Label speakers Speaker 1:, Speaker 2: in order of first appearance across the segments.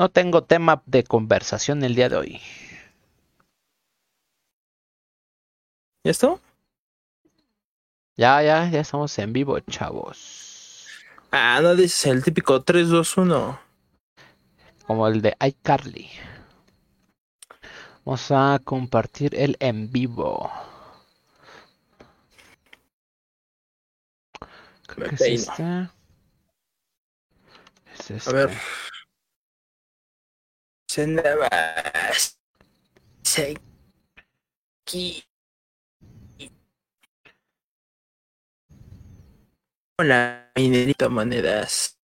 Speaker 1: No tengo tema de conversación el día de hoy.
Speaker 2: ¿Ya esto?
Speaker 1: Ya, ya, ya estamos en vivo, chavos.
Speaker 2: Ah, no dices el típico 3, 2, 1.
Speaker 1: Como el de iCarly. Vamos a compartir el en vivo. Creo que es este. Es este.
Speaker 2: A ver. Hola, minerito monedas.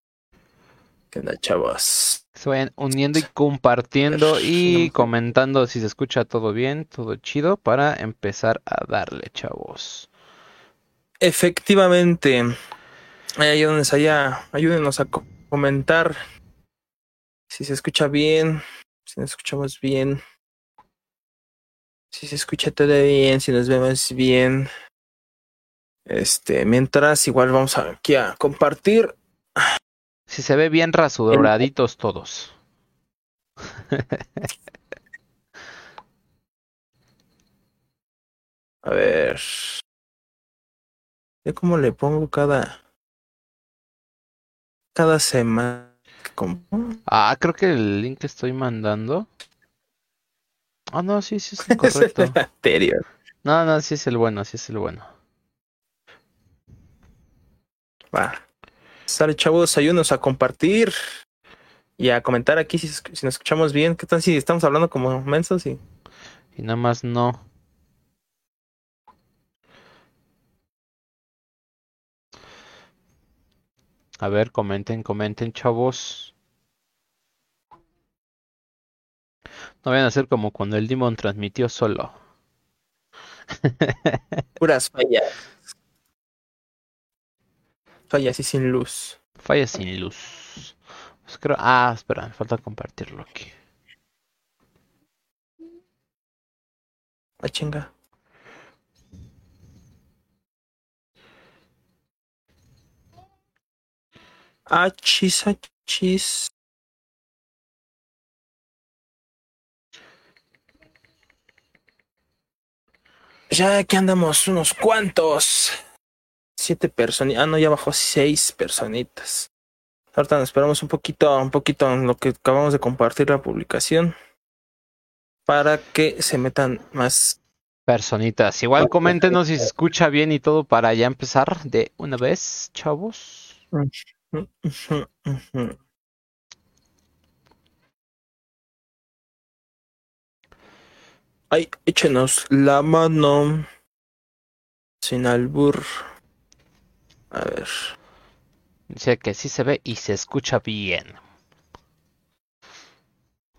Speaker 2: ¿Qué onda, chavos?
Speaker 1: Se vayan uniendo y compartiendo y comentando si se escucha todo bien, todo chido, para empezar a darle, chavos.
Speaker 2: Efectivamente. Ay, ayúdenos allá. Ayúdenos a co- comentar si se escucha bien, si nos escuchamos bien, si se escucha todo bien, si nos vemos bien. Este, mientras igual vamos aquí a compartir.
Speaker 1: Si se ve bien rasuraditos todos.
Speaker 2: A ver. Yo cómo le pongo cada cada semana. ¿Cómo?
Speaker 1: Ah, creo que el link que estoy mandando. Ah, no, sí, sí es el
Speaker 2: Es el
Speaker 1: correcto.
Speaker 2: anterior.
Speaker 1: No, no, sí es el bueno, sí es el bueno.
Speaker 2: Va. Sale, chavos, ayúdenos a compartir y a comentar aquí si, si nos escuchamos bien. ¿Qué tal si estamos hablando como mensos? Y...
Speaker 1: Y nada más no. A ver, comenten, comenten, chavos. No vayan a hacer como cuando el Demon transmitió solo.
Speaker 2: Puras fallas. Fallas y sin luz.
Speaker 1: Falla sin luz. Pues creo... Ah, espera, me falta compartirlo aquí.
Speaker 2: Ah, chinga. Achis, achis. Ya aquí andamos unos cuantos. Siete personitas. Ah, no, ya bajó seis personitas. Ahorita nos esperamos un poquito, un poquito en lo que acabamos de compartir la publicación. Para que se metan más
Speaker 1: Personitas. Igual coméntenos si se escucha bien y todo para ya empezar de una vez, chavos.
Speaker 2: Ay, échenos la mano. Sin albur. A ver.
Speaker 1: Dice que sí se ve y se escucha bien.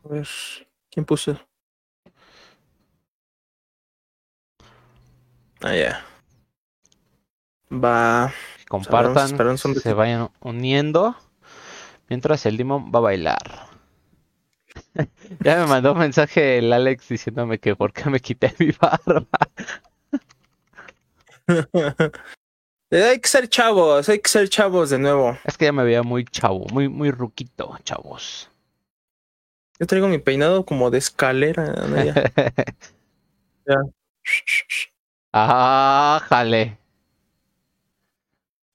Speaker 2: A ver. ¿Quién puso? Ah, ya. Va.
Speaker 1: Compartan, se vayan uniendo. Mientras el Demon va a bailar. ya me mandó un mensaje el Alex diciéndome que por qué me quité mi barba.
Speaker 2: hay que ser chavos, hay que ser chavos de nuevo.
Speaker 1: Es que ya me veía muy chavo, muy, muy ruquito, chavos.
Speaker 2: Yo traigo mi peinado como de escalera. ¿no? Ya.
Speaker 1: ah, jale.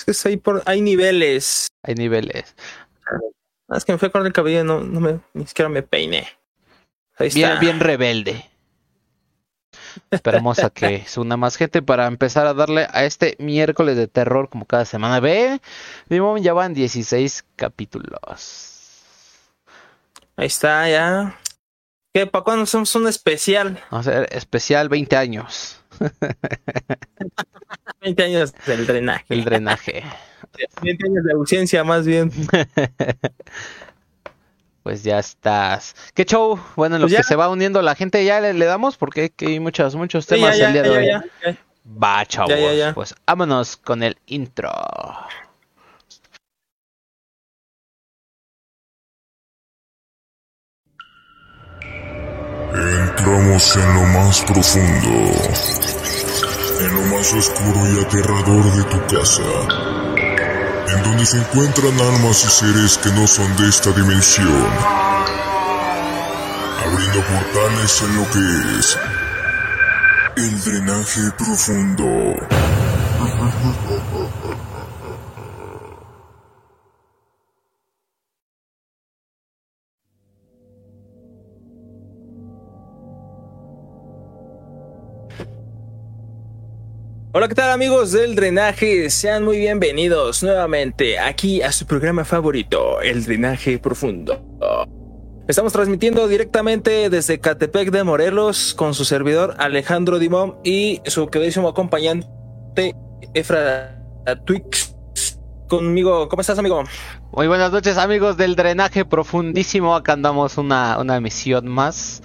Speaker 2: Es que hay, por, hay niveles.
Speaker 1: Hay niveles.
Speaker 2: Ah, Es que me fui a cortar el cabello y no, no me, ni siquiera me peiné. Ahí
Speaker 1: Bien,
Speaker 2: está.
Speaker 1: bien rebelde. Esperamos a que se una más gente para empezar a darle a este miércoles de terror como cada semana. Ve, ya van 16 capítulos.
Speaker 2: Ahí está, ya. ¿Qué? ¿Para cuándo hacemos un especial?
Speaker 1: Vamos a hacer especial 20 años.
Speaker 2: 20 años del drenaje.
Speaker 1: El drenaje.
Speaker 2: 20 años de ausencia, más bien.
Speaker 1: Pues ya estás. ¿Qué show? Bueno, en lo
Speaker 2: Pues ya.
Speaker 1: que se va uniendo la gente ya le, le damos porque que hay muchos, muchos
Speaker 2: Sí,
Speaker 1: temas
Speaker 2: ya,
Speaker 1: el día
Speaker 2: ya,
Speaker 1: de
Speaker 2: ya,
Speaker 1: hoy.
Speaker 2: ya, ya.
Speaker 1: Va, chavos.
Speaker 2: Ya, ya, ya.
Speaker 1: Pues vámonos con el intro.
Speaker 3: Entramos en lo más profundo, en lo más oscuro y aterrador de tu casa, en donde se encuentran almas y seres que no son de esta dimensión, abriendo portales en lo que es el drenaje profundo.
Speaker 2: Hola, ¿qué tal amigos del drenaje? Sean muy bienvenidos nuevamente aquí a su programa favorito, El Drenaje Profundo. Estamos transmitiendo directamente desde Catepec de Morelos con su servidor Alejandro Dimón y su queridísimo acompañante Efra Twix. Conmigo, ¿cómo estás, amigo?
Speaker 1: Muy buenas noches, amigos del drenaje profundísimo. Acá andamos una, una misión más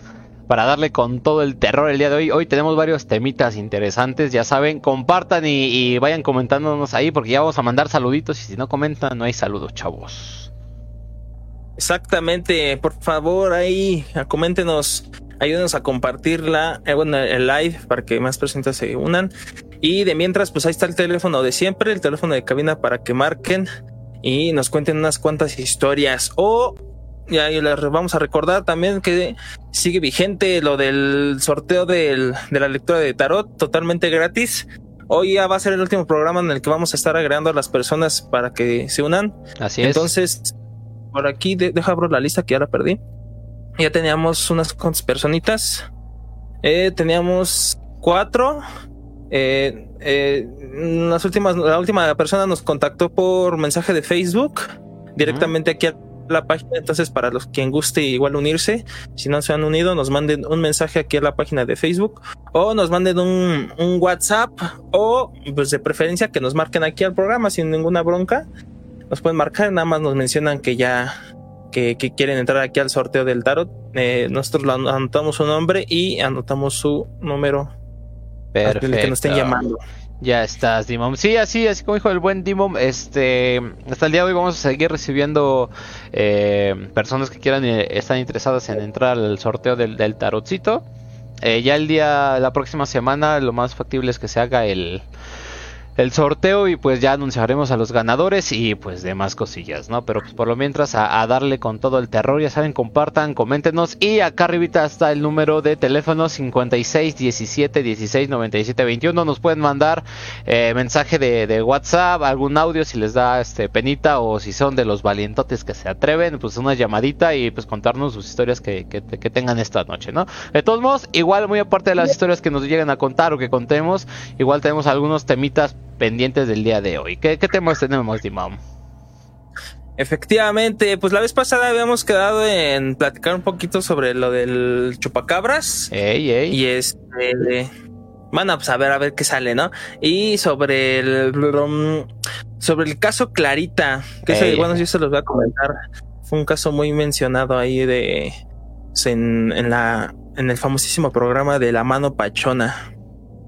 Speaker 1: para darle con todo el terror el día de hoy. Hoy tenemos varios temitas interesantes, ya saben, compartan y, vayan comentándonos ahí porque ya vamos a mandar saluditos y si no comentan no hay saludos, chavos.
Speaker 2: Exactamente, por favor ahí coméntenos, ayúdenos a compartirla, eh, bueno, el live para que más personas se unan. Y de mientras, pues ahí está el teléfono de siempre, el teléfono de cabina para que marquen y nos cuenten unas cuantas historias. O y les vamos a recordar también que sigue vigente lo del sorteo del, de la lectura de tarot totalmente gratis. Hoy ya va a ser el último programa en el que vamos a estar agregando a las personas para que se unan.
Speaker 1: Así es.
Speaker 2: Entonces, por aquí, de, deja abro la lista que ya la perdí. Ya teníamos unas cuantas personitas. Eh, teníamos cuatro. Eh, eh, las últimas, la última persona nos contactó por mensaje de Facebook directamente aquí a la página. Entonces, para los quien guste igual unirse, si no se han unido, nos manden un mensaje aquí a la página de Facebook o nos manden un, un WhatsApp o, pues de preferencia, que nos marquen aquí al programa sin ninguna bronca. Nos pueden marcar, nada más nos mencionan que ya que, que quieren entrar aquí al sorteo del tarot. Eh, nosotros lo anotamos su nombre y anotamos su número
Speaker 1: Perfecto.
Speaker 2: que nos estén llamando.
Speaker 1: Ya estás, Dimon. Sí, así, así como dijo el buen Dimon, este, hasta el día de hoy vamos a seguir recibiendo eh, personas que quieran eh, están interesadas en entrar al sorteo del, del tarotcito. Eh, ya el día, la próxima semana, lo más factible es que se haga el, el sorteo y pues ya anunciaremos a los ganadores y pues demás cosillas, ¿no? Pero pues por lo mientras a, a, darle con todo el terror, ya saben, compartan, coméntenos y acá arribita está el número de teléfono 56 17 16 97 21, nos pueden mandar eh, mensaje de, de, WhatsApp, algún audio si les da este penita o si son de los valientotes que se atreven, pues una llamadita y pues contarnos sus historias que, que, que tengan esta noche, ¿no? De todos modos, igual muy aparte de las historias que nos lleguen a contar o que contemos, igual tenemos algunos temitas pendientes del día de hoy. ¿Qué, qué temas tenemos, Dimam?
Speaker 2: Efectivamente, pues la vez pasada habíamos quedado en platicar un poquito sobre lo del chupacabras.
Speaker 1: Ey, ey.
Speaker 2: Y este. Bueno, pues a ver, a ver qué sale, ¿no? Y sobre el. Sobre el caso Clarita, que ey. bueno, yo se los voy a comentar. Fue un caso muy mencionado ahí de. En, en la. En el famosísimo programa de La Mano Pachona.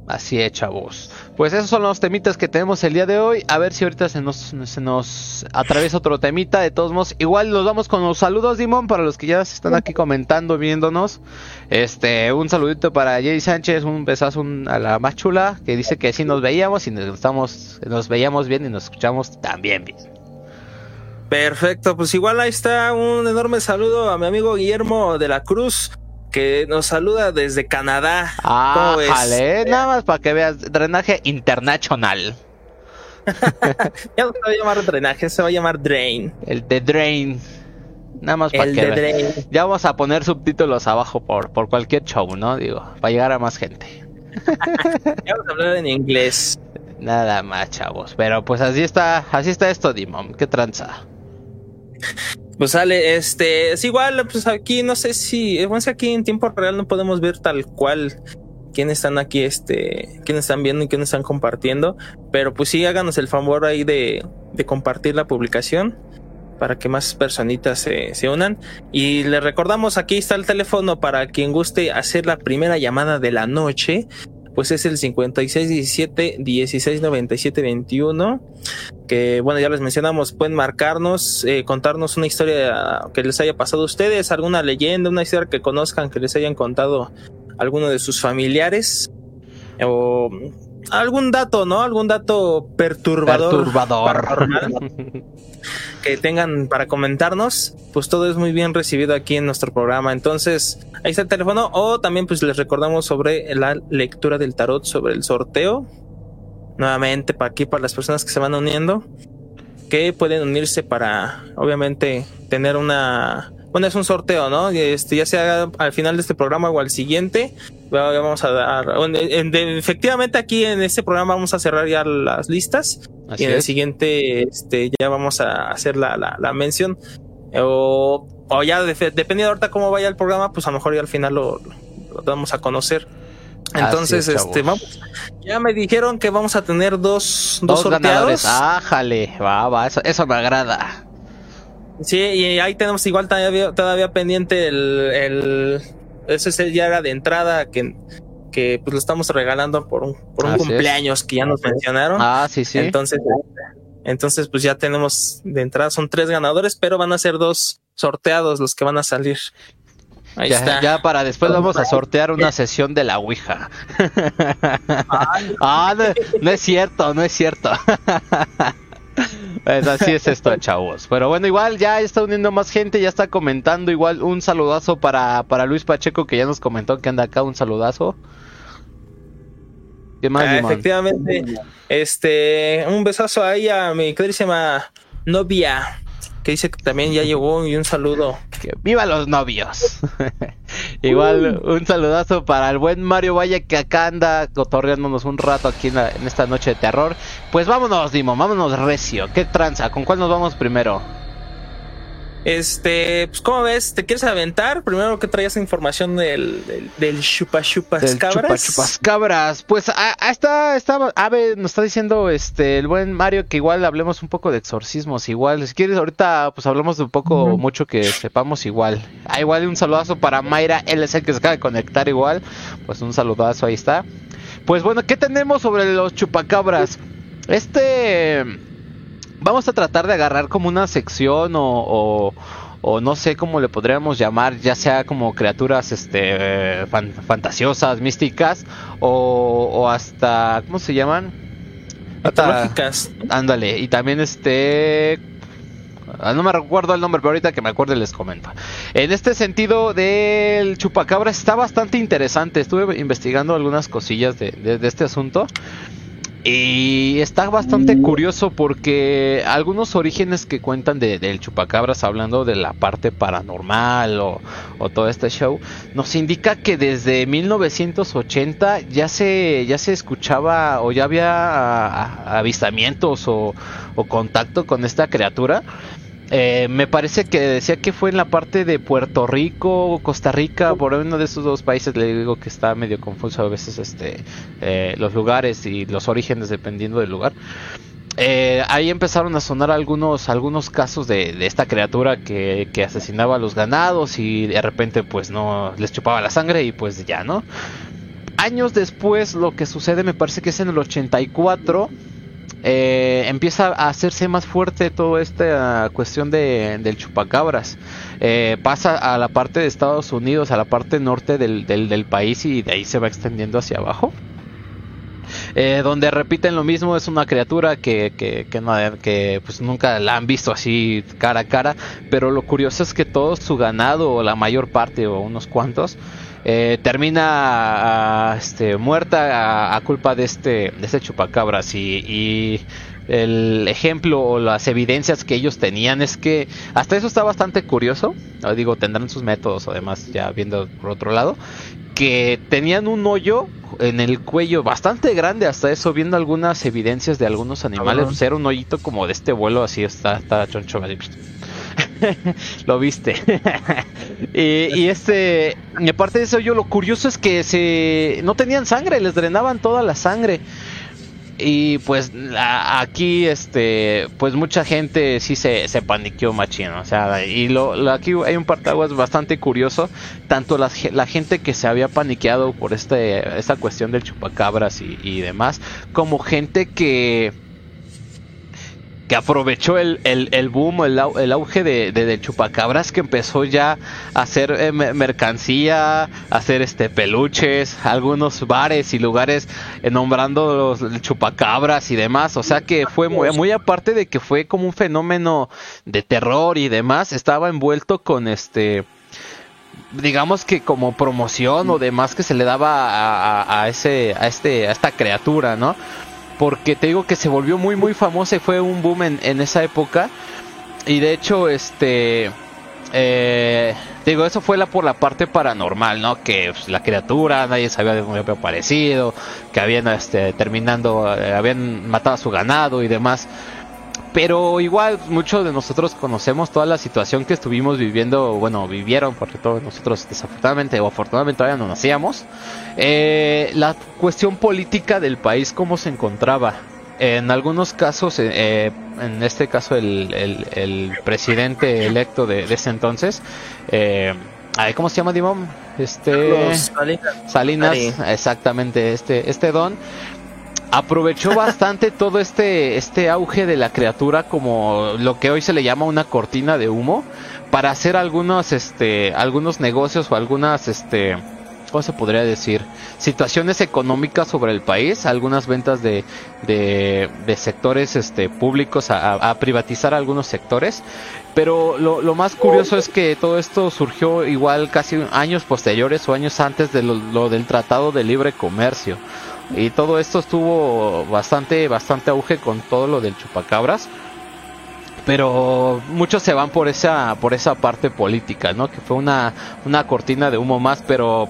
Speaker 1: Así es, chavos. Pues esos son los temitas que tenemos el día de hoy. A ver si ahorita se nos, se nos atraviesa otro temita. De todos modos, igual los vamos con los saludos, Dimon, para los que ya se están aquí comentando, viéndonos. Este, un saludito para Jay Sánchez, un besazo a la más chula, que dice que sí nos veíamos y nos, estamos, nos veíamos bien y nos escuchamos también bien.
Speaker 2: Perfecto, pues igual ahí está un enorme saludo a mi amigo Guillermo de la Cruz que nos saluda desde Canadá.
Speaker 1: Ah, jale, nada más para que veas, drenaje internacional.
Speaker 2: ya no se va a llamar drenaje, se va a llamar Drain.
Speaker 1: El de Drain. Nada más para que veas. Ya vamos a poner subtítulos abajo por, por cualquier show, ¿no? Digo, para llegar a más gente.
Speaker 2: ya vamos a hablar en inglés.
Speaker 1: Nada más, chavos. Pero pues así está, así está esto, Dimon. Qué tranza.
Speaker 2: Pues sale, este, es igual, pues aquí no sé si, bueno, es aquí en tiempo real no podemos ver tal cual quiénes están aquí, este, quiénes están viendo y quiénes están compartiendo, pero pues sí, háganos el favor ahí de, de compartir la publicación para que más personitas se, se unan. Y les recordamos, aquí está el teléfono para quien guste hacer la primera llamada de la noche pues es el 5617 1697 21 que bueno ya les mencionamos pueden marcarnos eh, contarnos una historia que les haya pasado a ustedes alguna leyenda una historia que conozcan que les hayan contado alguno de sus familiares o algún dato, ¿no? Algún dato perturbador.
Speaker 1: Perturbador.
Speaker 2: que tengan para comentarnos, pues todo es muy bien recibido aquí en nuestro programa. Entonces, ahí está el teléfono. O también, pues les recordamos sobre la lectura del tarot, sobre el sorteo. Nuevamente, para aquí, para las personas que se van uniendo, que pueden unirse para, obviamente, tener una bueno, es un sorteo, ¿no? Este, ya sea al final de este programa o al siguiente, vamos a dar, efectivamente aquí en este programa vamos a cerrar ya las listas y en el siguiente, este, ya vamos a hacer la, la, mención o, o ya dependiendo ahorita cómo vaya el programa, pues a lo mejor ya al final lo, lo damos a conocer. Entonces, este, vamos. Ya me dijeron que vamos a tener dos, dos, sorteados. Ganadores.
Speaker 1: Ájale, va, va, eso, eso me agrada.
Speaker 2: Sí, y ahí tenemos igual todavía, todavía pendiente el, el eso ya era de entrada que, que pues lo estamos regalando por un, por un cumpleaños que ya nos mencionaron.
Speaker 1: Ah, sí, sí.
Speaker 2: Entonces, entonces pues ya tenemos de entrada son tres ganadores, pero van a ser dos sorteados los que van a salir.
Speaker 1: Ahí ya, está. ya para después vamos a sortear una sesión de la Ouija. ah, no es cierto, no es cierto. Pues así es esto, chavos. Pero bueno, igual ya está uniendo más gente, ya está comentando. Igual un saludazo para, para Luis Pacheco, que ya nos comentó que anda acá. Un saludazo.
Speaker 2: ¿Qué más, ah, efectivamente, este, un besazo ahí a mi queridísima novia que dice que también ya llegó y un saludo.
Speaker 1: Que viva los novios. Igual un saludazo para el buen Mario Valle que acá anda cotorreándonos un rato aquí en, en esta noche de terror. Pues vámonos, Dimo, vámonos recio. ¿Qué tranza? ¿Con cuál nos vamos primero?
Speaker 2: Este, pues, ¿cómo ves? ¿Te quieres aventar? Primero que traías información del, del, chupa chupas cabras. Chupa
Speaker 1: cabras. Pues a, esta, esta ave nos está diciendo este el buen Mario que igual hablemos un poco de exorcismos. Igual, si quieres, ahorita pues hablamos de un poco, mucho que sepamos igual. Ah, igual un saludazo para Mayra LC que se acaba de conectar igual. Pues un saludazo, ahí está. Pues bueno, ¿qué tenemos sobre los chupacabras? Este vamos a tratar de agarrar como una sección o, o, no sé cómo le podríamos llamar, ya sea como criaturas este fantasiosas, místicas o, hasta ¿cómo se llaman?
Speaker 2: Patológicas.
Speaker 1: Ándale, y también este ah, no me recuerdo el nombre, pero ahorita que me acuerde les comento. En este sentido del chupacabra está bastante interesante. Estuve investigando algunas cosillas de, de este asunto. Y está bastante curioso porque algunos orígenes que cuentan de, del chupacabras hablando de la parte paranormal o, todo este show nos indica que desde 1980 ya se ya se escuchaba o ya había avistamientos o contacto con esta criatura eh, me parece que decía que fue en la parte de Puerto Rico, Costa Rica, por uno de esos dos países. Le digo que está medio confuso a veces este eh, los lugares y los orígenes dependiendo del lugar. Eh, ahí empezaron a sonar algunos algunos casos de, esta criatura que, que, asesinaba a los ganados y de repente pues no les chupaba la sangre y pues ya, ¿no? Años después lo que sucede me parece que es en el 84 eh, empieza a hacerse más fuerte toda esta cuestión de, del chupacabras. Eh, pasa a la parte de Estados Unidos, a la parte norte del, del, país y de ahí se va extendiendo hacia abajo. Eh, donde repiten lo mismo, es una criatura que, que, que, no, que pues nunca la han visto así cara a cara, pero lo curioso es que todo su ganado, o la mayor parte, o unos cuantos, eh, termina este, muerta a, culpa de este, de este chupacabras. Y, el ejemplo o las evidencias que ellos tenían es que hasta eso está bastante curioso, digo, tendrán sus métodos además ya viendo por otro lado, que tenían un hoyo en el cuello bastante grande hasta eso, viendo algunas evidencias de algunos animales, pues era un hoyito como de este vuelo así está, está choncho. lo viste. y, este, aparte de eso, yo lo curioso es que se no tenían sangre, les drenaban toda la sangre. Y pues aquí, este, pues mucha gente sí se, se paniqueó machino. O sea, y lo, aquí hay un partaguas bastante curioso. Tanto la, la, gente que se había paniqueado por este, esta cuestión del chupacabras y demás, como gente que que aprovechó el, el, el boom, el, el auge de, de, chupacabras, que empezó ya a hacer eh, mercancía, a hacer este peluches, algunos bares y lugares eh, nombrando los chupacabras y demás. O sea que fue muy, muy aparte de que fue como un fenómeno de terror y demás, estaba envuelto con este digamos que como promoción o demás que se le daba a, ese a este a esta criatura no porque te digo que se volvió muy muy famosa y fue un boom en, esa época. Y de hecho este eh, digo eso fue la por la parte paranormal no que pues, la criatura nadie sabía de dónde había aparecido que habían este terminando eh, habían matado a su ganado y demás pero igual muchos de nosotros conocemos toda la situación que estuvimos viviendo, bueno, vivieron, porque todos nosotros desafortunadamente o afortunadamente todavía no nacíamos, eh, la cuestión política del país, cómo se encontraba. En algunos casos, eh, eh, en este caso el, el, presidente electo de, ese entonces, ¿cómo se llama Dimon? Este Salinas, Salinas exactamente, este, este don aprovechó bastante todo este, este auge de la criatura como lo que hoy se le llama una cortina de humo para hacer algunos, este, algunos negocios o algunas, este, ¿cómo se podría decir? Situaciones económicas sobre el país, algunas ventas de, de, sectores este, públicos a, privatizar algunos sectores. Pero lo, lo, más curioso es que todo esto surgió igual casi años posteriores o años antes de lo del Tratado de Libre Comercio y todo esto estuvo bastante bastante auge con todo lo del chupacabras pero muchos se van por esa por esa parte política no que fue una una cortina de humo más pero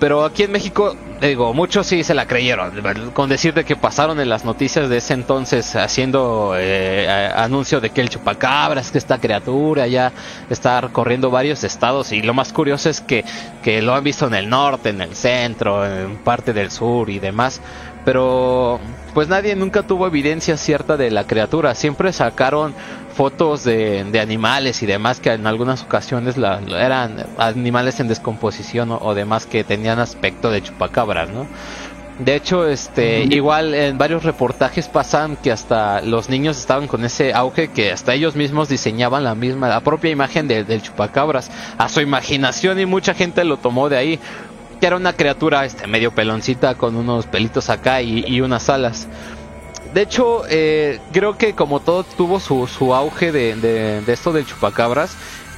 Speaker 1: pero aquí en México, digo, muchos sí se la creyeron. Con decirte que pasaron en las noticias de ese entonces haciendo eh, anuncio de que el chupacabras, que esta criatura ya está recorriendo varios estados. Y lo más curioso es que, que lo han visto en el norte, en el centro, en parte del sur y demás. Pero pues nadie nunca tuvo evidencia cierta de la criatura. Siempre sacaron fotos de, animales y demás que en algunas ocasiones la, eran animales en descomposición o, demás que tenían aspecto de chupacabras, ¿no? De hecho, este, igual en varios reportajes pasan que hasta los niños estaban con ese auge que hasta ellos mismos diseñaban la misma, la propia imagen del chupacabras a su imaginación y mucha gente lo tomó de ahí que era una criatura este medio peloncita con unos pelitos acá y, unas alas. De hecho, eh, creo que como todo tuvo su, su auge de, de, esto del chupacabras,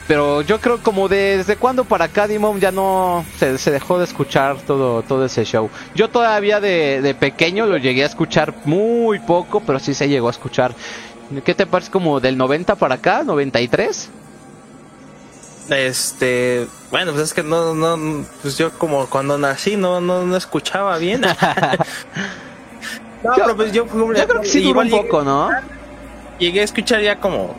Speaker 1: pero yo creo como desde cuando para acá Dimon ya no se, se, dejó de escuchar todo, todo ese show. Yo todavía de, de, pequeño lo llegué a escuchar muy poco, pero sí se llegó a escuchar. ¿Qué te parece como del 90 para acá? ¿93?
Speaker 2: Este, bueno, pues es que no, no, pues yo como cuando nací no, no, no escuchaba bien. no,
Speaker 1: pero pues yo, yo creo que sí un poco, ¿no?
Speaker 2: Llegué a escuchar ya como,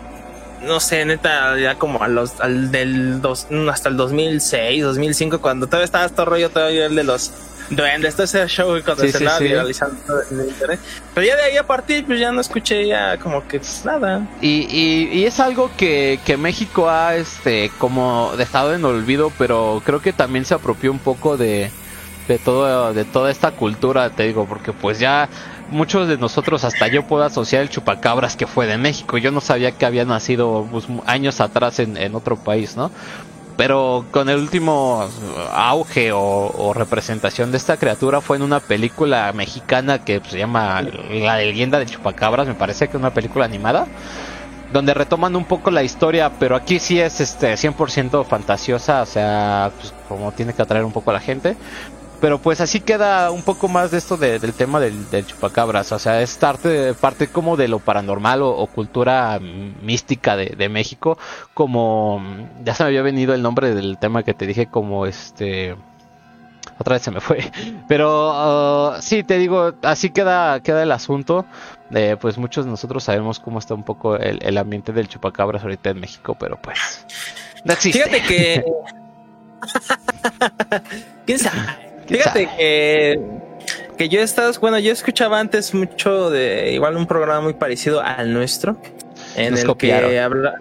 Speaker 2: no sé, neta, ya como a los, al del dos, hasta el 2006, 2005, cuando todavía estaba este rollo todavía el de los Duende, esto es el show cuando se estaba viralizando en internet. Pero ya de ahí a partir, pues ya no escuché ya como que nada.
Speaker 1: Y, y, es algo que, que México ha este como dejado en olvido, pero creo que también se apropió un poco de, de todo, de toda esta cultura, te digo, porque pues ya muchos de nosotros, hasta yo puedo asociar el chupacabras que fue de México. Yo no sabía que había nacido pues, años atrás en, en otro país, ¿no? Pero con el último auge o, representación de esta criatura fue en una película mexicana que se llama La leyenda de Chupacabras, me parece que es una película animada, donde retoman un poco la historia, pero aquí sí es este 100% fantasiosa, o sea, pues, como tiene que atraer un poco a la gente, pero pues así queda un poco más de esto del tema del, chupacabras. O sea, es parte, parte como de lo paranormal o, cultura mística de, México. Como ya se me había venido el nombre del tema que te dije, como este. Otra vez se me fue. Pero uh, sí, te digo, así queda, queda el asunto. Eh, pues muchos de nosotros sabemos cómo está un poco el, ambiente del chupacabras ahorita en México, pero pues
Speaker 2: no existe. Fíjate que. ¿Quién sabe? Fíjate que, que yo estado, bueno, yo escuchaba antes mucho de igual un programa muy parecido al nuestro, en el que habla,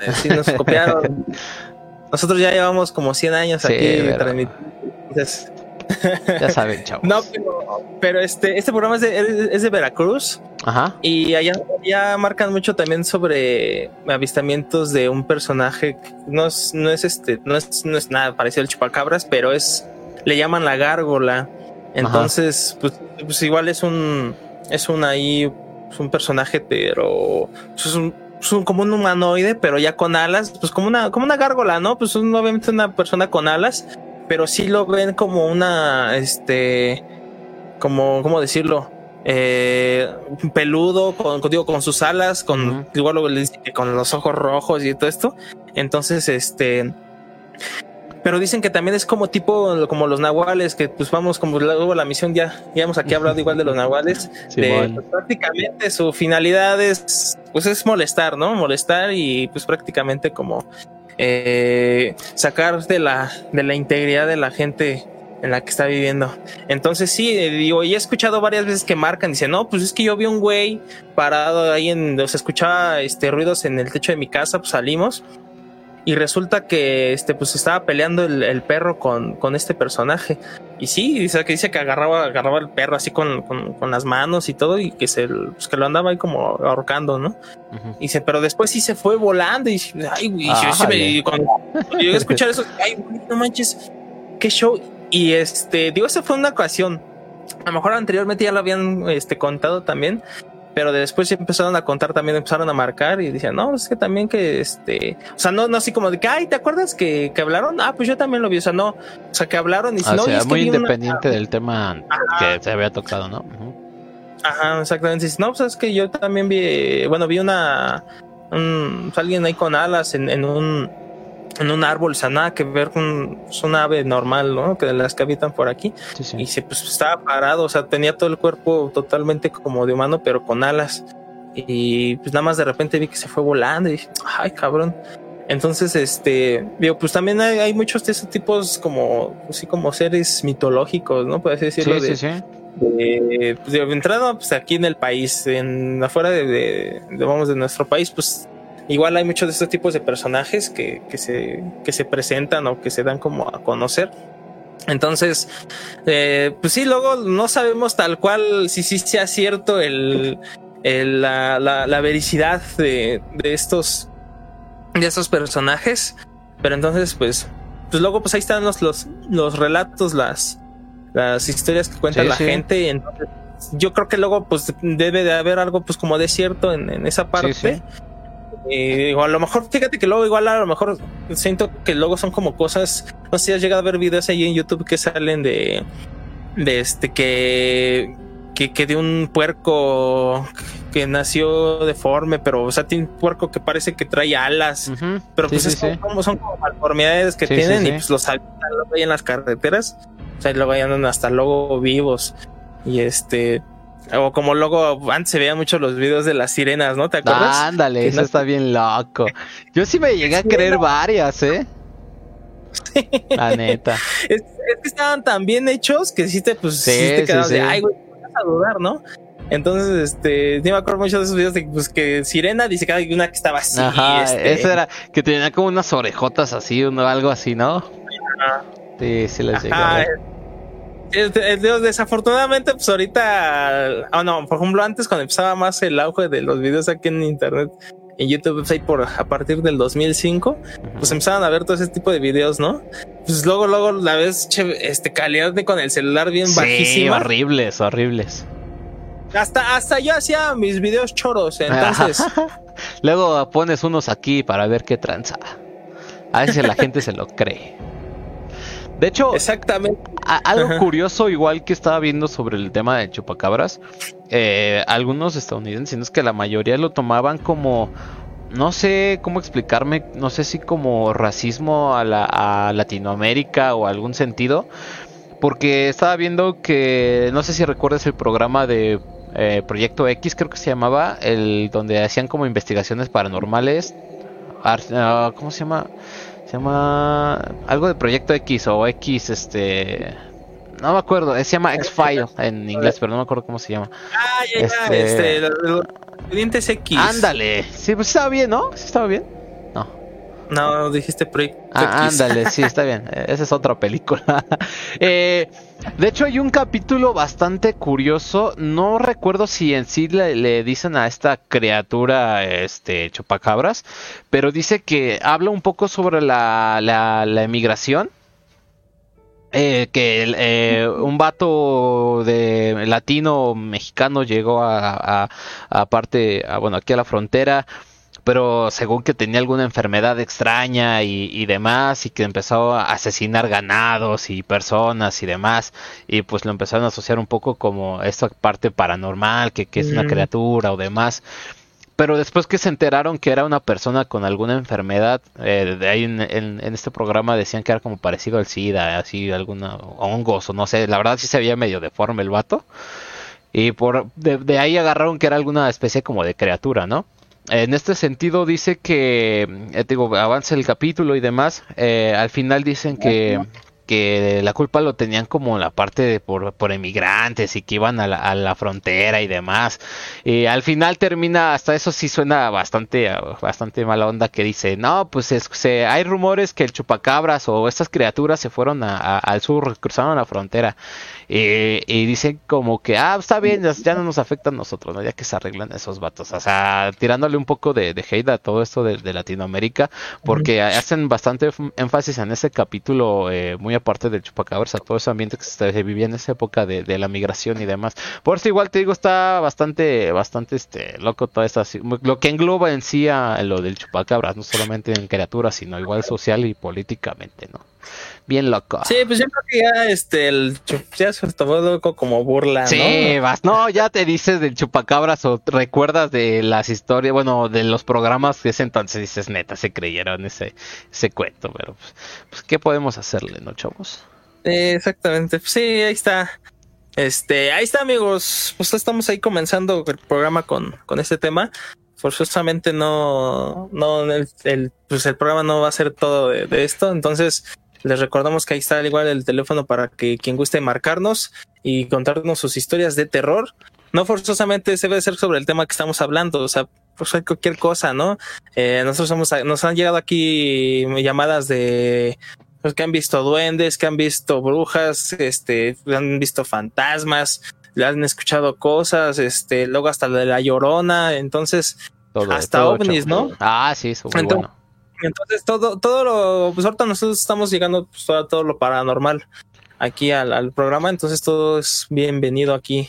Speaker 2: eh, sí nos copiaron. Nosotros ya llevamos como 100 años aquí transmitiendo.
Speaker 1: Ya saben, chavos.
Speaker 2: No, pero, pero este, este programa es de, es de Veracruz.
Speaker 1: Ajá.
Speaker 2: Y allá, ya marcan mucho también sobre avistamientos de un personaje no es, no es este, no es, no es nada parecido al chupacabras, pero es, le llaman la gárgola. Entonces, pues, pues, igual es un, es un ahí, es un personaje, pero pues, es un, es un, como un humanoide, pero ya con alas, pues como una, como una gárgola, ¿no? Pues es obviamente una persona con alas, pero sí lo ven como una, este, como, ¿cómo decirlo? Eh, peludo, con, digo, con sus alas, con igual lo que con los ojos rojos y todo esto. Entonces, este, pero dicen que también es como tipo como los nahuales, que pues vamos como luego la misión ya, ya hemos aquí hablado igual de los nahuales, de, pues, prácticamente su finalidad es pues es molestar, ¿no? Molestar y pues prácticamente como eh, sacar de la, de la integridad de la gente en la que está viviendo. Entonces sí, eh, digo, y he escuchado varias veces que marcan, dice, no, pues es que yo vi un güey parado ahí en, o se escuchaba este ruidos en el techo de mi casa, pues salimos y resulta que este pues estaba peleando el, perro con, con, este personaje. Y sí dice que dice que agarraba agarraba el perro así con, con, las manos y todo y que se pues, que lo andaba ahí como ahorcando no y dice pero después sí se fue volando y ay güey y cuando, yo escuchar eso ay no manches qué show y este digo esa fue una ocasión. A lo mejor anteriormente ya lo habían este contado también pero después empezaron a contar también, empezaron a marcar y decían, no, es que también que este, o sea, no, no así como de que, ay, ¿te acuerdas que, que hablaron? Ah, pues yo también lo vi, o sea, no, o sea, que hablaron y si
Speaker 1: ah,
Speaker 2: no,
Speaker 1: sea,
Speaker 2: es
Speaker 1: muy independiente del tema que se había tocado, ¿no?
Speaker 2: Ajá, exactamente. No, pues es que yo también vi, bueno, vi una, un, pues, alguien ahí con alas en, en un, en un árbol, o sea, nada que ver con pues, una ave normal, ¿no? Que de las que habitan por aquí. Y se pues estaba parado, o sea, tenía todo el cuerpo totalmente como de humano, pero con alas. Y pues nada más de repente vi que se fue volando y dije, ay, cabrón. Entonces, este, digo, pues también hay, muchos de esos tipos como, así como seres mitológicos, ¿no? Puedes decirlo.
Speaker 1: Sí,
Speaker 2: de,
Speaker 1: sí, sí.
Speaker 2: De, pues, de entrada, pues aquí en el país, en afuera de, de, vamos, de nuestro país, pues igual hay muchos de estos tipos de personajes que, que, se, que se presentan o que se dan como a conocer. Entonces, eh, pues sí, luego no sabemos tal cual si sí sea cierto el, el la, la, la, vericidad de, de, estos de estos personajes. Pero entonces, pues, pues luego pues ahí están los, los, los relatos, las, las historias que cuenta la gente. Entonces, yo creo que luego pues debe de haber algo pues como de cierto en, en esa parte. Y a lo mejor, fíjate que luego igual a lo mejor siento que luego son como cosas, no sé si has llegado a ver videos ahí en YouTube que salen de, de este, que, que, que de un puerco que nació deforme, pero o sea, tiene un puerco que parece que trae alas, pero pues es Como, son como malformidades que tienen y pues los habitan luego ahí en las carreteras, o sea, y luego ahí andan hasta luego vivos. Y este o como luego antes se veían mucho los videos de las sirenas, ¿no? ¿Te acuerdas?
Speaker 1: Ándale, eso está bien loco. Yo sí me llegué a creer varias, ¿eh? La neta.
Speaker 2: Es, que estaban tan bien hechos que sí te, pues, sí, te quedas de, ay, güey, vas a dudar, ¿no? Entonces, este, sí me acuerdo mucho de esos videos de pues, que Sirena dice que hay una que estaba así.
Speaker 1: Ajá,
Speaker 2: este...
Speaker 1: esa era, que tenía como unas orejotas así, uno, algo así, ¿no? Ajá. Sí, sí les llegué a ver
Speaker 2: desafortunadamente, pues ahorita, oh no, por ejemplo, antes cuando empezaba más el auge de los videos aquí en internet, en YouTube, pues por a partir del 2005, pues empezaban a ver todo ese tipo de videos, ¿no? Pues luego, luego, la vez, este, calidad de con el celular bien sí, bajísima.
Speaker 1: horribles, horribles.
Speaker 2: Hasta, hasta yo hacía mis videos choros, entonces.
Speaker 1: luego pones unos aquí para ver qué tranza. A veces la gente se lo cree. De hecho,
Speaker 2: exactamente.
Speaker 1: algo curioso, igual que estaba viendo sobre el tema de chupacabras, eh, algunos estadounidenses, es que la mayoría lo tomaban como, no sé cómo explicarme, no sé si como racismo a, la, a Latinoamérica o algún sentido, porque estaba viendo que, no sé si recuerdas el programa de eh, Proyecto X, creo que se llamaba, el donde hacían como investigaciones paranormales. Ah, ¿Cómo se llama? Se llama algo de Proyecto X o X, este... No me acuerdo, se llama X-File en inglés, pero no me acuerdo cómo se llama.
Speaker 2: Ah, ya, este, este, X.
Speaker 1: Ándale, sí, pues estaba bien, ¿no? Sí estaba bien. No.
Speaker 2: No, dijiste Proyecto
Speaker 1: Ah, ándale, sí, está bien. Eh, Esa es otra película. Eh, de hecho, hay un capítulo bastante curioso. No recuerdo si en sí le, dicen a esta criatura, este, chupacabras, pero dice que habla un poco sobre la, la, la emigración. Eh, que eh, un vato de latino mexicano llegó a, a, a parte, a, bueno, aquí a la frontera pero según que tenía alguna enfermedad extraña y, y, demás, y que empezó a asesinar ganados y personas y demás, y pues lo empezaron a asociar un poco como esta parte paranormal, que, que es una criatura o demás. Pero después que se enteraron que era una persona con alguna enfermedad, eh, de ahí en, en, en, este programa decían que era como parecido al SIDA, así alguna hongos o no sé, la verdad sí se veía medio deforme el vato. Y por de, de ahí agarraron que era alguna especie como de criatura, ¿no? En este sentido dice que, eh, digo, avanza el capítulo y demás, eh, al final dicen que, que la culpa lo tenían como la parte de por, por emigrantes y que iban a la, a la frontera y demás. Y al final termina, hasta eso sí suena bastante, bastante mala onda que dice, no, pues es, se, hay rumores que el chupacabras o estas criaturas se fueron a, al sur, cruzaron la frontera. Y, y, dicen como que, ah, está bien, ya, ya, no nos afecta a nosotros, ¿no? Ya que se arreglan esos vatos. O sea, tirándole un poco de, de hate a todo esto de, de Latinoamérica, porque uh -huh. hacen bastante énfasis en ese capítulo, eh, muy aparte del chupacabras, a todo ese ambiente que se, vivía en esa época de, de, la migración y demás. Por eso igual te digo, está bastante, bastante este loco toda esta, lo que engloba en sí a lo del chupacabras, no solamente en criaturas, sino igual social y políticamente, ¿no? Bien loco.
Speaker 2: Sí, pues yo creo que ya este el ya se tomó loco como burla,
Speaker 1: sí, vas, no, ya te dices del chupacabras o recuerdas de las historias, bueno, de los programas que ese entonces dices, neta, se creyeron ese, ese cuento, pero pues, pues ¿qué podemos hacerle, no, chavos?
Speaker 2: Eh, exactamente, sí, ahí está. Este, ahí está, amigos. Pues estamos ahí comenzando el programa con, con este tema forzosamente no, no el, el, pues el programa no va a ser todo de, de, esto. Entonces, les recordamos que ahí está igual el teléfono para que quien guste marcarnos y contarnos sus historias de terror. No forzosamente se debe ser sobre el tema que estamos hablando, o sea, pues hay cualquier cosa, ¿no? Eh, nosotros hemos, nos han llegado aquí llamadas de pues, que han visto duendes, que han visto brujas, este, han visto fantasmas, le han escuchado cosas, este, luego hasta de la llorona, entonces todo, hasta todo ovnis, ¿no?
Speaker 1: Ah, sí, eso muy
Speaker 2: entonces,
Speaker 1: bueno.
Speaker 2: Entonces todo, todo lo, pues ahorita nosotros estamos llegando pues, a todo lo paranormal aquí al, al, programa, entonces todo es bienvenido aquí.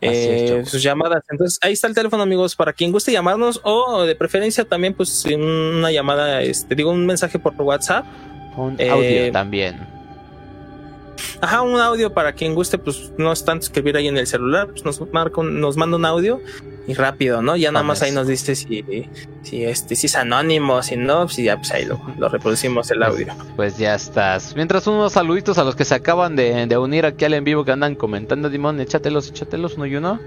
Speaker 2: Eh, sus llamadas. Entonces ahí está el teléfono, amigos, para quien guste llamarnos o de preferencia también, pues una llamada, este, digo, un mensaje por WhatsApp.
Speaker 1: Un audio eh, también.
Speaker 2: Ajá, un audio para quien guste, pues no es tanto escribir ahí en el celular, pues nos marca, un, nos manda un audio y rápido, ¿no? Ya nada más ahí nos dice si, si este, si es anónimo, si no, pues ya pues ahí lo, lo reproducimos el audio.
Speaker 1: Pues, pues, ya estás. Mientras unos saluditos a los que se acaban de, de unir aquí al en vivo que andan comentando, Dimon, échatelos, échatelos uno y uno.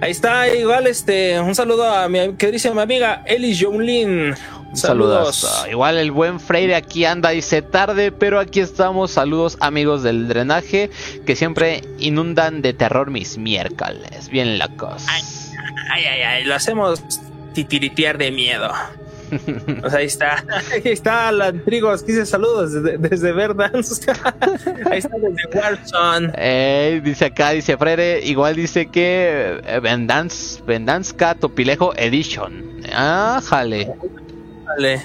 Speaker 2: Ahí está, igual este, un saludo a mi queridísima amiga Eli Jonlin.
Speaker 1: Saludos. Saludos. Igual el buen Freire aquí anda, dice tarde, pero aquí estamos. Saludos amigos del drenaje que siempre inundan de terror mis miércoles. Bien locos.
Speaker 2: Ay, ay, ay, ay. lo hacemos titiritear de miedo. pues ahí está, ahí está la Trigos, dice saludos desde, desde Verdance. ahí está desde Warzone.
Speaker 1: Eh, dice acá, dice Freire, igual dice que eh, Vendance, Vendanska Topilejo Edition. Ah, jale.
Speaker 2: Vale.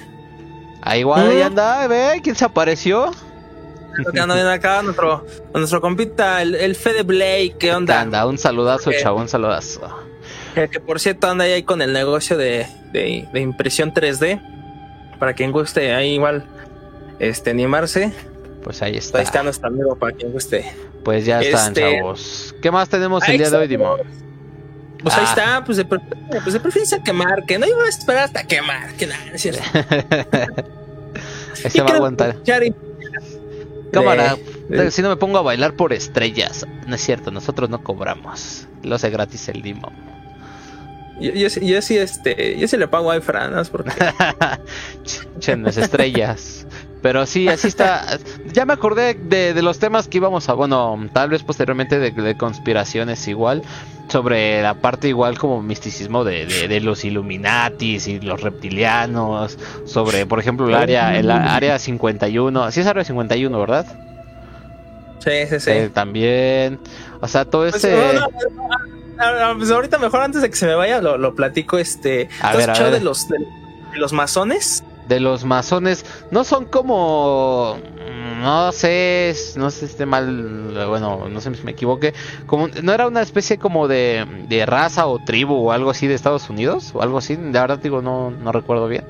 Speaker 1: Ahí igual ahí anda, ve, ¿quién se apareció?
Speaker 2: Que anda bien acá, nuestro, nuestro compita, el, el Fede Blake, ¿qué onda?
Speaker 1: Anda, un saludazo, okay. chavo, un saludazo.
Speaker 2: Que, que, por cierto anda ahí con el negocio de, de, de, impresión 3D. Para quien guste, ahí igual este, animarse.
Speaker 1: Pues ahí está.
Speaker 2: Ahí está nuestro amigo para quien guste.
Speaker 1: Pues ya están, este... chavos. ¿Qué más tenemos el día de hoy, Dimo?
Speaker 2: Pues ah. ahí está, pues de, pues de preferencia que. No iba a esperar hasta que marque, nada, es cierto.
Speaker 1: Ese va a aguantar. Cámara, de... si no me pongo a bailar por estrellas. No es cierto, nosotros no cobramos. Lo hace gratis el Dimo.
Speaker 2: Yo, yo, yo, sí, este, yo sí le pago a Franas porque.
Speaker 1: Chenes estrellas. Pero sí, así está. ya me acordé de, de, los temas que íbamos a, bueno, tal vez posteriormente de, de conspiraciones igual, sobre la parte igual como misticismo de, de, los Illuminatis y los reptilianos, sobre, por ejemplo, el área, el área 51, sí es área 51, ¿verdad?
Speaker 2: Sí, sí, sí.
Speaker 1: Eh, también, o sea, todo
Speaker 2: pues,
Speaker 1: ese...
Speaker 2: No, no, pues ahorita mejor antes de que se me vaya lo, lo platico, este...
Speaker 1: A ver, a ver.
Speaker 2: de los, de los masones?
Speaker 1: De los masones no son como no sé no sé si esté mal bueno no sé si me equivoque como no era una especie como de, de raza o tribu o algo así de Estados Unidos o algo así de verdad digo no no recuerdo bien.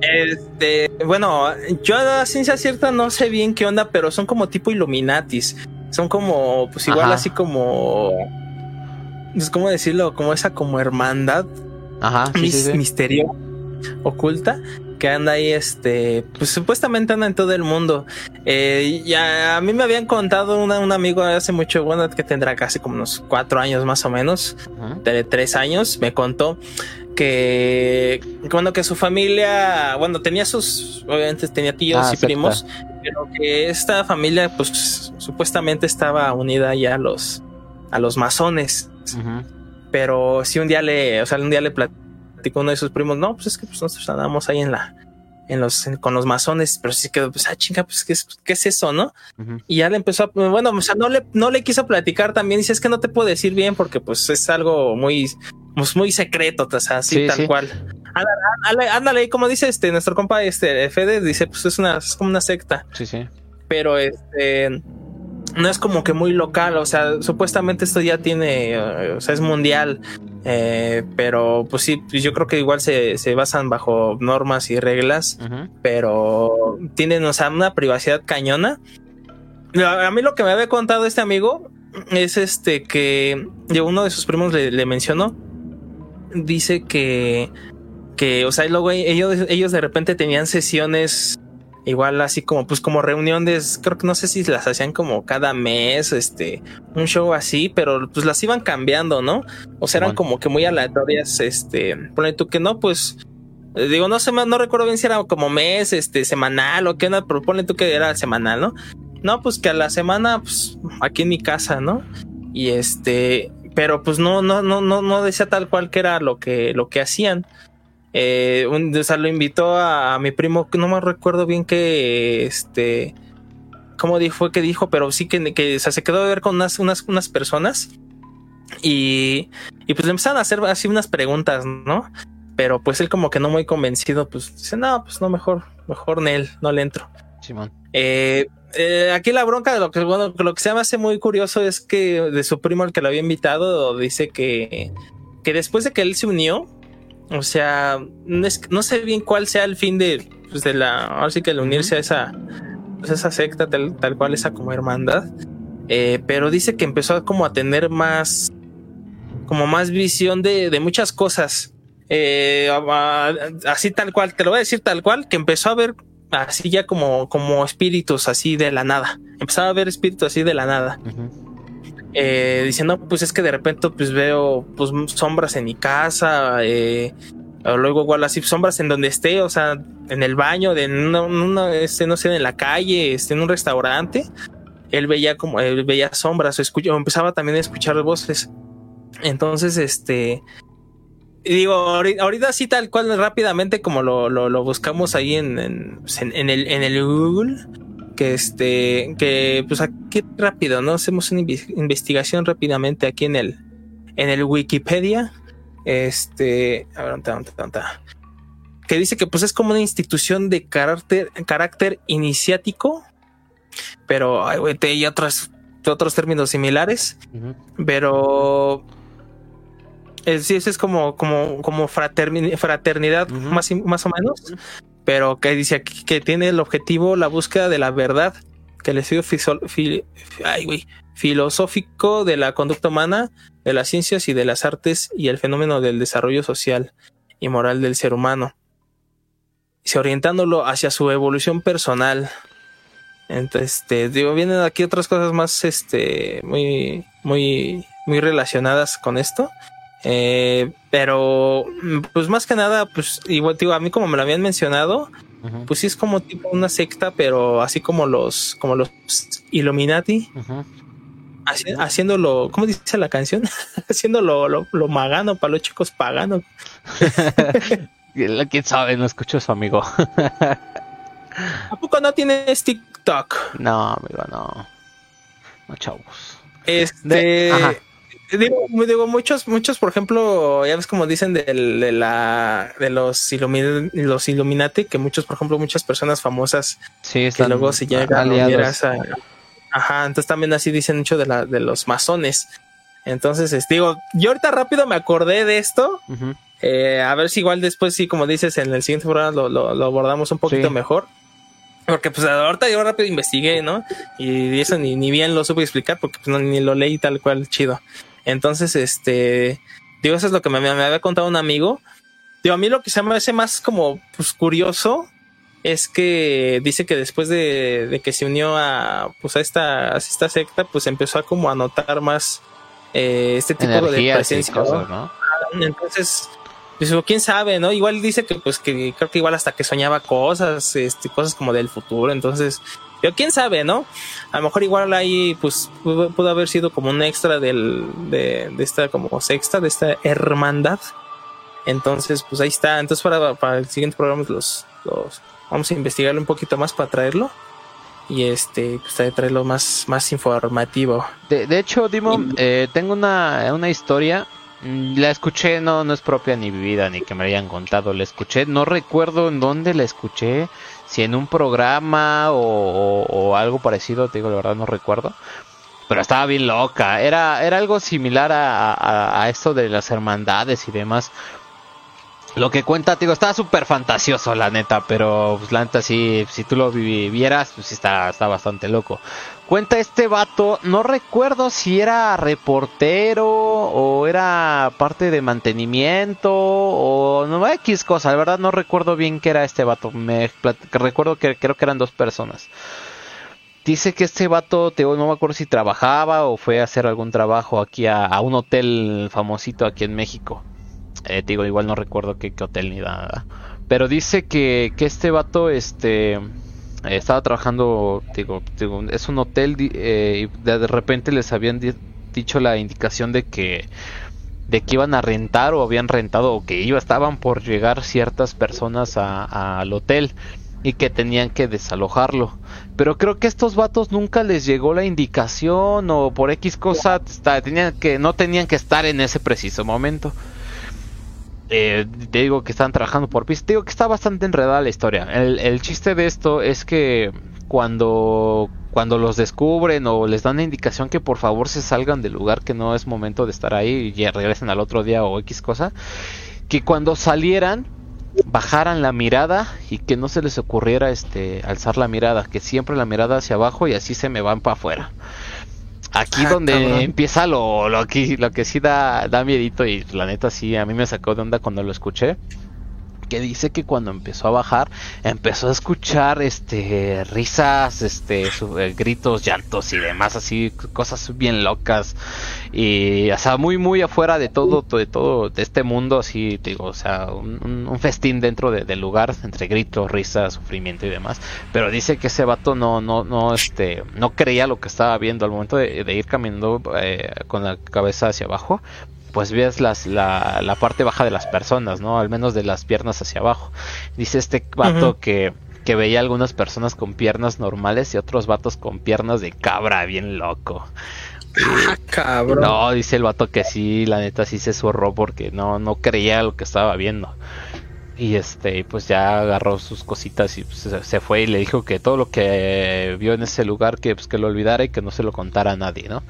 Speaker 2: Este bueno yo a ciencia cierta no sé bien qué onda pero son como tipo Illuminatis. Son como pues igual
Speaker 1: Ajá.
Speaker 2: así como pues, cómo decirlo como esa como hermandad.
Speaker 1: Ajá sí,
Speaker 2: mis,
Speaker 1: sí, sí.
Speaker 2: misterio oculta que anda ahí, este, pues supuestamente anda en todo el mundo. Eh, ya a mí me habían contado una, un amigo hace mucho, bueno, que tendrá casi como unos cuatro años más o menos, de tres años, me contó que, bueno, que su familia, bueno, tenía sus, obviamente tenía tíos
Speaker 1: Ah,
Speaker 2: y primos, pero que esta familia, pues supuestamente estaba unida ya a los, a los masones. Pero si un día le, o sea, un día le platicó uno de sus primos, no, pues es que pues nosotros andamos ahí en la, en los, en- con los masones, pero sí quedó, pues, ah, chinga, pues, ¿qué es, qué es eso, no? Y ya le empezó a, bueno, o sea, no le, no le quiso platicar también, dice, es que no te puedo decir bien porque, pues, es algo muy, pues, muy secreto, o sea, así,
Speaker 1: Sí,
Speaker 2: tal
Speaker 1: sí.
Speaker 2: cual. Ándale, ándale, ándale, como dice este, nuestro compa, este, Fede, dice, pues, es una, es como una secta
Speaker 1: sí sí
Speaker 2: pero este no es como que muy local, o sea, supuestamente esto ya tiene, eh, o sea, es mundial, eh, pero pues sí, pues yo creo que igual se, se basan bajo normas y reglas, pero tienen, o sea, una privacidad cañona. A mí lo que me había contado este amigo es este que uno de sus primos le, le mencionó, dice que, que, o sea, luego ellos, ellos de repente tenían sesiones igual así como pues como reuniones creo que no sé si las hacían como cada mes este un show así pero pues las iban cambiando no o sea eran como que muy aleatorias este ponle tú que no pues eh, digo no sé no recuerdo bien si era como mes este semanal o qué onda pero ponle tú que era semanal no no pues que a la semana pues aquí en mi casa no y este pero pues no no no no no decía tal cual que era lo que lo que hacían eh, un, o sea, lo invitó a, a mi primo, que no me recuerdo bien que este. ¿Cómo di- fue que dijo? Pero sí que, que o sea, se quedó de ver con unas, unas, unas personas. Y, y pues le empezaron a hacer así unas preguntas, ¿no? Pero pues él como que no muy convencido, pues dice, no, pues no, mejor, mejor Nel, no le entro.
Speaker 1: Simón
Speaker 2: Eh, eh, aquí la bronca de lo que bueno, lo que se me hace muy curioso es que de su primo al que lo había invitado dice que, que después de que él se unió, o sea, no, es- no sé bien cuál sea el fin de, pues, de la, ahora sí que el unirse a esa, pues, esa secta tal, tal cual esa como hermandad, eh, pero dice que empezó a como a tener más, como más visión de, de muchas cosas. Eh, así tal cual, te lo voy a decir tal cual, que empezó a ver así ya como, como espíritus así de la nada. Empezaba a ver espíritus así de la nada. Eh, diciendo, pues es que de repente pues veo pues sombras en mi casa. eh, o luego igual así sombras en donde esté, o sea, en el baño, de una, una, este, no sé, en la calle, este, en un restaurante. Él veía como, él veía sombras, o escuchó, empezaba también a escuchar voces. Entonces, este, digo, ahorita, ahorita sí tal cual rápidamente como lo, lo, lo buscamos ahí en, en- en el, en el Google, que este, que pues aquí rápido, ¿no? Hacemos una investigación rápidamente aquí en el, en el Wikipedia. Este, que dice que pues es como una institución de carácter, carácter iniciático, pero ay, güey, te- y otros, otros términos similares pero eh, sí, eso es como, como, como fraterni- fraternidad, más, más o menos, pero que dice aquí que tiene el objetivo la búsqueda de la verdad, que el estudio filosófico de la conducta humana, de las ciencias y de las artes y el fenómeno del desarrollo social y moral del ser humano, se orientándolo hacia su evolución personal. Entonces, este, digo, vienen aquí otras cosas más, este, muy, muy, muy relacionadas con esto. Eh, pero, mm, pues más que nada, pues igual, digo, a mí como me lo habían mencionado, pues sí es como tipo una secta, pero así como los, como los Illuminati,
Speaker 1: ujú.
Speaker 2: haci- haciéndolo, ¿cómo dice la canción? haciéndolo lo, lo magano para los chicos paganos.
Speaker 1: ¿Quién sabe? No escucho a su amigo.
Speaker 2: ¿A poco no tienes TikTok?
Speaker 1: no, amigo, no. No, chavos.
Speaker 2: Este,
Speaker 1: De- ajá.
Speaker 2: Digo, digo, muchos, muchos, por ejemplo, ya ves como dicen de, la, de los, Illumi- los Illuminati, que muchos, por ejemplo, muchas personas famosas
Speaker 1: Sí,
Speaker 2: que
Speaker 1: están
Speaker 2: luego se llegan a
Speaker 1: aliados.
Speaker 2: Ajá, entonces también así dicen mucho de, la, de los masones. Entonces, digo, yo ahorita rápido me acordé de esto. Eh, a ver si igual después, sí, como dices, en el siguiente programa lo, lo- lo abordamos un poquito
Speaker 1: Sí.
Speaker 2: mejor. Porque pues ahorita yo rápido investigué, ¿no? Y eso ni, ni bien lo supe explicar porque pues, no, ni lo leí tal cual chido. Entonces, este, digo, eso es lo que me, me había contado un amigo. Digo, a mí lo que se me hace más como pues curioso es que dice que después de, de que se unió a pues a esta, a esta secta, pues empezó a como a notar más eh, este tipo de
Speaker 1: Energías
Speaker 2: presencia. ¿no?
Speaker 1: cosas, ¿no?
Speaker 2: Entonces, pues quién sabe, ¿no? Igual dice que pues que creo que igual hasta que soñaba cosas, este, cosas como del futuro, entonces, pero quién sabe, ¿no? A lo mejor igual ahí pues pudo, pudo haber sido como un extra del, de, de esta como sexta, de esta hermandad. Entonces, pues ahí está. Entonces para, para el siguiente programa los, los vamos a investigarlo un poquito más para traerlo. Y este, pues tra- traerlo más, más informativo.
Speaker 1: De, de hecho, Dimo, eh, tengo una, una historia. mm, La escuché, no, no es propia ni vivida, ni que me hayan contado. La escuché, no recuerdo en dónde la escuché. Si en un programa o, algo parecido, te digo, la verdad no recuerdo. Pero estaba bien loca. Era, era algo similar a, a esto de las hermandades y demás. Lo que cuenta, te digo, estaba súper fantasioso, la neta, pero pues, la neta, si tú lo vi- vieras, pues está, está bastante loco. Cuenta este vato, no recuerdo si era reportero o era parte de mantenimiento o no X cosa, la verdad no recuerdo bien qué era este vato. Me recuerdo que creo que eran dos personas. Dice que este vato, te no me acuerdo si trabajaba o fue a hacer algún trabajo aquí a, a un hotel famosito aquí en México. Eh, digo, igual no recuerdo qué, qué hotel ni nada. Pero dice que, que este vato, este, eh, estaba trabajando, digo, digo, es un hotel eh, y de, de repente les habían di- dicho la indicación de que de que iban a rentar o habían rentado o que iba, estaban por llegar ciertas personas a- a- al hotel y que tenían que desalojarlo. Pero creo que estos vatos nunca les llegó la indicación o por X cosa está- tenían que no tenían que estar en ese preciso momento. Eh, te digo que están trabajando por piso. Te digo que está bastante enredada la historia. El, el chiste de esto es que cuando, cuando los descubren o les dan la indicación que por favor se salgan del lugar, que no es momento de estar ahí y regresen al otro día o X cosa, que cuando salieran bajaran la mirada y que no se les ocurriera este alzar la mirada, que siempre la mirada hacia abajo y así se me van para afuera. Aquí
Speaker 2: Ah,
Speaker 1: donde
Speaker 2: cabrón.
Speaker 1: empieza lo, lo, que, lo que sí da, da miedito y la neta sí, a mí me sacó de onda cuando lo escuché. Que dice que cuando empezó a bajar, empezó a escuchar este risas, este eh, gritos, llantos y demás, así cosas bien locas. Y o sea, muy muy afuera de todo, de todo, de este mundo, así digo, o sea, un, festín dentro de- del lugar, entre gritos, risas, sufrimiento y demás. Pero dice que ese vato no, no, no, este, no creía lo que estaba viendo al momento de, de ir caminando eh, con la cabeza hacia abajo. Pues ves las, la, la parte baja de las personas, ¿no? Al menos de las piernas hacia abajo. Dice este vato que, que veía algunas personas con piernas normales y otros vatos con piernas de cabra, bien loco.
Speaker 2: Ah, cabrón.
Speaker 1: No, dice el vato que sí, la neta sí se zurró porque no, no creía lo que estaba viendo. Y este, pues ya agarró sus cositas y pues, se, se fue y le dijo que todo lo que vio en ese lugar que pues que lo olvidara y que no se lo contara a nadie, ¿no?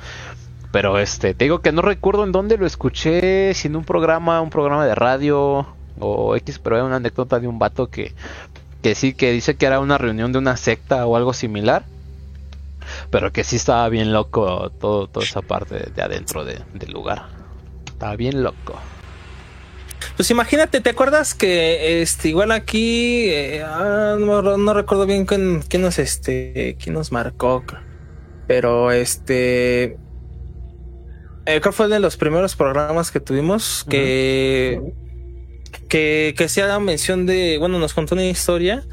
Speaker 1: Pero este, te digo que no recuerdo en dónde lo escuché, si en un programa, un programa de radio o X, pero era una anécdota de un vato que, que sí, que dice que era una reunión de una secta o algo similar. Pero que sí estaba bien loco todo, toda esa parte de, de adentro de- del lugar. Estaba bien loco.
Speaker 2: Pues imagínate, ¿te acuerdas que este igual aquí eh, ah, no, no recuerdo bien quién, quién nos este quién nos marcó, pero este eh, creo que fue de los primeros programas que tuvimos que que que se haga mención de bueno nos contó una historia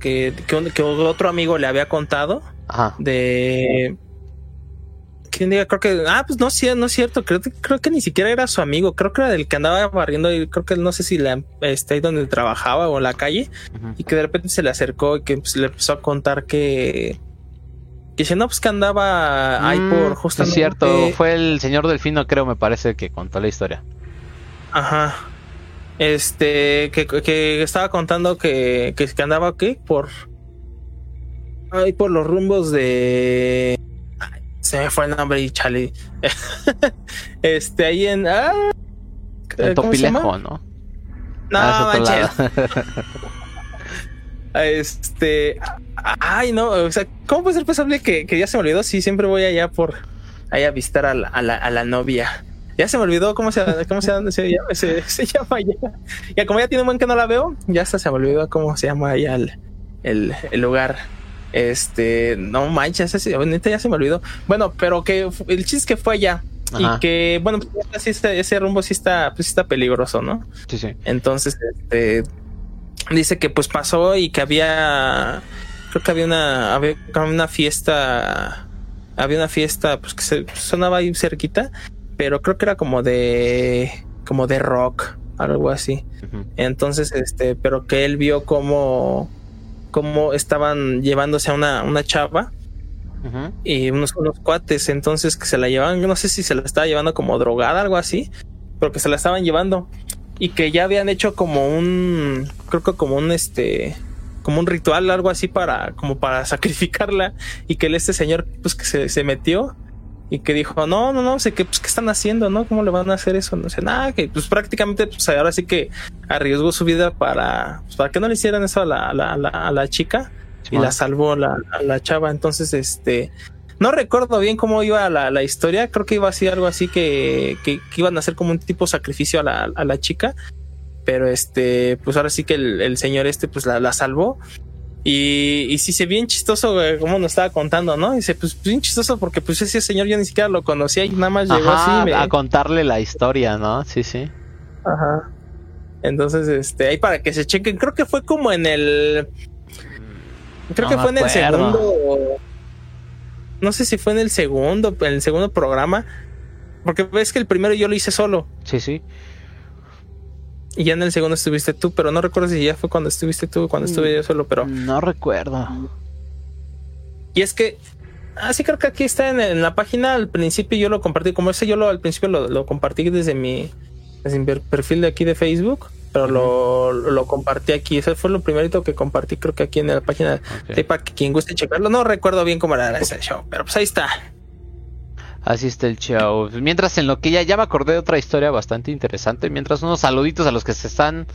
Speaker 2: que, que, un- que otro amigo le había contado
Speaker 1: Ajá.
Speaker 2: de quién diga creo que ah pues no sí no es cierto creo, que- creo que ni siquiera era su amigo creo que era del que andaba barriendo y creo que no sé si la está ahí donde trabajaba o en la calle y que de repente se le acercó y que pues, le empezó a contar que que dice no pues que andaba ahí
Speaker 1: Mm,
Speaker 2: por
Speaker 1: Es
Speaker 2: justamente
Speaker 1: cierto, fue el señor Delfino, creo, me parece, que contó la historia.
Speaker 2: Ajá. Este, que, que estaba contando que, que, que andaba aquí por. Ahí por los rumbos de. Ay, se me fue el nombre y chale. este, ahí en. Ah,
Speaker 1: En. Topilejo, ¿no?
Speaker 2: No,
Speaker 1: Ah, es
Speaker 2: manches. Este. Ay, no. O sea, ¿cómo puede ser posible que, que ya se me olvidó? Sí, siempre voy allá por. Ahí a visitar a la, a la, a la novia. Ya se me olvidó cómo se, cómo se, se llama, se, se llama ya. Ya como ya tiene un buen que no la veo, ya hasta se me olvidó cómo se llama allá el, el, el lugar. Este, no manches, ese, neta ya se me olvidó. Bueno, pero que el chiste es que fue allá.
Speaker 1: Ajá.
Speaker 2: Y que, bueno, pues, ese rumbo sí está, pues, sí está peligroso, ¿no?
Speaker 1: Sí, sí.
Speaker 2: Entonces, este dice que pues pasó y que había creo que había una había una fiesta había una fiesta pues que se sonaba ahí cerquita, pero creo que era como de como de rock, algo así. Entonces, este, pero que él vio como cómo estaban llevándose a una, una chava y unos, unos cuates, entonces que se la llevaban, no sé si se la estaba llevando como drogada, algo así, pero que se la estaban llevando y que ya habían hecho como un, creo que como un este, como un ritual, algo así para, como para sacrificarla y que el este señor pues que se, se metió y que dijo, no, no, no, sé qué, pues, ¿qué están haciendo? ¿No? ¿Cómo le van a hacer eso? No sé, nada, que pues prácticamente, pues ahora sí que arriesgó su vida para, pues, para que no le hicieran eso a la, a la, a la, a la chica y la salvó la, a la chava. Entonces, este, no recuerdo bien cómo iba la, la historia. Creo que iba a ser algo así que, que, que iban a hacer como un tipo sacrificio a la, a la chica. Pero este, pues ahora sí que el, el señor este, pues la, la salvó. Y, y sí, se bien chistoso, güey, como nos estaba contando, ¿no? Dice, pues bien chistoso porque pues ese señor yo ni siquiera lo conocía y nada más llegó
Speaker 1: Ajá,
Speaker 2: así. me-
Speaker 1: a contarle la historia, ¿no? Sí, sí.
Speaker 2: Ajá. Entonces, este, ahí para que se chequen, creo que fue como en el. Creo
Speaker 1: No
Speaker 2: que fue en el segundo. No sé si fue en el segundo, en el segundo programa. Porque ves que el primero yo lo hice solo.
Speaker 1: Sí, sí.
Speaker 2: Y ya en el segundo estuviste tú, pero no recuerdo si ya fue cuando estuviste tú o cuando estuve yo solo, pero.
Speaker 1: No recuerdo.
Speaker 2: Y es que. Ah, sí, creo que aquí está en, en la página. Al principio yo lo compartí. Como ese yo lo al principio lo, lo compartí desde mi, desde mi per- perfil de aquí de Facebook. Pero lo, lo compartí aquí. Ese fue lo primerito que compartí, creo que aquí en la página.
Speaker 1: Ok.
Speaker 2: Ahí para que quien guste checarlo. No recuerdo bien cómo era ese show, pero pues ahí está.
Speaker 1: Así está el show. Mientras en lo que ya, ya me acordé de otra historia bastante interesante. Mientras unos saluditos a los que se están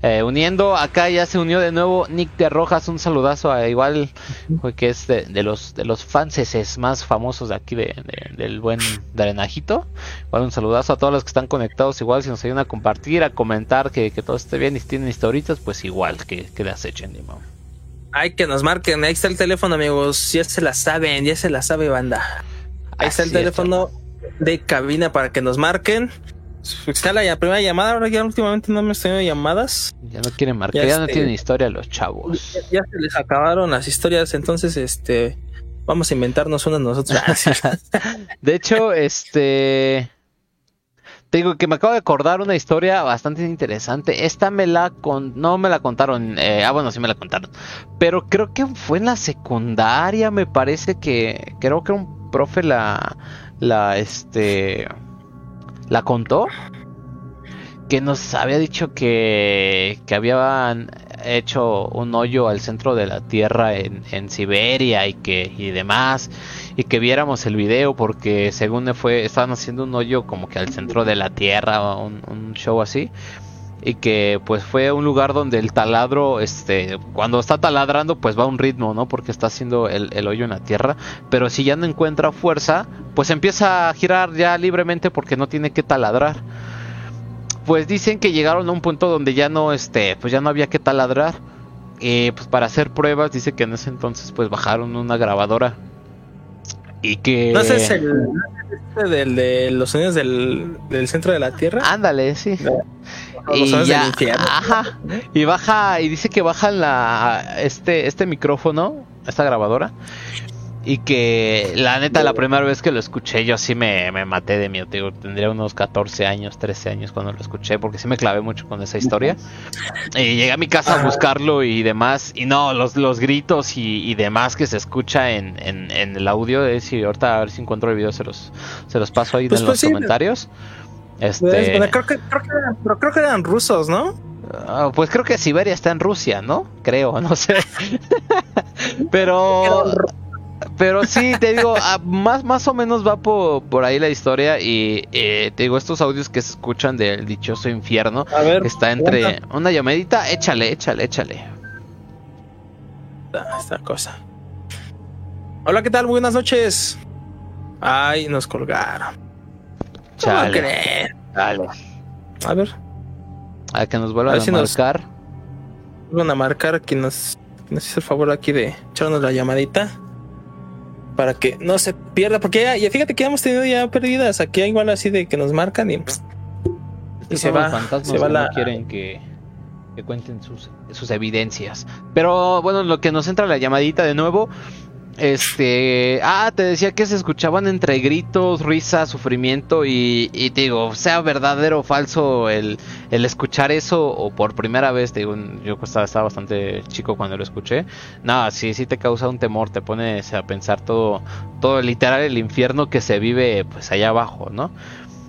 Speaker 1: eh, uniendo. Acá ya se unió de nuevo Nick de Rojas. Un saludazo a igual que es de, de los de los fanses más famosos de aquí de, de- del buen Drenajito. Igual un saludazo a todos los que están conectados. Igual si nos ayudan a compartir, a comentar que, que todo esté bien y si tienen historitas, pues igual que, que las echen, Dimo.
Speaker 2: Ay, que nos marquen. Ahí está el teléfono, amigos. Ya se la saben, ya se la sabe, banda. Ahí está el teléfono de cabina para que nos marquen. Está la primera llamada. Ahora ya últimamente no me estoy teniendo llamadas.
Speaker 1: Ya no quieren marcar,
Speaker 2: Ya
Speaker 1: ya no
Speaker 2: este-
Speaker 1: tienen historia los chavos.
Speaker 2: Ya, ya se les acabaron las historias, entonces este vamos a inventarnos una nosotros.
Speaker 1: De hecho, este. Te digo que me acabo de acordar una historia bastante interesante. Esta me la con... no me la contaron. eh, ah, bueno, sí me la contaron. Pero creo que fue en la secundaria. Me parece que. Creo que un profe la. La este. La contó. Que nos había dicho que. Que habían hecho un hoyo al centro de la tierra en, en Siberia y que. y demás y que viéramos el video porque según fue estaban haciendo un hoyo como que al centro de la tierra un, un show así y que pues fue un lugar donde el taladro este cuando está taladrando pues va a un ritmo no porque está haciendo el, el hoyo en la tierra. Pero si ya no encuentra fuerza pues empieza a girar ya libremente porque no tiene que taladrar. Pues dicen que llegaron a un punto donde ya no este pues ya no había que taladrar. Y pues para hacer pruebas dice que en ese entonces pues bajaron una grabadora Y que.
Speaker 2: No es el, ¿no este del de los sonidos del, del centro de la Tierra.
Speaker 1: Ándale, sí.
Speaker 2: O los
Speaker 1: y ya,
Speaker 2: del infierno.
Speaker 1: ajá. Y baja, y dice que baja la este, este micrófono, esta grabadora. Y que la neta, la primera vez que lo escuché, yo sí me, me maté de miedo. Digo, tendría unos 14 años, 13 años cuando lo escuché, porque sí me clavé mucho con esa historia. Y llegué a mi casa a buscarlo y demás. Y no, los, los gritos y, y demás que se escucha en, en, en el audio. Es, y ahorita a ver si encuentro el video, se los, se los paso ahí
Speaker 2: Pues,
Speaker 1: en
Speaker 2: pues,
Speaker 1: los
Speaker 2: sí.
Speaker 1: comentarios.
Speaker 2: Pues,
Speaker 1: Este,
Speaker 2: bueno, creo, que, creo, que eran, pero creo que eran rusos, ¿no?
Speaker 1: Ah, pues creo que Siberia está en Rusia, ¿no? Creo, no sé. pero pero sí, te digo, ah, más, más o menos va por, por ahí la historia y eh, te digo, estos audios que se escuchan del dichoso infierno,
Speaker 2: A ver.
Speaker 1: está entre una llamadita, échale, échale, échale.
Speaker 2: Esta, esta cosa. Hola, ¿qué tal? Buenas noches. Ay, nos colgaron. ¿Cómo
Speaker 1: Chale, chale.
Speaker 2: A ver,
Speaker 1: A que nos
Speaker 2: A
Speaker 1: vuelvan
Speaker 2: ver
Speaker 1: a,
Speaker 2: si nos-
Speaker 1: marcar.
Speaker 2: van a marcar quien nos, nos hizo el favor aquí de echarnos la llamadita. Para que no se pierda, porque ya, ya fíjate que ya hemos tenido ya perdidas. Aquí hay igual así de que nos marcan y
Speaker 1: Estos
Speaker 2: y se va-
Speaker 1: fantasmas
Speaker 2: se va la-
Speaker 1: no quieren que, que cuenten sus, sus evidencias. Pero bueno, lo que nos entra la llamadita de nuevo. Este. Ah, te decía que se escuchaban entre gritos, risas, sufrimiento. Y, y te digo, sea verdadero o falso el, el escuchar eso. O por primera vez, te digo, yo estaba, estaba bastante chico cuando lo escuché. No, sí, sí te causa un temor. Te pones a pensar todo, todo literal el infierno que se vive pues allá abajo, ¿no?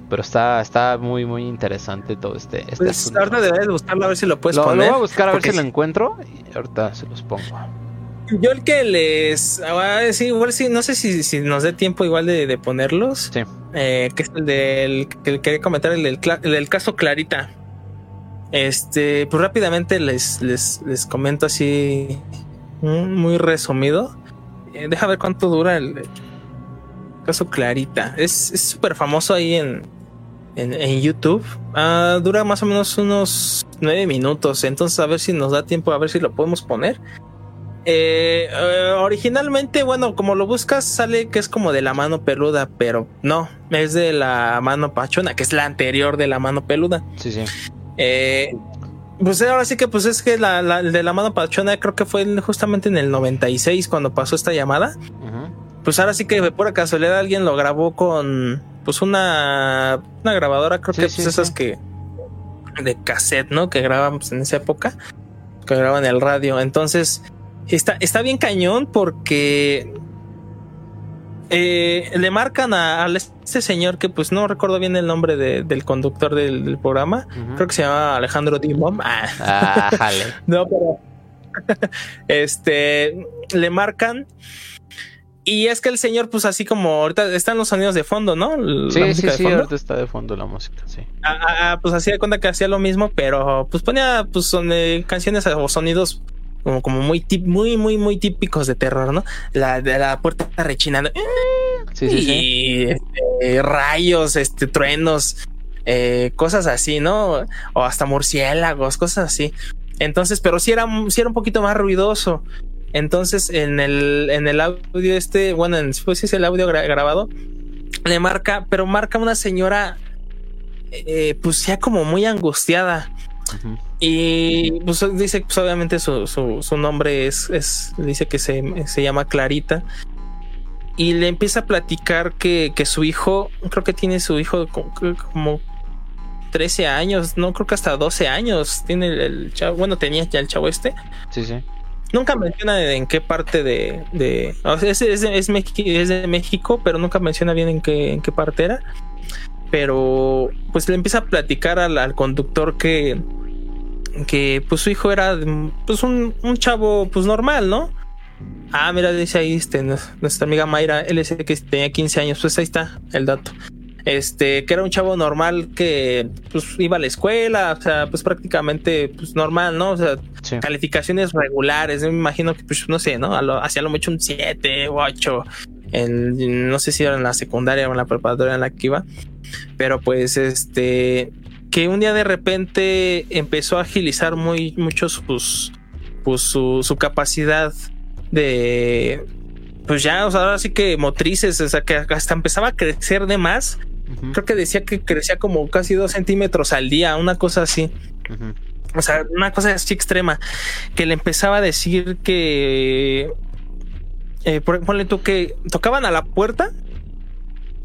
Speaker 1: Pero está, está muy, muy interesante todo este, este
Speaker 2: pues
Speaker 1: asunto.
Speaker 2: ahorita debes buscarlo a ver si lo puedes
Speaker 1: Lo, lo
Speaker 2: poner.
Speaker 1: voy a buscar a ver si lo encuentro y ahorita se los pongo.
Speaker 2: Yo el que les voy a decir, igual sí, no sé si, si nos dé tiempo igual de, de ponerlos.
Speaker 1: Sí.
Speaker 2: Eh, que es el del que quería comentar, el del, el del caso Clarita. Este, pues rápidamente les, les, les comento así muy resumido. Eh, deja ver cuánto dura el caso Clarita. Es es súper famoso ahí en, en, en YouTube. Ah, dura más o menos unos nueve minutos. Entonces a ver si nos da tiempo, a ver si lo podemos poner. Eh, eh, originalmente, bueno, como lo buscas, sale que es como de la mano peluda, pero no, es de la mano pachona, que es la anterior de la mano peluda.
Speaker 1: Sí, sí.
Speaker 2: Eh, pues ahora sí que, pues es que la, la- de la mano pachona creo que fue en- justamente en el 96 cuando pasó esta llamada. Pues ahora sí que de pura casualidad alguien lo grabó con, pues una, una grabadora, creo
Speaker 1: Sí,
Speaker 2: que
Speaker 1: sí,
Speaker 2: pues esas
Speaker 1: sí.
Speaker 2: que de cassette, ¿no? Que grababan pues, en esa época, que grababan el radio. Entonces, está, está bien cañón porque eh, le marcan a, a este señor que pues no recuerdo bien el nombre de- del conductor del, del programa. Creo que se llama Alejandro Dimom. Ah,
Speaker 1: Ah, jale.
Speaker 2: no, pero este le marcan. Y es que el señor, pues así como ahorita están los sonidos de fondo, ¿no? La
Speaker 1: Sí, sí,
Speaker 2: de
Speaker 1: sí,
Speaker 2: fondo.
Speaker 1: ahorita está de fondo la música, sí.
Speaker 2: Ah, ah, ah, pues hacía cuenta que hacía lo mismo, pero pues ponía pues son, eh, canciones o sonidos como, como muy tip, muy, muy, muy típicos de terror, ¿no? La de la puerta rechinando.
Speaker 1: Sí, sí, sí.
Speaker 2: y este, rayos, este, truenos, eh, cosas así, ¿no? O hasta murciélagos, cosas así. Entonces, pero sí era, sí era un poquito más ruidoso. Entonces, en el, en el audio este, bueno, en, pues es el audio gra- grabado, le marca, pero marca una señora, eh, pues ya como muy angustiada. Y pues dice, pues obviamente su, su, su nombre es, es, dice que se, se llama Clarita. Y le empieza a platicar que, que su hijo, creo que tiene su hijo co- co- como 13 años, no creo que hasta 12 años tiene el, el chavo, bueno, tenía ya el chavo este.
Speaker 1: Sí, sí.
Speaker 2: Nunca menciona en qué parte de. de o sea, es, es de, es de México, pero nunca menciona bien en qué, en qué parte era. Pero pues le empieza a platicar al, al conductor que. Que pues su hijo era pues un, un chavo pues normal, ¿no? Ah, mira, dice ahí este, nuestra amiga Mayra, él es el que tenía 15 años, pues ahí está el dato. Este, que era un chavo normal que pues iba a la escuela, o sea, pues prácticamente pues normal, ¿no? O sea,
Speaker 1: Sí.
Speaker 2: calificaciones regulares. Me imagino que, pues, no sé, ¿no? A lo, hacia lo mucho un 7 o 8. En, no sé si era en la secundaria o en la preparatoria en la que iba. Pero pues, este. Que un día de repente empezó a agilizar muy mucho sus, pues, su, su capacidad de. pues ya, o sea, ahora sí que motrices, o sea, que hasta empezaba a crecer de más. Creo que decía que crecía como casi dos centímetros al día, una cosa así. O sea, una cosa así extrema. Que le empezaba a decir que. Eh, por- ponle tú que tocaban a la puerta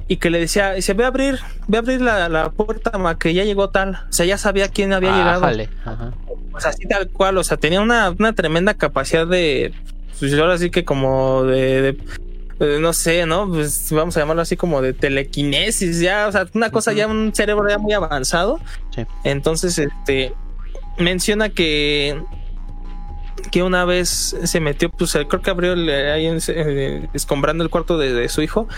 Speaker 2: y que le decía, dice, ve a abrir, ve a abrir la, la puerta, ma, que ya llegó tal. O sea, ya sabía quién había llegado.
Speaker 1: Ájale, ajá.
Speaker 2: O sea, así tal cual. O sea, tenía una, una tremenda capacidad de. Pues ahora sí que como de. de- no sé, ¿no? Pues vamos a llamarlo así como de telequinesis, ya, o sea, una cosa ya, un cerebro ya muy avanzado.
Speaker 1: Sí.
Speaker 2: Entonces, este menciona que que una vez se metió, pues creo que abrió el- ahí en- eh, escombrando el cuarto de, de su hijo,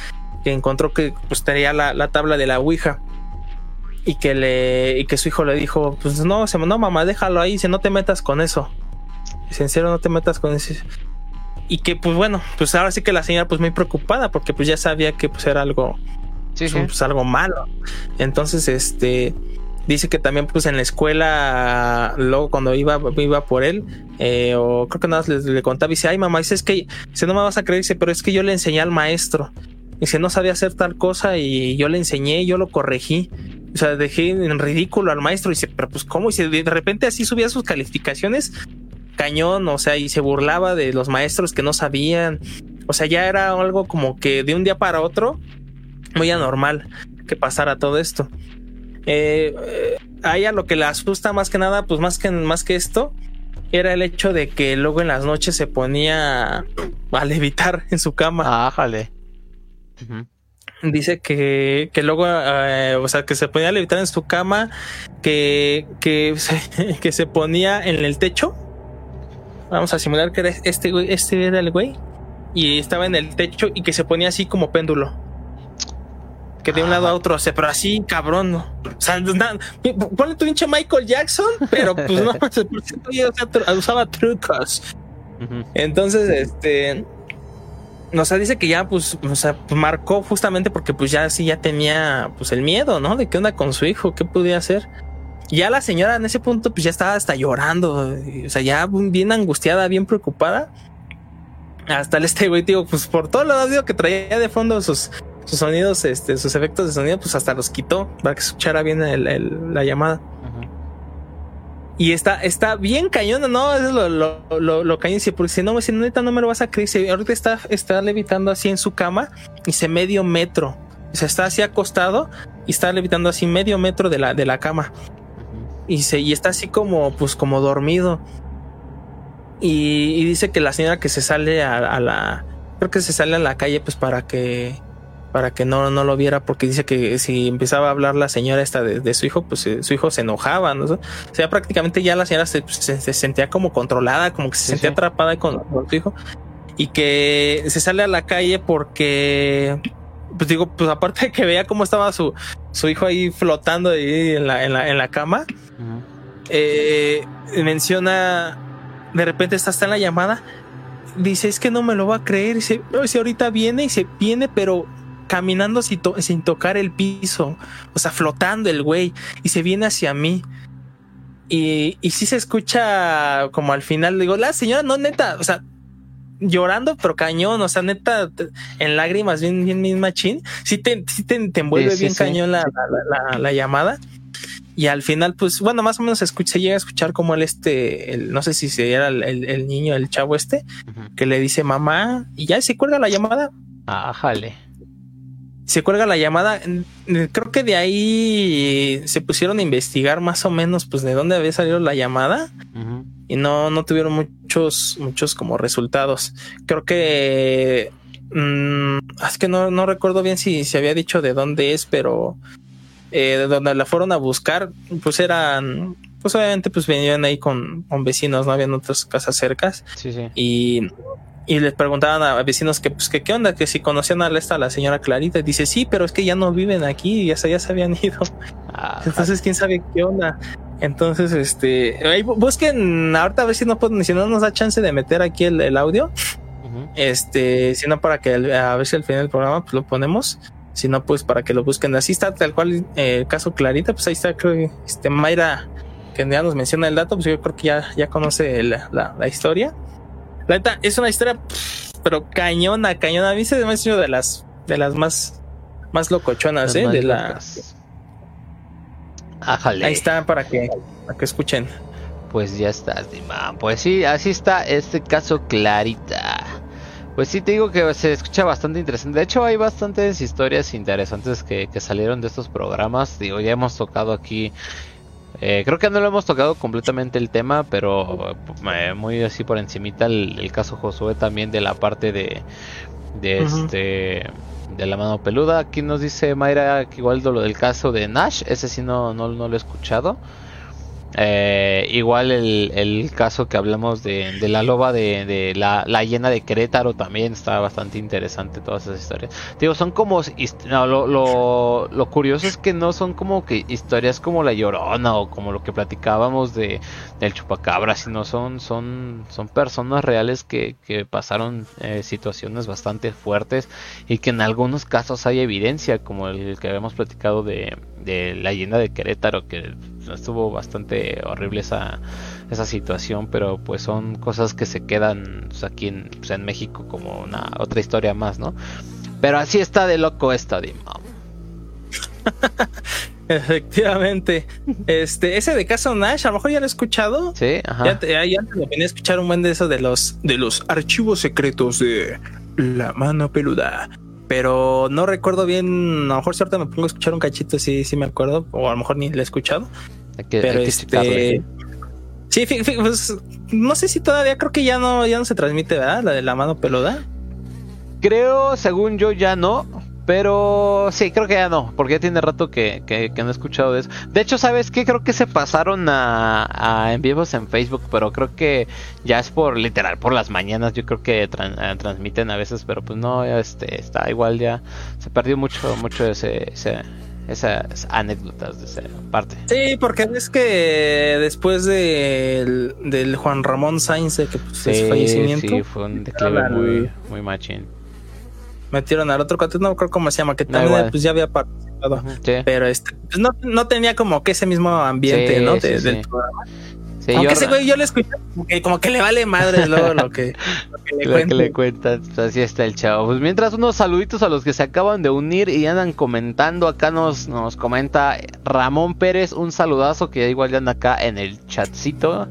Speaker 2: que encontró que pues tenía la, la tabla de la Ouija y que le y que su hijo le dijo, pues no, se, no mamá, déjalo ahí, si no te metas con eso. Serio, no te metas con eso. Y que pues bueno, pues ahora sí que la señora pues muy preocupada porque pues ya sabía que pues era algo
Speaker 1: Sí, sí.
Speaker 2: pues, algo malo. Entonces, este dice que también pues en la escuela luego cuando iba iba por él eh, o creo que nada más le, le contaba y dice ay mamá dice es que dice no me vas a creer dice pero es que yo le enseñé al maestro dice no sabía hacer tal cosa y yo le enseñé yo lo corregí o sea dejé en ridículo al maestro dice pero pues cómo dice de repente así subía sus calificaciones cañón o sea y se burlaba de los maestros que no sabían. O sea ya era algo como que de un día para otro muy anormal que pasara todo esto. Eh, eh, a ella lo que le asusta más que nada, pues más que, más que esto, era el hecho de que luego en las noches se ponía a levitar en su cama. Dice que, que luego, eh, o sea, que se ponía a levitar en su cama, que, que, se, que se ponía en el techo. Vamos a simular que era este güey, este era el güey. Y estaba en el techo y que se ponía así como péndulo. Que de un lado a otro, pero así cabrón, ¿no? O sea, na- ponle tu pinche Michael Jackson, pero pues no, usaba trucos. Entonces, este. O sea, dice que ya, pues, o sea, marcó justamente porque, pues, ya sí, ya tenía, pues, el miedo, ¿no? De qué onda con su hijo, qué podía hacer. Ya la señora en ese punto, pues, ya estaba hasta llorando, o sea, ya bien angustiada, bien preocupada. Hasta el este güey, digo, pues, por todo lo audio que traía de fondo sus, sus sonidos, este, sus efectos de sonido, pues, hasta los quitó para que escuchara bien la llamada. Y está, está bien cañón, ¿no? Es lo, lo, lo, lo cañón. Dice, porque si no, si neta no me lo vas a creer. Dice, ahorita está, está levitando así en su cama. Dice, medio metro. Dice, está así acostado y está levitando así medio metro de la, de la cama. Y, se, y está así como, pues, como dormido. Y, y dice que la señora que se sale a, a la. Creo que se sale a la calle, pues, para que. Para que no, no lo viera, porque dice que si empezaba a hablar la señora esta de, de su hijo, pues eh, su hijo se enojaba, ¿no? O sea, prácticamente ya la señora se, se- se sentía como controlada, como que se
Speaker 1: Sí,
Speaker 2: sentía
Speaker 1: sí.
Speaker 2: atrapada con, con su hijo. Y que se sale a la calle porque, pues digo, pues aparte de que veía cómo estaba su, su hijo ahí flotando ahí en la, en la, en la cama, eh, menciona, de repente está, está en la llamada, dice, es que no me lo va a creer, dice, "No, dice, ahorita viene y se viene, pero caminando sin, to- sin tocar el piso, o sea, flotando el güey, y se viene hacia mí. Y, y sí se escucha como al final, digo, la señora no neta, o sea, llorando, pero cañón, o sea, neta, en lágrimas, bien, bien, bien machín, sí te, sí te, te envuelve
Speaker 1: Sí, sí,
Speaker 2: bien cañón la, la- la- la llamada. Y al final, pues, bueno, más o menos se, escucha, se llega a escuchar como el este, el, no sé si se era el, el- el niño, el chavo este, que le dice mamá, y ya se cuelga la llamada.
Speaker 1: Ájale.
Speaker 2: Se cuelga la llamada. Creo que de ahí se pusieron a investigar más o menos, pues, de dónde había salido la llamada y no, no tuvieron muchos, muchos como resultados. Creo que mm, es que no, no recuerdo bien si se había dicho de dónde es, pero eh, de donde la fueron a buscar, pues eran, pues obviamente pues venían ahí con, con vecinos, no habían otras casas cercas
Speaker 1: Sí, sí.
Speaker 2: y, y les preguntaban a vecinos que pues que qué onda, que si conocían a esta la señora Clarita, y dice sí, pero es que ya no viven aquí, ya se, ya se habían ido.
Speaker 1: Ájale.
Speaker 2: Entonces, quién sabe qué onda. Entonces, este, busquen ahorita a ver si no pueden, si no nos da chance de meter aquí el, el audio,
Speaker 1: Ujú.
Speaker 2: este, si no para que a ver si al final del programa pues lo ponemos, si no pues para que lo busquen. Así está tal cual eh, el caso Clarita, pues ahí está creo que, este Mayra que ya nos menciona el dato, pues yo creo que ya ya conoce la, la, la historia. La neta es una historia pero cañona, cañona. A mí se me ha sido de las, de las más, más locochonas,
Speaker 1: Las
Speaker 2: ¿eh?
Speaker 1: más
Speaker 2: De la,
Speaker 1: locas. Ájale.
Speaker 2: ahí está para que, para que escuchen.
Speaker 1: Pues ya estás, Dimán. Pues sí, así está este caso clarita. Pues sí, te digo que se escucha bastante interesante. De hecho, hay bastantes historias interesantes que, que salieron de estos programas. Digo, ya hemos tocado aquí. Eh, creo que no lo hemos tocado completamente el tema, pero eh, muy así por encimita el, el caso Josué también de la parte de, este de la mano peluda. Aquí nos dice Mayra que igual lo del caso de Nash, ese sí no, no, no lo he escuchado. Eh, igual el, el caso que hablamos de, la loba de, de la, la hiena de Querétaro también está bastante interesante todas esas historias. Digo, son como no, lo, lo, lo curioso es que no son como que historias como la llorona o como lo que platicábamos de del chupacabra, sino son, son, son personas reales que, que pasaron eh, situaciones bastante fuertes y que en algunos casos hay evidencia, como el que habíamos platicado de, de la hiena de Querétaro, que estuvo bastante horrible esa, esa situación, pero pues son cosas que se quedan pues, aquí en, pues, en México como una otra historia más, ¿no? Pero así está de loco esta Dimam.
Speaker 2: Efectivamente. Este, ese de caso Nash, a lo mejor ya lo he escuchado.
Speaker 1: Sí, ajá.
Speaker 2: Ya, te, ya, ya lo venía a escuchar un buen de eso de los, de los archivos secretos de la mano peluda. Pero no recuerdo bien. A lo mejor si ahorita me pongo a escuchar un cachito, sí, sí me acuerdo. O a lo mejor ni lo he escuchado.
Speaker 1: Hay que,
Speaker 2: Pero
Speaker 1: hay que checarle.
Speaker 2: este. Sí, fí- fí- pues, no sé si todavía creo que ya no, ya no se transmite, ¿verdad? La de la mano peluda.
Speaker 1: Creo, según yo, ya no. Pero sí, creo que ya no. Porque ya tiene rato que, que, que no he escuchado de eso. De hecho, ¿sabes qué? Creo que se pasaron a, a en vivos en Facebook. Pero creo que ya es por literal, por las mañanas. Yo creo que tran- eh, transmiten a veces. Pero pues no, ya este, está igual ya. Se perdió mucho, mucho ese, ese, esas anécdotas de esa parte.
Speaker 2: Sí, porque es que después del, del Juan Ramón Sainz, de que pues,
Speaker 1: Sí,
Speaker 2: su fallecimiento,
Speaker 1: sí, fue un declive
Speaker 2: Al-
Speaker 1: muy, muy machín.
Speaker 2: metieron al otro cuate, no creo cómo se llama, que también
Speaker 1: igual.
Speaker 2: pues, ya había participado.
Speaker 1: Sí,
Speaker 2: Pero este, pues, no, no tenía como que ese mismo ambiente,
Speaker 1: Sí,
Speaker 2: ¿no? De- del programa.
Speaker 1: Sí,
Speaker 2: Aunque
Speaker 1: yo
Speaker 2: ese güey yo le escuché como que, como que le vale madre luego lo que, lo que le
Speaker 1: Lo
Speaker 2: cuento.
Speaker 1: que le cuentan, pues así está el chavo. Pues mientras unos saluditos a los que se acaban de unir y andan comentando, acá nos, nos comenta Ramón Pérez, un saludazo que igual ya anda acá en el chatcito.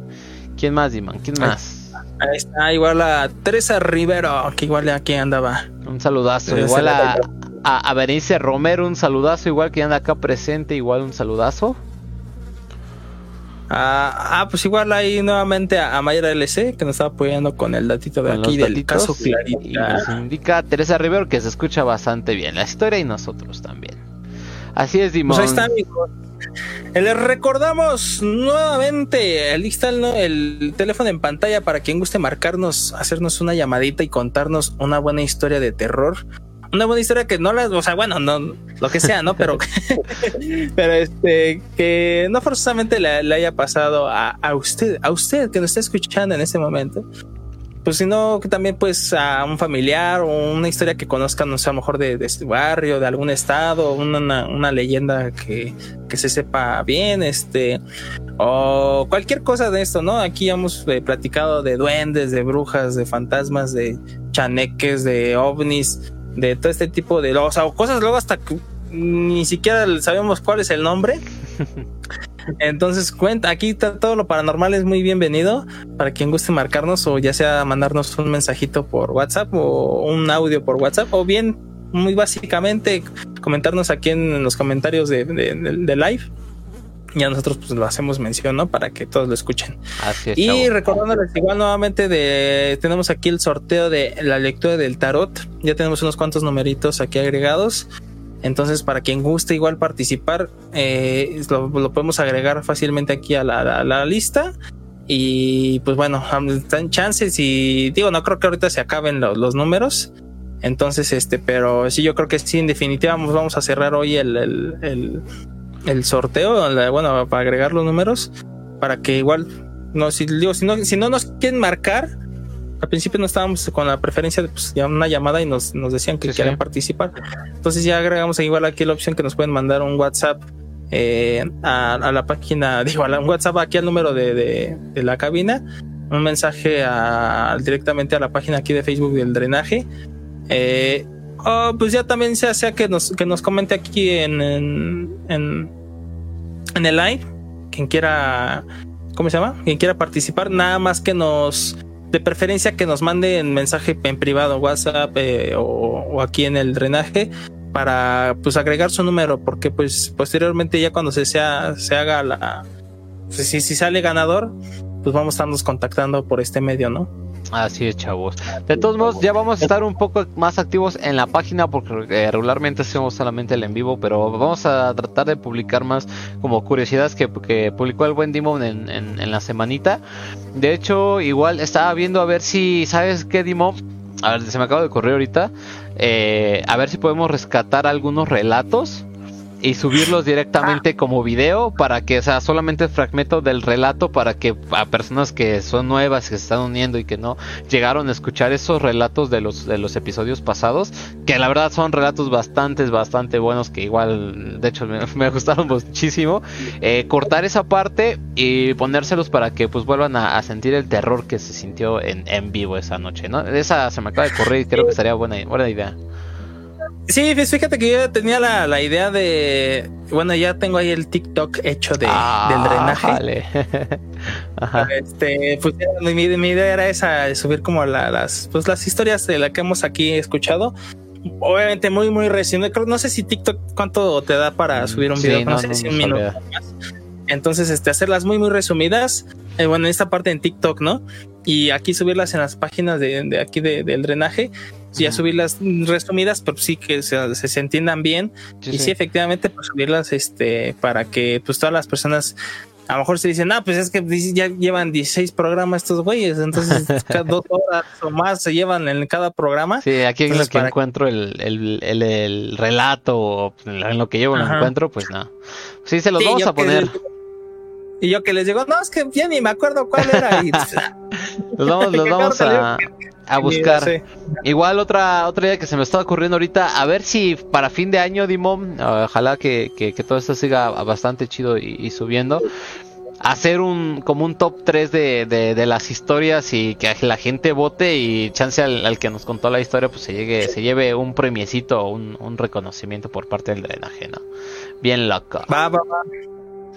Speaker 1: ¿Quién más, Diman? ¿Quién
Speaker 2: Ay.
Speaker 1: más?
Speaker 2: Ahí está, igual a Teresa Rivero, que igual aquí andaba.
Speaker 1: Un saludazo. Igual a, a, a Berenice Romero, un saludazo. Igual que ya anda acá presente, igual un saludazo.
Speaker 2: Ah, ah, pues igual ahí nuevamente a, a Mayra LC, que nos está apoyando con el datito de aquí del caso
Speaker 1: Y
Speaker 2: Clarita.
Speaker 1: nos indica Teresa Rivero que se escucha bastante bien la historia y nosotros también. Así es, Dimon.
Speaker 2: Pues ahí está, amigos. Eh, Les recordamos nuevamente, está el, el teléfono en pantalla para quien guste marcarnos, hacernos una llamadita y contarnos una buena historia de terror. Una buena historia que no la, o sea, bueno, no, lo que sea, ¿no? Pero, pero este, que no forzosamente le, le haya pasado a, a usted, a usted que nos está escuchando en este momento. Pues sino que también pues a un familiar o una historia que conozcan, no sé, a lo mejor de, de este barrio, de algún estado, una, una leyenda que, que se sepa bien, este, o cualquier cosa de esto, ¿no? Aquí hemos eh, platicado de duendes, de brujas, de fantasmas, de chaneques, de ovnis, de todo este tipo de, o sea, o cosas luego hasta que ni siquiera sabemos cuál es el nombre. Entonces cuenta, aquí está todo lo paranormal es muy bienvenido para quien guste marcarnos o ya sea mandarnos un mensajito por WhatsApp o un audio por WhatsApp o bien muy básicamente comentarnos aquí en los comentarios de, de, de- de live. Ya nosotros pues lo hacemos mención, ¿no? Para que todos lo escuchen.
Speaker 1: Así es,
Speaker 2: Y
Speaker 1: chavo.
Speaker 2: recordándoles igual nuevamente de tenemos aquí el sorteo de la lectura del tarot. Ya tenemos unos cuantos numeritos aquí agregados. Entonces, para quien guste igual participar, eh, lo, lo podemos agregar fácilmente aquí a la, la lista. Y pues bueno, están chances y digo, no creo que ahorita se acaben lo- los números. Entonces, este, pero sí, yo creo que sí, en definitiva, vamos, vamos a cerrar hoy el, el, el- el sorteo, bueno, para agregar los números, para que igual, no, si, digo, si, no, si no nos quieren marcar, al principio no estábamos con la preferencia de pues, una llamada y nos, nos decían que
Speaker 1: Sí, sí.
Speaker 2: participar. Entonces ya agregamos igual aquí la opción que nos pueden mandar un WhatsApp eh, a, a la página, digo, a la- un WhatsApp aquí al número de, de- de la cabina un mensaje a, directamente a la página aquí de Facebook del drenaje. Eh, pues ya también sea, sea que nos, que nos comente aquí en, en, el live, quien quiera, ¿cómo se llama? Quien quiera participar, nada más que nos, de preferencia que nos mande en mensaje en privado, WhatsApp eh, o, o, aquí en el drenaje para pues agregar su número, porque pues posteriormente ya cuando se, sea, se haga la, pues, si, si sale ganador, pues vamos a estarnos contactando por este medio, ¿no?
Speaker 1: Así es, chavos. De todos modos, ya vamos a estar un poco más activos en la página porque eh, regularmente hacemos solamente el en vivo, pero vamos a tratar de publicar más como curiosidades que, publicó el buen Dimon en, en, la semanita. De hecho, igual estaba viendo a ver si, ¿sabes qué, Dimon? A ver, se me acaba de ocurrir ahorita. Eh, a ver si podemos rescatar algunos relatos y subirlos directamente como video para que sea solamente fragmento del relato para que a personas que son nuevas que se están uniendo y que no llegaron a escuchar esos relatos de los de los episodios pasados que la verdad son relatos bastante bastante buenos que igual de hecho me, gustaron muchísimo eh, cortar esa parte y ponérselos para que pues vuelvan a, sentir el terror que se sintió en, en vivo esa noche no esa se me acaba de correr y creo que sería buena buena idea
Speaker 2: Sí, fíjate que yo tenía la, la, idea de. Bueno, ya tengo ahí el TikTok hecho de, ah, del drenaje. Vale. Ajá. Este, pues mi, mi, idea era esa, de subir como las, pues las historias de la que hemos aquí escuchado. Obviamente muy, muy reciente. No sé si TikTok cuánto te da para mm, subir un video, no, sé si un minuto Entonces, este, hacerlas muy, muy resumidas. Eh, bueno, en esta parte en TikTok, ¿no? Y aquí subirlas en las páginas de, de aquí de, del drenaje ya subirlas resumidas, pero sí que se, se entiendan bien. y sí. efectivamente, pues subirlas este, para que pues todas las personas a lo mejor se dicen, ah, pues es que ya llevan 16 programas estos güeyes, entonces cada dos horas o más se llevan en cada programa.
Speaker 1: Sí, aquí en lo que encuentro el, el, el, relato, en lo que llevo el encuentro, pues no. Sí, se los vamos a poner.
Speaker 2: y yo que les digo, no, es que ya ni me acuerdo cuál era. Y,
Speaker 1: los vamos, los vamos a, a buscar. Igual otra otra idea que se me está ocurriendo ahorita, a ver si para fin de año, Dimon, ojalá que, que, todo esto siga bastante chido y, subiendo. Hacer un como un top 3 de, de, las historias y que la gente vote y chance al, que nos contó la historia pues se llegue se lleve un premiecito o un, un, reconocimiento por parte del drenaje, ¿no? Bien loco.
Speaker 2: Va, va, va.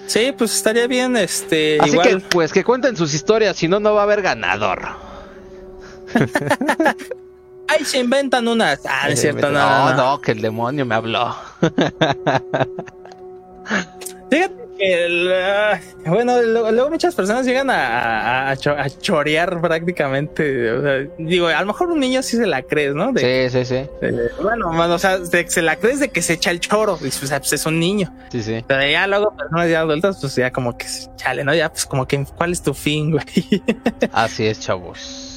Speaker 2: Sí, pues estaría bien, este.
Speaker 1: Así que, pues que cuenten sus historias, si no, no va a haber ganador.
Speaker 2: Ahí se inventan unas. Ah, es cierto,
Speaker 1: no, no, que el demonio me habló.
Speaker 2: Fíjate que, bueno, luego, muchas personas llegan a, a, chorear prácticamente. digo, a lo mejor un niño sí se la crees, ¿no?
Speaker 1: sí, sí, sí.
Speaker 2: bueno, o sea, se la crees de que se echa el choro. Y, pues, pues, es un niño.
Speaker 1: Sí, sí.
Speaker 2: Pero ya luego personas ya adultas, pues ya como que, chale, ¿no? Ya, pues como que, ¿cuál es tu fin, güey?
Speaker 1: Así es, chavos.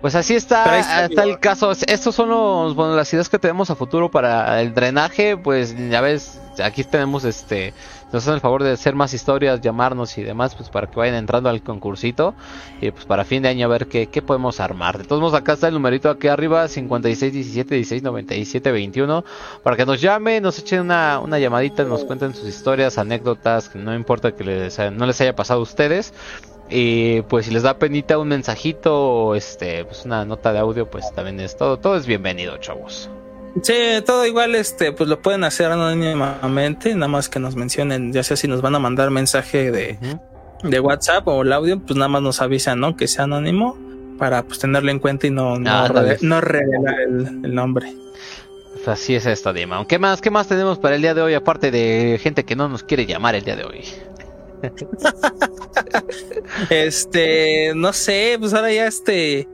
Speaker 1: Pues así está, está, el caso. Estos son los, bueno, las ideas que tenemos a futuro para el drenaje. Pues ya ves, aquí tenemos este, nos hacen el favor de hacer más historias, llamarnos y demás, pues para que vayan entrando al concursito. Y pues para fin de año a ver qué, qué podemos armar. De todos modos, acá está el numerito aquí arriba, 56 17 16 97 21. Para que nos llamen, nos echen una, una llamadita, nos cuenten sus historias, anécdotas, que no importa que les, no les haya pasado a ustedes. Y pues si les da penita un mensajito o este, pues una nota de audio, pues también es todo, todo es bienvenido, chavos.
Speaker 2: Sí, todo igual, este, pues lo pueden hacer anónimamente, nada más que nos mencionen, ya sea si nos van a mandar mensaje de, de WhatsApp o el audio, pues nada más nos avisan, ¿no? Que sea anónimo para pues tenerlo en cuenta y no, no, ah, revelar el, nombre.
Speaker 1: Pues así es esto, Dima. ¿Qué más, ¿Qué más tenemos para el día de hoy, aparte de gente que no nos quiere llamar el día de hoy?
Speaker 2: Este, no sé, pues ahora ya este,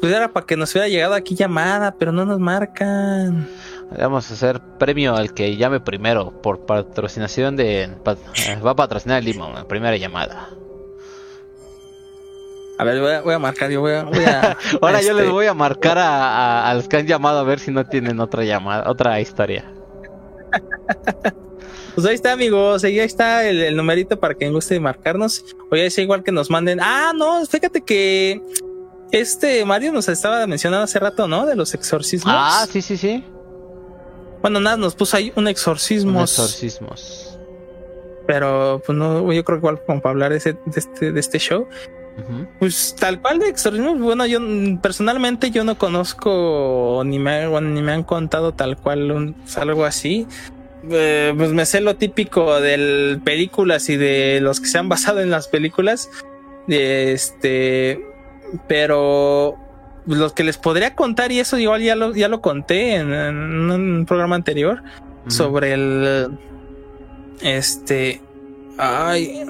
Speaker 2: pues era para que nos hubiera llegado aquí llamada, pero no nos marcan.
Speaker 1: Vamos a hacer premio al que llame primero por patrocinación de eh, va a patrocinar el la primera llamada.
Speaker 2: A ver, voy a, marcar, yo voy a...
Speaker 1: Ahora yo les este voy a marcar a, a, los que han llamado a ver si no tienen otra llamada, otra historia.
Speaker 2: Pues ahí está, amigos. Ahí está el, numerito para quien guste marcarnos. Oye, es igual que nos manden. Ah, no, fíjate que este Mario nos estaba mencionando hace rato, ¿no? De los exorcismos.
Speaker 1: Ah, sí, sí, sí.
Speaker 2: Bueno, nada, nos puso ahí un exorcismo.
Speaker 1: Exorcismos.
Speaker 2: Pero, pues no, yo creo que igual como para hablar de, este, de este show. Pues tal cual de exorcismo, bueno, yo personalmente yo no conozco ni me, ni me han contado tal cual algo así. Eh, pues me sé lo típico de películas y de los que se han basado en las películas. Este, pero los que les podría contar, y eso igual ya lo, ya lo conté en, un programa anterior, sobre el. Este. Ay.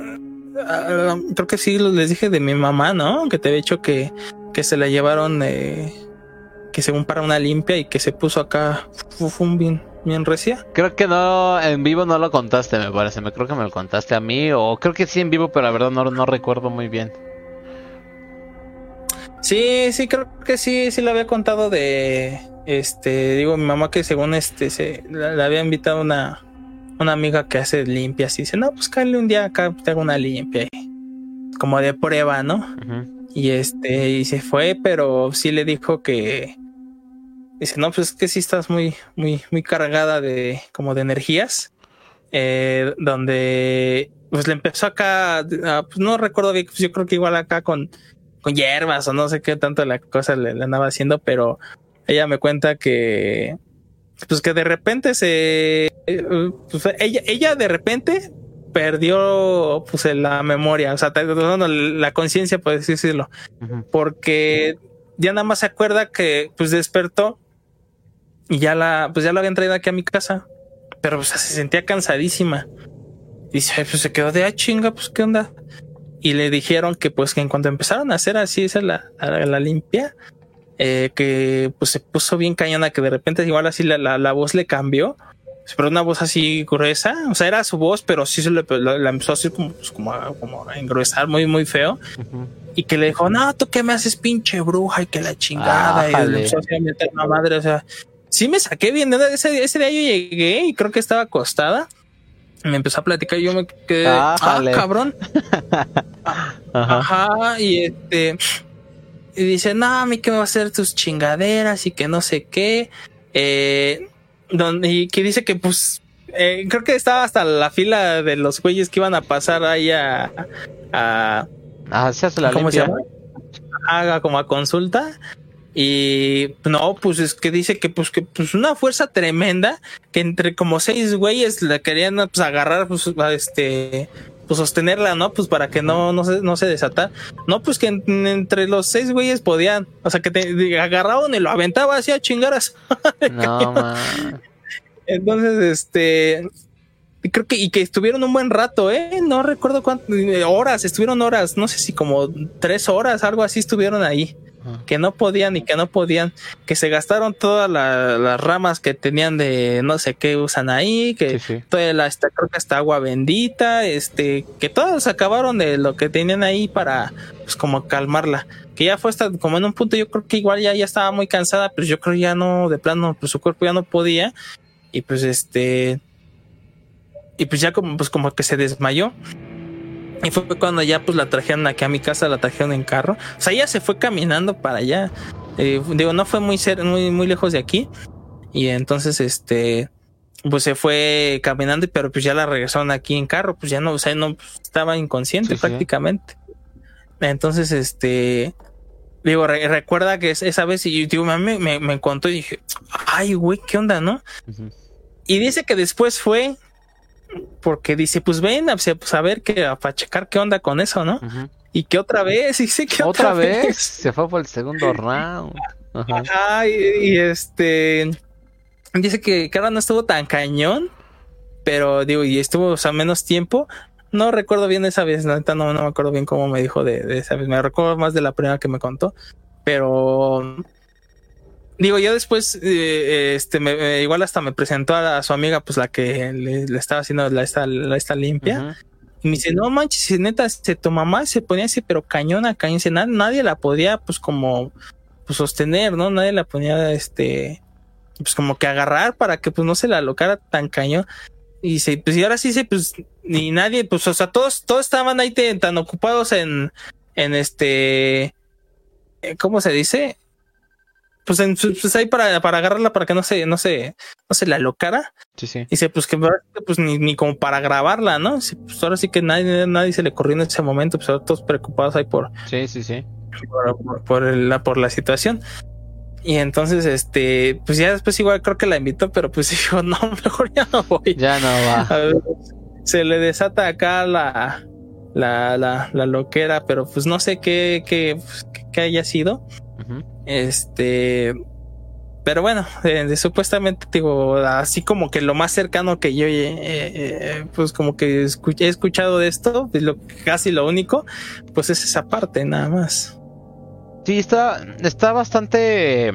Speaker 2: Ah, creo que sí les dije de mi mamá, ¿no? Que te había dicho que, que se la llevaron. Eh, que según para una limpia y que se puso acá. Fum, bien, bien recia.
Speaker 1: Creo que no, en vivo no lo contaste, me parece. Me creo que me lo contaste a mí, o creo que sí en vivo, pero la verdad no, no recuerdo muy bien.
Speaker 2: Sí, sí, creo que sí, sí lo había contado de, este, digo, mi mamá que según este, se, le había invitado una, una amiga que hace limpias y dice, no, pues cállate un día acá, te hago una limpia, como de prueba, ¿no? Y este, y se fue, pero sí le dijo que, dice, no, pues es que sí estás muy, muy, muy cargada de, como de energías, eh, donde, pues le empezó acá, pues no recuerdo bien, pues yo creo que igual acá con con hierbas o no sé qué tanto la cosa le, andaba haciendo, pero ella me cuenta que pues que de repente se pues ella, ella de repente perdió pues la memoria, o sea, la conciencia, por decirlo, porque ya nada más se acuerda que pues despertó y ya la, pues ya la habían traído aquí a mi casa, pero pues se sentía cansadísima. Y pues se quedó de ah, chinga, pues qué onda y le dijeron que pues que en cuanto empezaron a hacer así esa la, la, limpia, eh, que pues se puso bien cañona, que de repente igual así la, la, voz le cambió, pero una voz así gruesa, o sea, era su voz, pero sí se le la, empezó así como, pues, como, a, como a engrosar muy, muy feo. Y que le dijo, no, tú qué me haces pinche bruja y que la chingada. y le empezó a meter una madre, o sea, sí me saqué bien. Ese, ese día yo llegué y creo que estaba acostada me empezó a platicar y yo me quedé, ah, cabrón. Ajá. y este, y dice, no, a mí que me va a hacer tus chingaderas y que no sé qué. Eh, donde, y que dice que pues, eh, creo que estaba hasta la fila de los güeyes que iban a pasar ahí a, a,
Speaker 1: ah, se hace la ¿cómo se llama?
Speaker 2: Haga como a consulta. Y no, pues es que dice que pues que pues una fuerza tremenda que entre como seis güeyes la querían pues agarrar pues este pues sostenerla, ¿no? Pues para que no no se no se desata. No, pues que entre los seis güeyes podían, o sea, que te agarraban y lo aventaba hacia chingaras. No, man. Entonces, este creo que y que estuvieron un buen rato, eh, no recuerdo cuántas horas, estuvieron horas, no sé si como tres horas, algo así estuvieron ahí que no podían y que no podían, que se gastaron todas las ramas que tenían de no sé qué usan ahí, que toda la esta, creo que hasta agua bendita, este, que todos acabaron de lo que tenían ahí para pues como calmarla. Que ya fue hasta como en un punto, yo creo que igual ya, ya estaba muy cansada, pero yo creo ya no, de plano, pues su cuerpo ya no podía. Y pues este, y pues ya como, pues como que se desmayó. Y fue cuando ya pues la trajeron aquí a mi casa, la trajeron en carro. O sea, ella se fue caminando para allá. Eh, digo, no fue muy, muy, muy lejos de aquí. Y entonces, este, pues se fue caminando, pero pues ya la regresaron aquí en carro. Pues ya no, o sea, no pues, estaba inconsciente prácticamente. Entonces, este, digo, recuerda que esa vez, y digo, me, me, me contó y dije, ay, güey, ¿qué onda, no? Y dice que después fue porque dice, pues ven a, pues a ver que para checar qué onda con eso, ¿no? Y que otra vez, dice que otra, vez?
Speaker 1: se fue por el segundo round.
Speaker 2: Ajá, y, este dice que, que ahora no estuvo tan cañón, pero digo, y estuvo o sea, menos tiempo. No recuerdo bien esa vez, no, no me acuerdo bien cómo me dijo de, de esa vez, me recuerdo más de la primera que me contó, pero digo, yo después, eh, este, me, igual hasta me presentó a, su amiga, pues la que le, estaba haciendo la esta, la esta limpia. Y me dice, no manches, neta, se, tu mamá se ponía así, pero cañona, cañona, nadie la podía, pues como, pues sostener, ¿no? Nadie la ponía, este, pues como que agarrar para que pues no se la alocara tan cañón. Y se, pues y ahora sí se, pues, ni nadie, pues, o sea, todos, todos estaban ahí tan ocupados en, en este, ¿cómo se dice? Pues, en, pues ahí para, para agarrarla para que no se, no se, no se la alocara.
Speaker 1: Sí, sí.
Speaker 2: Y dice, pues que pues ni, ni como para grabarla, ¿no? Pues ahora sí que nadie, nadie se le corrió en ese momento, pues ahora todos preocupados ahí por,
Speaker 1: Sí, sí, sí.
Speaker 2: por, por- por la, por la situación. Y entonces, este, pues ya después igual creo que la invitó, pero pues dijo, no, mejor ya no voy.
Speaker 1: Ya no va.
Speaker 2: A ver, se le desata acá la, la, la, la loquera, pero pues no sé qué, qué, pues, qué- qué haya sido. Este, pero bueno, eh, supuestamente digo, así como que lo más cercano que yo, eh, eh, pues como que he escuchado de esto, pues, lo, casi lo único, pues es esa parte nada más.
Speaker 1: Sí, está, está bastante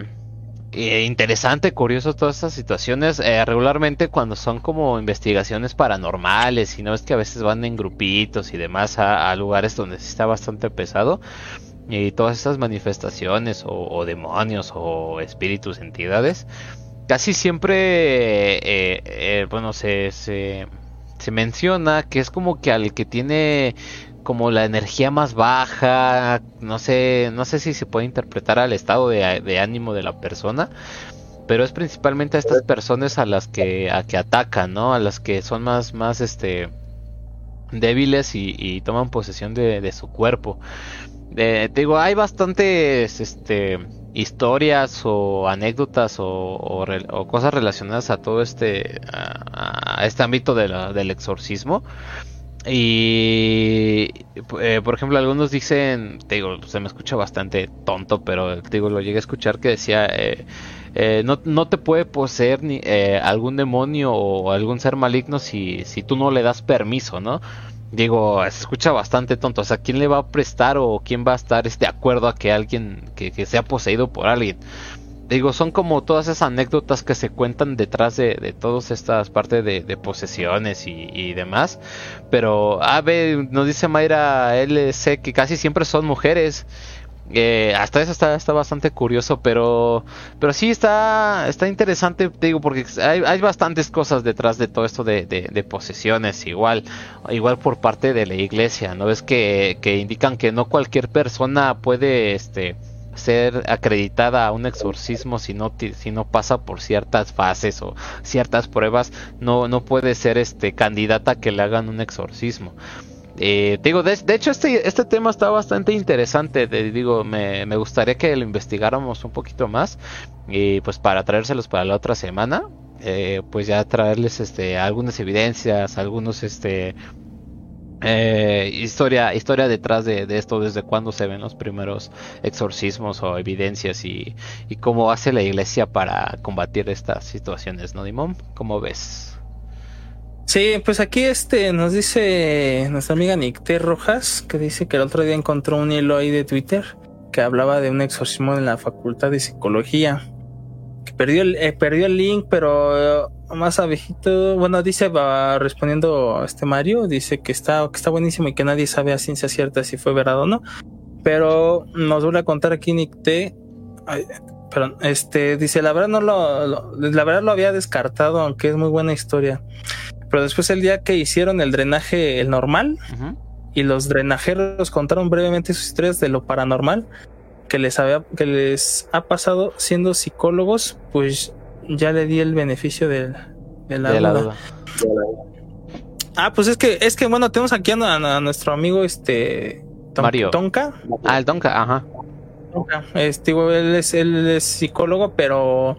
Speaker 1: eh, interesante, curioso todas estas situaciones. Regularmente cuando son como investigaciones paranormales, y no es que a veces van en grupitos y demás a, a lugares donde sí está bastante pesado. Y todas estas manifestaciones o, o demonios o espíritus, entidades, casi siempre, eh, eh, bueno, se, se, menciona que es como que al que tiene como la energía más baja, no sé, no sé si se puede interpretar al estado de, ánimo de la persona, pero es principalmente a estas personas a las que a que atacan, ¿no? A las que son más más este débiles y, toman posesión de su cuerpo. Eh, te digo, hay bastantes este historias o anécdotas o, cosas relacionadas a todo este a, este ámbito del exorcismo. Y eh, por ejemplo, algunos dicen, te digo, se me escucha bastante tonto, pero te digo, lo llegué a escuchar que decía, eh, eh, no, no te puede poseer ni algún demonio o algún ser maligno si, si tú no le das permiso, ¿no? Digo, se escucha bastante tonto. O sea, ¿quién le va a prestar o quién va a estar de acuerdo a que alguien que, que sea poseído por alguien? Digo, son como todas esas anécdotas que se cuentan detrás de, de todas estas partes de, de posesiones y, y demás. Pero, a ver, nos dice Mayra LC que casi siempre son mujeres. Eh, hasta eso está, está bastante curioso, pero pero sí está está interesante, te digo, porque hay, hay bastantes cosas detrás de todo esto de, de- posesiones, igual igual por parte de la iglesia, ¿no? Es que, que indican que no cualquier persona puede este ser acreditada a un exorcismo si no si no pasa por ciertas fases o ciertas pruebas no no puede ser este candidata a que le hagan un exorcismo eh, digo, de, de hecho este, este tema está bastante interesante, te digo, me, me gustaría que lo investigáramos un poquito más y pues para traérselos para la otra semana, eh, pues ya traerles este algunas evidencias, algunos este eh, historia historia detrás de, de esto, desde cuándo se ven los primeros exorcismos o evidencias y, y cómo hace la iglesia para combatir estas situaciones, ¿no, Dimon? ¿Cómo ves?
Speaker 2: Sí, pues aquí este nos dice nuestra amiga Nicté Rojas, que dice que el otro día encontró un hilo ahí de Twitter que hablaba de un exorcismo en la Facultad de Psicología. Que perdió el, eh, perdió el link, pero eh, más abejito, bueno, dice, va respondiendo este Mario, dice que está, que está buenísimo y que nadie sabe a ciencia cierta si fue verdad o no. Pero nos vuelve a contar aquí Nicté. Perdón, este dice, la verdad no lo- la verdad lo había descartado, aunque es muy buena historia. Pero después el día que hicieron el drenaje, el normal, y los drenajeros contaron brevemente sus historias de lo paranormal que les había, que les ha pasado siendo psicólogos, pues ya le di el beneficio del- de, la
Speaker 1: De la
Speaker 2: duda.
Speaker 1: duda.
Speaker 2: Ah, pues es que, es que bueno, tenemos aquí a, a nuestro amigo este
Speaker 1: Mario.
Speaker 2: Tonka.
Speaker 1: Ah, el Donka, ajá.
Speaker 2: Tonka. Este, él es, él es psicólogo, pero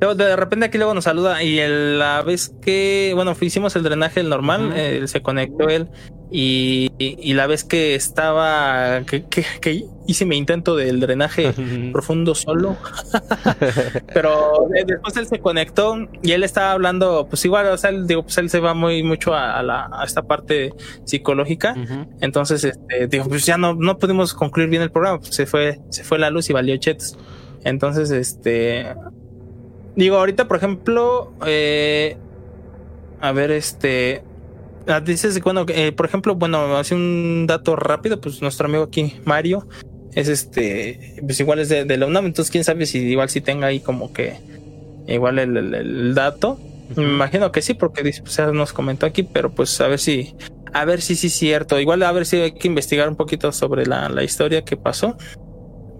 Speaker 2: luego de repente aquí luego nos saluda y el- la vez que, bueno, hicimos el drenaje el normal,
Speaker 1: Ujú.
Speaker 2: eh, se conectó él y, y- y la vez que estaba, que, que, que hice mi intento del drenaje profundo solo, pero de- después él se conectó y él estaba hablando, pues igual, o sea, él, digo, pues él se va muy mucho a, a la, a esta parte psicológica. Entonces, este, digo, pues ya no, no pudimos concluir bien el programa, pues se fue, se fue la luz y valió chetos. Entonces, este, digo, ahorita, por ejemplo, eh, a ver, este, ah, dices, bueno, eh, por ejemplo, bueno, hace un dato rápido, pues nuestro amigo aquí, Mario, es este, pues igual es de, de la UNAM, entonces quién sabe si igual si tenga ahí como que igual el, el- el dato. Me imagino que sí, porque dice, pues, nos comentó aquí, pero pues a ver si, a ver si sí es cierto. Igual a ver si hay que investigar un poquito sobre la, la historia que pasó.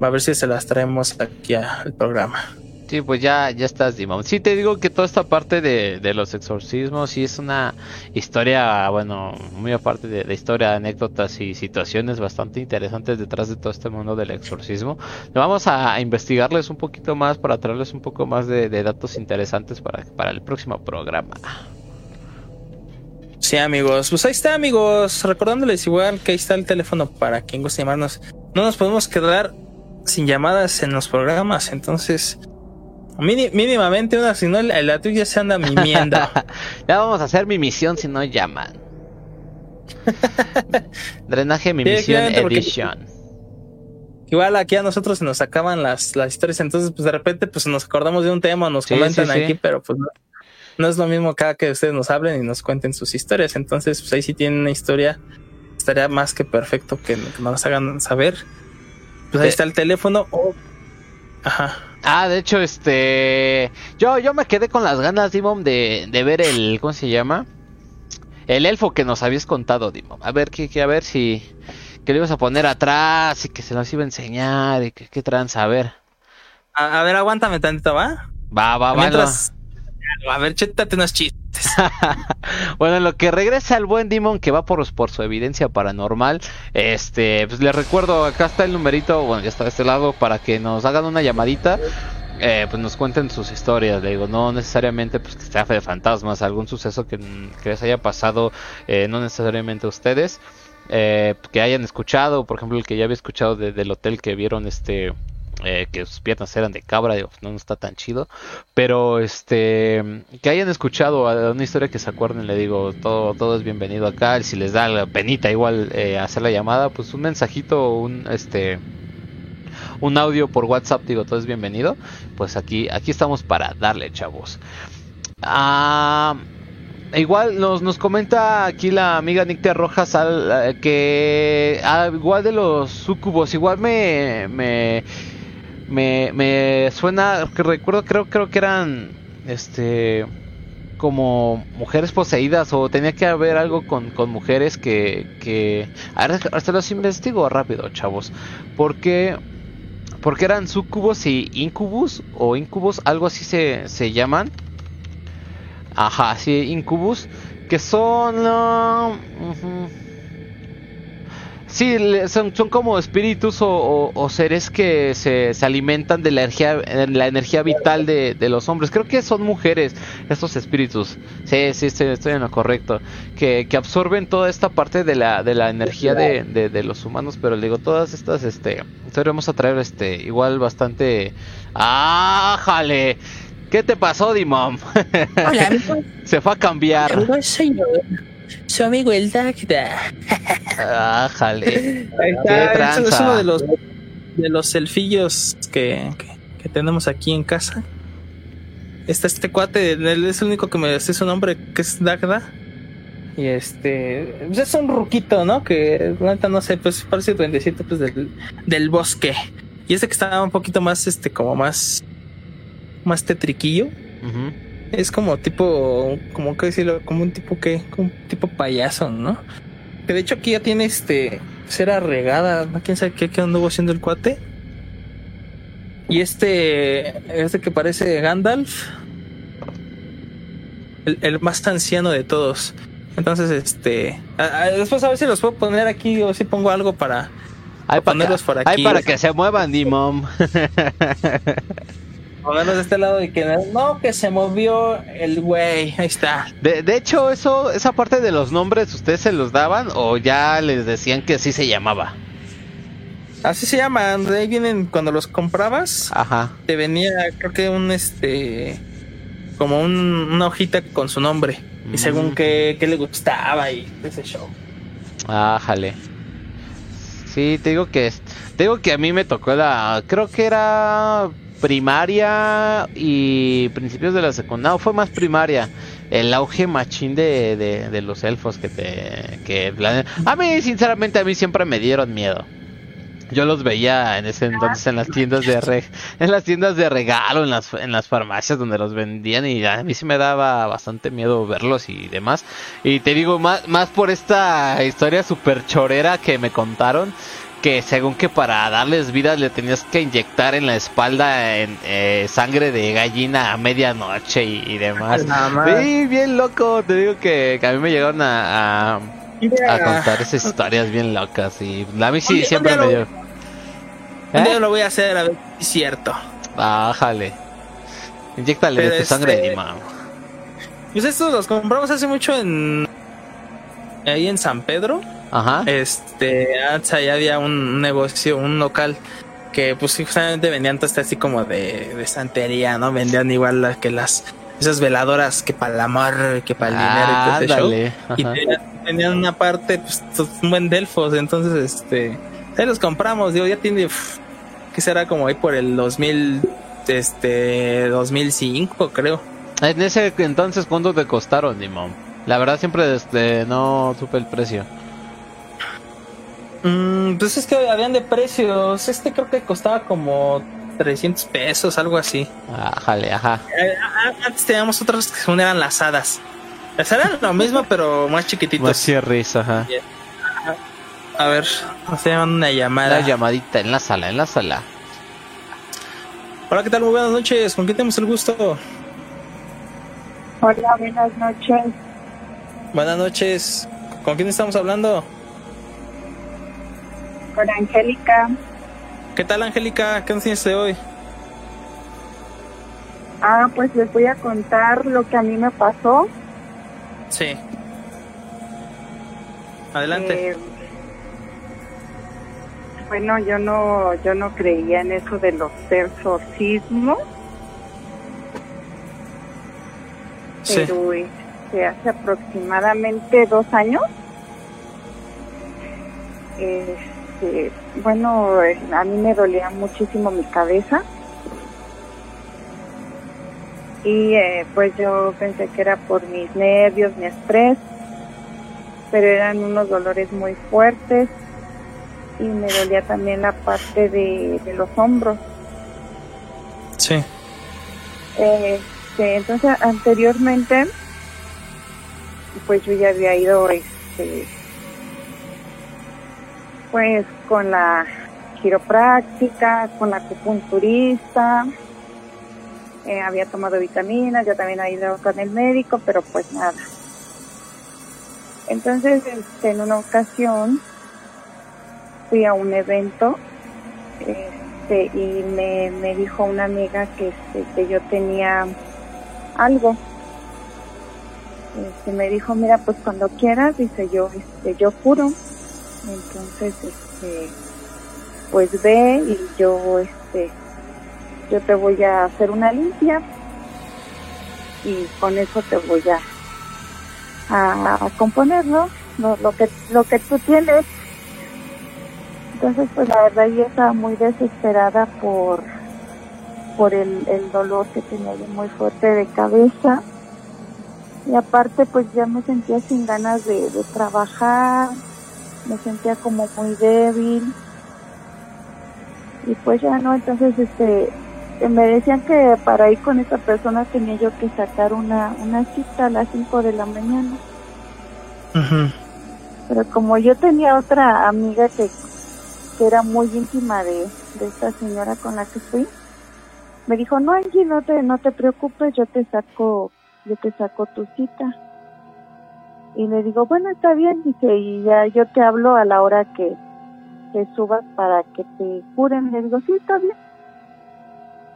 Speaker 2: a ver si se las traemos aquí al programa.
Speaker 1: Sí, pues ya, ya estás, Dimon. Sí, te digo que toda esta parte de, de los exorcismos sí es una historia, bueno, muy aparte de, de historia, anécdotas y situaciones bastante interesantes detrás de todo este mundo del exorcismo. Vamos a, investigarles un poquito más para traerles un poco más de, datos interesantes para, para el próximo programa.
Speaker 2: Sí, amigos. Pues ahí está, amigos. Recordándoles igual que ahí está el teléfono para quien guste llamarnos. No nos podemos quedar sin llamadas en los programas, entonces mínimamente una, si no la tuya se anda mimiendo.
Speaker 1: ya vamos a hacer mi misión si no llaman. Drenaje mi misión edition.
Speaker 2: Igual aquí a nosotros se nos acaban las, las historias, entonces pues de repente pues nos acordamos de un tema, nos comentan aquí, pero pues no, es lo mismo cada que ustedes nos hablen y nos cuenten sus historias. Entonces pues ahí si tienen una historia, estaría más que perfecto que, nos hagan saber. Pues ahí está el teléfono o...
Speaker 1: Ajá. Ah, de hecho, este. Yo, yo me quedé con las ganas, Dimon, de, de ver el. ¿Cómo se llama? El elfo que nos habías contado, Dimon. A ver, que, a ver si. Que le ibas a poner atrás y que se nos iba a enseñar y que qué tranza, a ver.
Speaker 2: A, ver, aguántame tantito, ¿va?
Speaker 1: Va, va, va.
Speaker 2: A ver, chétate unos chistes.
Speaker 1: bueno, en lo que regresa el buen Demon que va por, por su evidencia paranormal, este, pues les recuerdo, acá está el numerito, bueno, ya está de este lado, para que nos hagan una llamadita. Eh, pues nos cuenten sus historias, le digo, no necesariamente pues que sea de fantasmas, algún suceso que, les haya pasado, eh, no necesariamente a ustedes, eh, que hayan escuchado, por ejemplo el que ya había escuchado del hotel que vieron este eh, que sus piernas eran de cabra, digo, no, está tan chido, pero este, que hayan escuchado una historia que se acuerden, le digo, todo, todo es bienvenido acá, si les da la penita igual eh, hacer la llamada, pues un mensajito, un este, un audio por WhatsApp, digo, todo es bienvenido, pues aquí, aquí estamos para darle, chavos. Ah, igual nos, nos comenta aquí la amiga Nictea Rojas eh, que ah, igual de los sucubos, igual me me, me suena, que recuerdo, creo, creo que eran, este, como mujeres poseídas o tenía que haber algo con, con mujeres que, que, ahora hasta los investigo rápido, chavos, porque, porque eran sucubos y incubus o incubus, algo así se, se llaman. Ajá, sí, incubus, que son... Sí, son, son como espíritus o, seres que se, se, alimentan de la energía, la energía vital de, de, los hombres. Creo que son mujeres estos espíritus. Sí, sí, estoy, en lo correcto. Que, que, absorben toda esta parte de la, de la energía de, de, los humanos. Pero le digo, todas estas, este, vamos a traer este, igual bastante... ¡Ájale! ¿Qué te pasó, Dimom? Hola, se fue a cambiar
Speaker 2: su amigo el Dagda.
Speaker 1: Ájale.
Speaker 2: Ahí está, es uno de los de los selfillos que, que, tenemos aquí en casa. Está este cuate, él es el único que me hace su nombre, que es Dagda. Y este, pues es un ruquito, ¿no? Que no sé, pues parece el pues del, del bosque. Y este que está un poquito más, este, como más, más tetriquillo. Es como tipo, como que decirlo, como un tipo que, como un tipo payaso, ¿no? Que de hecho aquí ya tiene este cera regada, ¿no? quién sabe qué, qué anduvo haciendo el cuate. Y este, este que parece Gandalf, el, más anciano de todos. Entonces, este, después a ver si los puedo poner aquí o si pongo algo para,
Speaker 1: ponerlos por aquí. Hay para que se muevan, Dimom.
Speaker 2: Ponernos de este lado y que no, que se movió el güey. Ahí está.
Speaker 1: De, de, hecho, eso, esa parte de los nombres, ¿ustedes se los daban o ya les decían que así se llamaba?
Speaker 2: Así se llaman, de ahí vienen cuando los comprabas.
Speaker 1: Ajá.
Speaker 2: Te venía, creo que un este. Como un, una hojita con su nombre. Y según mm. qué, qué, le gustaba y ese show.
Speaker 1: Ájale. Sí, te digo que. Te digo que a mí me tocó la. Creo que era primaria y principios de la secundaria, no, fue más primaria, el auge machín de, de, los elfos que te... Que, a mí, sinceramente, a mí siempre me dieron miedo. Yo los veía en ese entonces en las tiendas de re, en las tiendas de regalo, en las, en las farmacias donde los vendían y a mí sí me daba bastante miedo verlos y demás. Y te digo, más, más por esta historia super chorera que me contaron, que según que para darles vida le tenías que inyectar en la espalda en, eh, sangre de gallina a medianoche y, y demás. Sí, bien loco. Te digo que, que a mí me llegaron a, a, a contar esas historias bien locas y a mí sí siempre me dio. ¿Eh?
Speaker 2: lo voy a hacer a ver si es cierto.
Speaker 1: Bájale. Inyectale de tu sangre
Speaker 2: este-
Speaker 1: de limón.
Speaker 2: Pues estos los compramos hace mucho en. Ahí en San Pedro.
Speaker 1: Ajá.
Speaker 2: Este, antes allá había un negocio, un local que pues justamente vendían todo este así como de, de santería, ¿no? Vendían igual las que las esas veladoras que para el amor, que para el dinero y todo. Y tenían, una parte, pues un buen delfos, entonces este, ahí los compramos, digo, ya tiene que será como ahí por el 2000 este 2005, creo.
Speaker 1: En ese entonces, ¿cuánto te costaron, Dimon? La verdad siempre este, no supe el precio.
Speaker 2: Mm, pues es que habían de precios. Este creo que costaba como 300 pesos, algo así.
Speaker 1: Bájale, ajá.
Speaker 2: Eh, a- Antes teníamos otros que según eran las hadas. Las eran lo mismo, pero más chiquititos.
Speaker 1: Más cierris, ajá.
Speaker 2: A ver, nos llaman una llamada.
Speaker 1: La llamadita en la sala, en la sala.
Speaker 2: Hola, ¿qué tal? Muy buenas noches. ¿Con quién tenemos el gusto?
Speaker 4: Hola, buenas noches.
Speaker 2: Buenas noches. ¿Con quién estamos hablando?
Speaker 4: Angélica.
Speaker 2: ¿Qué tal, Angélica? ¿Qué nos hoy?
Speaker 4: Ah, pues les voy a contar lo que a mí me pasó.
Speaker 2: Sí. Adelante.
Speaker 4: Eh, bueno, yo no, yo no creía en eso de los exorcismos,
Speaker 2: sí.
Speaker 4: pero este, hace aproximadamente dos años, este, bueno, a mí me dolía muchísimo mi cabeza. Y eh, pues yo pensé que era por mis nervios, mi estrés, pero eran unos dolores muy fuertes y me dolía también la parte de, de los hombros.
Speaker 2: Sí.
Speaker 4: Este, entonces anteriormente, pues yo ya había ido, este, pues con la quiropráctica, con la acupunturista, eh, había tomado vitaminas, ya también había ido con el médico, pero pues nada. Entonces, este, en una ocasión fui a un evento este, y me, me dijo una amiga que, este, que yo tenía algo. Este, me dijo, mira, pues cuando quieras, dice yo, este, yo curo. Entonces, este, pues ve y yo, este, yo te voy a hacer una limpia y con eso te voy a, a, a componer, ¿no? Lo, lo que, lo que tú tienes. Entonces, pues la verdad yo estaba muy desesperada por, por el, el dolor que tenía yo muy fuerte de cabeza. Y aparte, pues ya me sentía sin ganas de, de trabajar, me sentía como muy débil. Y pues ya no, entonces este, me decían que para ir con esta persona tenía yo que sacar una, una cita a las 5 de la mañana. Pero como yo tenía otra amiga que, que era muy íntima de, de esta señora con la que fui, me dijo, no Angie, no te, no te preocupes, yo te saco, yo te saco tu cita. Y le digo, bueno, está bien, dice, y ya yo te hablo a la hora que, que subas para que te curen. Le digo, sí, está bien.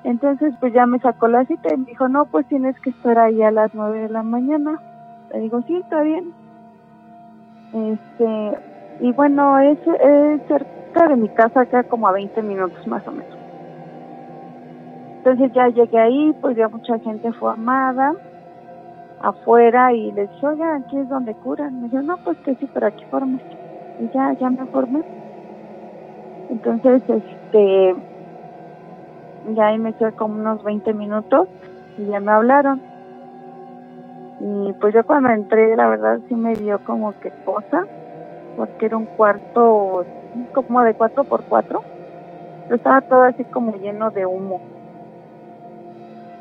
Speaker 4: Entonces, pues ya me sacó la cita y me dijo, no, pues tienes que estar ahí a las nueve de la mañana. Le digo, sí, está bien. Este, y bueno, es, es cerca de mi casa, acá como a 20 minutos más o menos. Entonces ya llegué ahí, pues ya mucha gente fue amada afuera y les dije, oiga, aquí es donde curan. Me dijo, no, pues que sí, pero aquí formas. Y ya, ya me formé. Entonces, este, ya ahí me quedé como unos 20 minutos y ya me hablaron. Y pues yo cuando entré, la verdad sí me dio como que cosa, porque era un cuarto como de cuatro por cuatro. Pero estaba todo así como lleno de humo.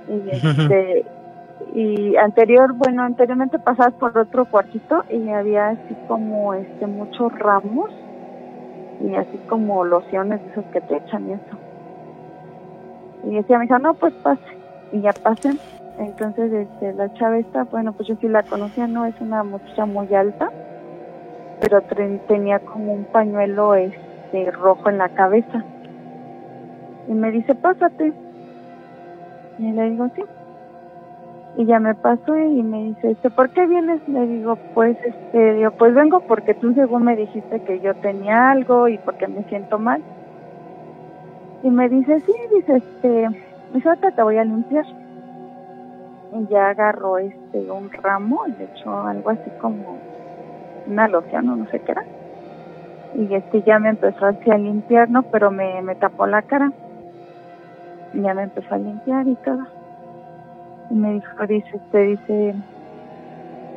Speaker 4: Y este, y anterior, bueno, anteriormente pasabas por otro cuartito y había así como este muchos ramos y así como lociones esos que te echan y eso. Y decía, me dijo, no, pues pase. Y ya pasen. Entonces, este, la chava bueno, pues yo sí la conocía, no es una muchacha muy alta, pero tenía como un pañuelo este rojo en la cabeza. Y me dice, pásate. Y le digo, sí. Y ya me pasó y me dice, este, ¿por qué vienes? Le digo, pues, este, digo, pues vengo porque tú según me dijiste que yo tenía algo y porque me siento mal. Y me dice, sí, dice, este, dice, ahorita te voy a limpiar. Y ya agarró este, un ramo y le echó algo así como una loción o no sé qué era. Y este ya me empezó así a limpiar, ¿no? Pero me, me tapó la cara. Y ya me empezó a limpiar y todo y me dijo, dice, usted dice,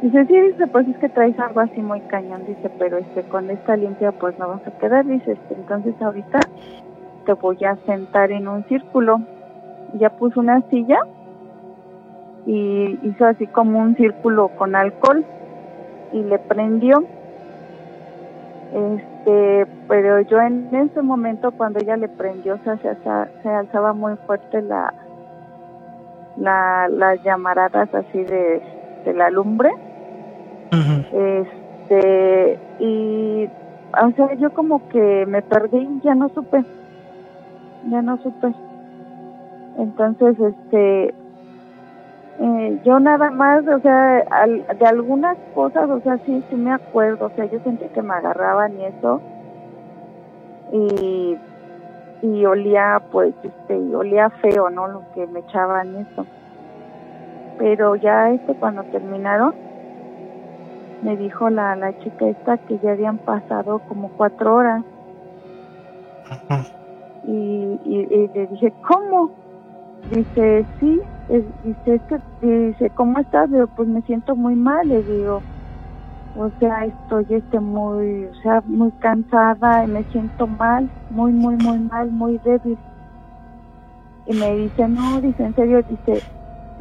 Speaker 4: dice, sí, dice, pues es que traes algo así muy cañón, dice, pero este, con esta limpia pues no vas a quedar, dice, este, entonces ahorita te voy a sentar en un círculo. Ya puso una silla y hizo así como un círculo con alcohol y le prendió. Este, pero yo en ese momento cuando ella le prendió, o sea, se, se alzaba muy fuerte la, la, las llamaradas así de, de la lumbre. Este, y, o sea, yo como que me perdí, ya no supe, ya no supe. Entonces, este, eh, yo nada más, o sea, de algunas cosas, o sea, sí, sí me acuerdo, o sea, yo sentí que me agarraban y eso. Y y olía pues este olía feo no lo que me echaban eso. Pero ya este cuando terminaron me dijo la la chica esta que ya habían pasado como cuatro horas. Y, y, le dije cómo dice sí dice es que dice cómo estás digo pues me siento muy mal le digo o sea, estoy este muy, o sea, muy cansada me siento mal, muy, muy, muy mal, muy débil. Y me dice, no, dice, en serio, dice,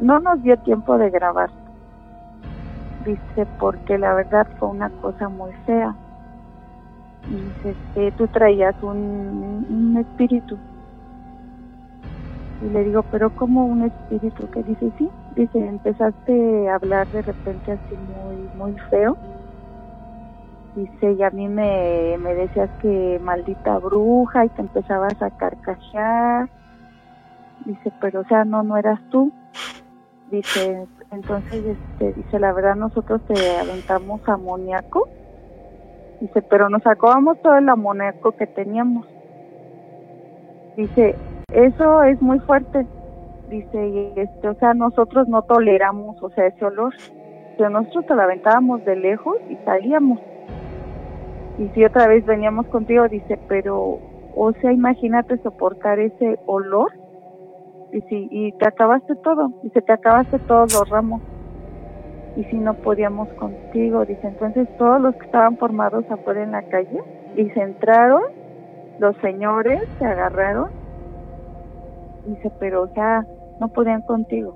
Speaker 4: no nos dio tiempo de grabar. Dice, porque la verdad fue una cosa muy fea. Y dice, que tú traías un, un espíritu. Y le digo, pero como un espíritu? Que dice, sí. Dice, empezaste a hablar de repente así muy, muy feo Dice, y a mí me, me decías que maldita bruja y te empezabas a carcajear. Dice, pero o sea, no, no eras tú. Dice, entonces, este, dice, la verdad nosotros te aventamos amoníaco. Dice, pero nos acabamos todo el amoníaco que teníamos. Dice, eso es muy fuerte. Dice, y este, o sea, nosotros no toleramos, o sea, ese olor. Pero nosotros te lo aventábamos de lejos y salíamos y si otra vez veníamos contigo, dice, pero, o sea, imagínate soportar ese olor. Y si, y te acabaste todo, dice, te acabaste todos los ramos. Y si no podíamos contigo, dice, entonces todos los que estaban formados afuera en la calle, y se entraron, los señores se agarraron, dice, pero o sea, no podían contigo.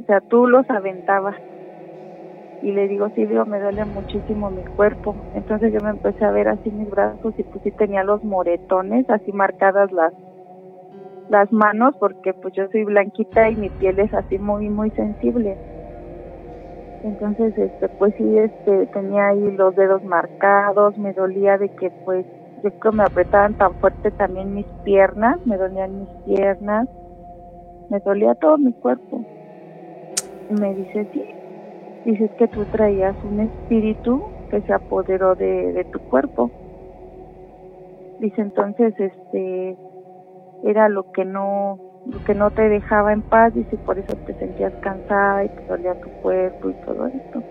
Speaker 4: O sea, tú los aventabas y le digo, Silvio, me duele muchísimo mi cuerpo. Entonces yo me empecé a ver así mis brazos y pues sí tenía los moretones, así marcadas las las manos porque pues yo soy blanquita y mi piel es así muy muy sensible. Entonces este pues sí este tenía ahí los dedos marcados, me dolía de que pues yo creo me apretaban tan fuerte también mis piernas, me dolían mis piernas, me dolía todo mi cuerpo. Y me dice, sí, dices que tú traías un espíritu que se apoderó de, tu cuerpo. Dice entonces, este, era lo que no, lo que no te dejaba en paz, dice, por eso te sentías cansada y te dolía tu cuerpo y todo esto.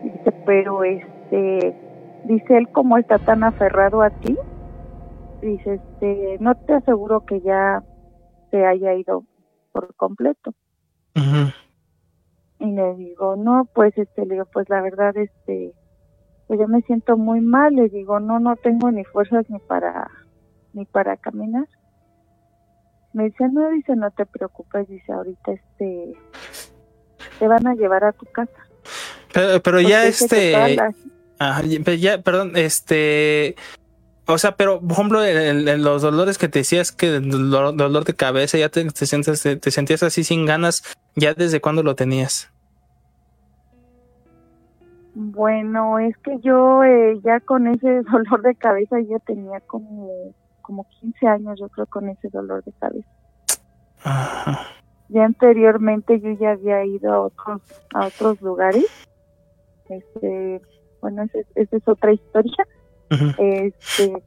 Speaker 4: Dice, pero este, dice él, como está tan aferrado a ti, dice, este, no te aseguro que ya se haya ido por completo y le digo, no, pues este, le digo, pues la verdad, este, pues yo me siento muy mal, le digo, no, no tengo ni fuerzas ni para, ni para caminar. Me dice, no, dice, no te preocupes, dice, ahorita este, te van a llevar a tu casa.
Speaker 2: Pero, pero ya este, ya, perdón, este, O sea, pero por ejemplo, el- el- los dolores que te decías que el dolor, dolor de cabeza, ya te, te, sientes- te sentías así sin ganas, ¿ya desde cuándo lo tenías?
Speaker 4: Bueno, es que yo eh, ya con ese dolor de cabeza ya tenía como, como 15 años, yo creo, con ese dolor de cabeza.
Speaker 2: Ajá.
Speaker 4: Ya anteriormente yo ya había ido a otros, a otros lugares. Este, bueno, esa es, esa es otra historia. Este,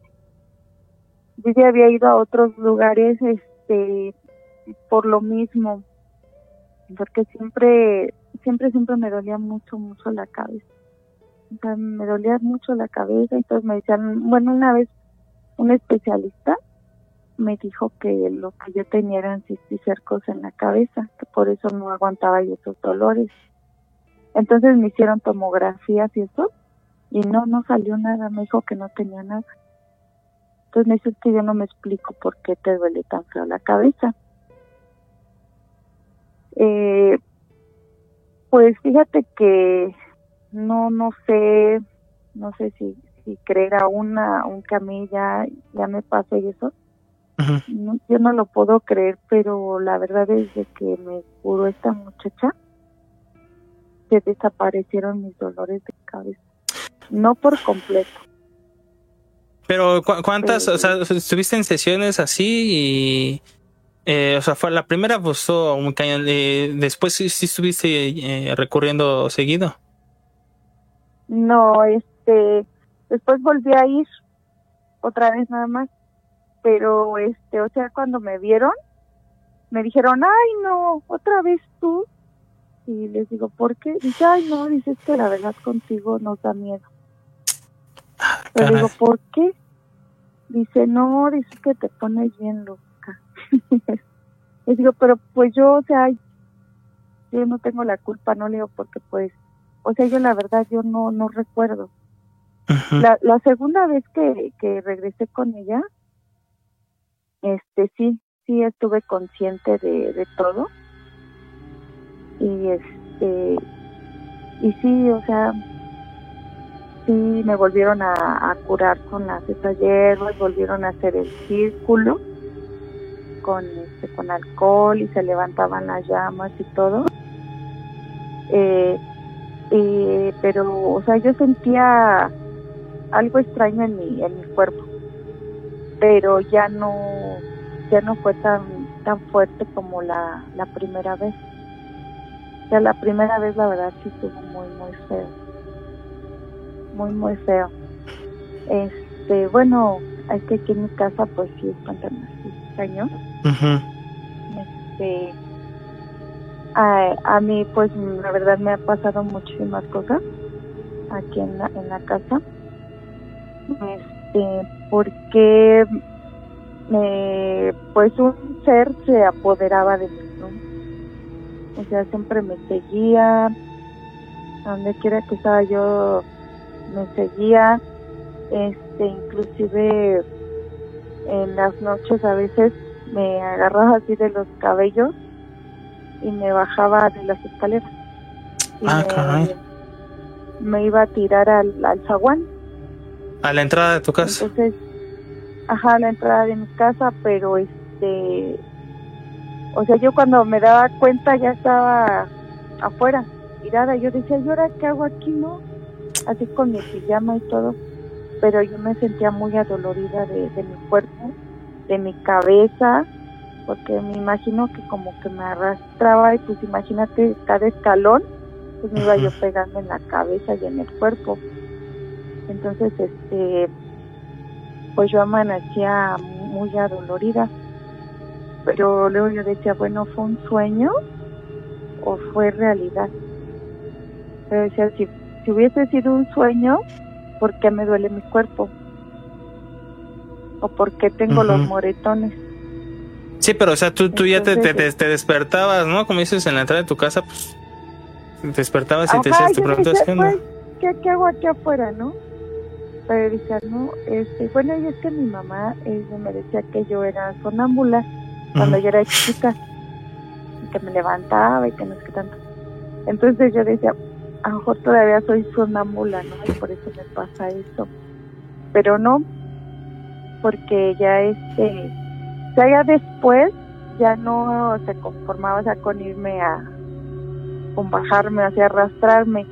Speaker 4: yo ya había ido a otros lugares, este, por lo mismo, porque siempre, siempre, siempre me dolía mucho, mucho la cabeza. O sea, me dolía mucho la cabeza, entonces me decían, bueno, una vez un especialista me dijo que lo que yo tenía eran cisticercos en la cabeza, que por eso no aguantaba yo esos dolores. Entonces me hicieron tomografías y eso, y no, no salió nada, me dijo que no tenía nada. Entonces me dice "Es que yo no me explico por qué te duele tan feo la cabeza. Eh, pues fíjate que no, no sé, no sé si, si creer a una, aún que a mí ya, me pasó y eso. No, yo no lo puedo creer, pero la verdad es de que me curó esta muchacha, se desaparecieron mis dolores de cabeza. No por completo.
Speaker 2: Pero ¿cu- ¿cuántas, o sea, estuviste en sesiones así y, eh, o sea, fue la primera, pues, estuvo muy cañón, eh, después sí, sí estuviste eh, recurriendo seguido.
Speaker 4: No, este, después volví a ir otra vez nada más, pero este, o sea, cuando me vieron, me dijeron, ay no, otra vez tú. Y les digo, ¿por qué? Dice, ay no, dices que la verdad contigo nos da miedo. Le digo, ¿por qué? Dice, no, dice que te pones bien loca. Les digo, pero pues yo, o sea, yo no tengo la culpa, no le digo, porque pues, o sea, yo la verdad, yo no, no recuerdo. La, la segunda vez que, que regresé con ella, este, sí, sí estuve consciente de, de todo. Y este, y sí, o sea, sí me volvieron a, curar con las estas hierbas, volvieron a hacer el círculo con este, con alcohol y se levantaban las llamas y todo. Eh, pero, o sea, yo sentía algo extraño en mi, en mi cuerpo, pero ya no, ya no fue tan, tan fuerte como la, la primera vez. O sea, la primera vez la verdad sí estuvo muy, muy feo. Muy, muy feo. Este, bueno, es que aquí en mi casa pues sí espantan así extraño.
Speaker 2: Ujú.
Speaker 4: Este, a, a mí pues la verdad me ha pasado muchísimas cosas aquí en la, en la casa. Este, porque me, pues un ser se apoderaba de mí, ¿no? O sea, siempre me seguía, a donde quiera que estaba yo me seguía, este, inclusive en las noches a veces me agarraba así de los cabellos y me bajaba de las escaleras. Y
Speaker 2: Ah,
Speaker 4: me-
Speaker 2: caray.
Speaker 4: me iba a tirar al, al zaguán.
Speaker 2: A la entrada de tu casa.
Speaker 4: Entonces, ajá, a la entrada de mi casa, pero este, o sea, yo cuando me daba cuenta ya estaba afuera, tirada. Yo decía, ¿y ahora qué hago aquí, no? Así con mi pijama y todo. Pero yo me sentía muy adolorida de, de mi cuerpo, de mi cabeza, porque me imagino que como que me arrastraba y pues imagínate cada escalón, pues me iba yo pegando en la cabeza y en el cuerpo. Entonces, este, pues yo amanecía muy adolorida. Pero luego yo decía, bueno, ¿fue un sueño o fue realidad? Pero decía, si, si hubiese sido un sueño, ¿por qué me duele mi cuerpo? ¿O por qué tengo los moretones?
Speaker 2: Sí, pero o sea, tú, tú ya te, te, te- te despertabas, ¿no? Como dices en la entrada de tu casa, pues te despertabas y te,
Speaker 4: Ajá,
Speaker 2: decías, te
Speaker 4: yo
Speaker 2: preguntabas
Speaker 4: decía,
Speaker 2: qué onda.
Speaker 4: pues, ¿qué, hago aquí afuera, no? Pero decía, no, este, bueno, y es que mi mamá ella me decía que yo era sonámbula cuando yo era chiquita, y que me levantaba y que no sé qué tanto. Entonces yo decía, a lo mejor todavía soy sonámbula, ¿no? Y por eso me pasa esto. Pero no, porque ya este, sea, ya después ya no se conformaba o sea, con irme a, con bajarme, hacia arrastrarme,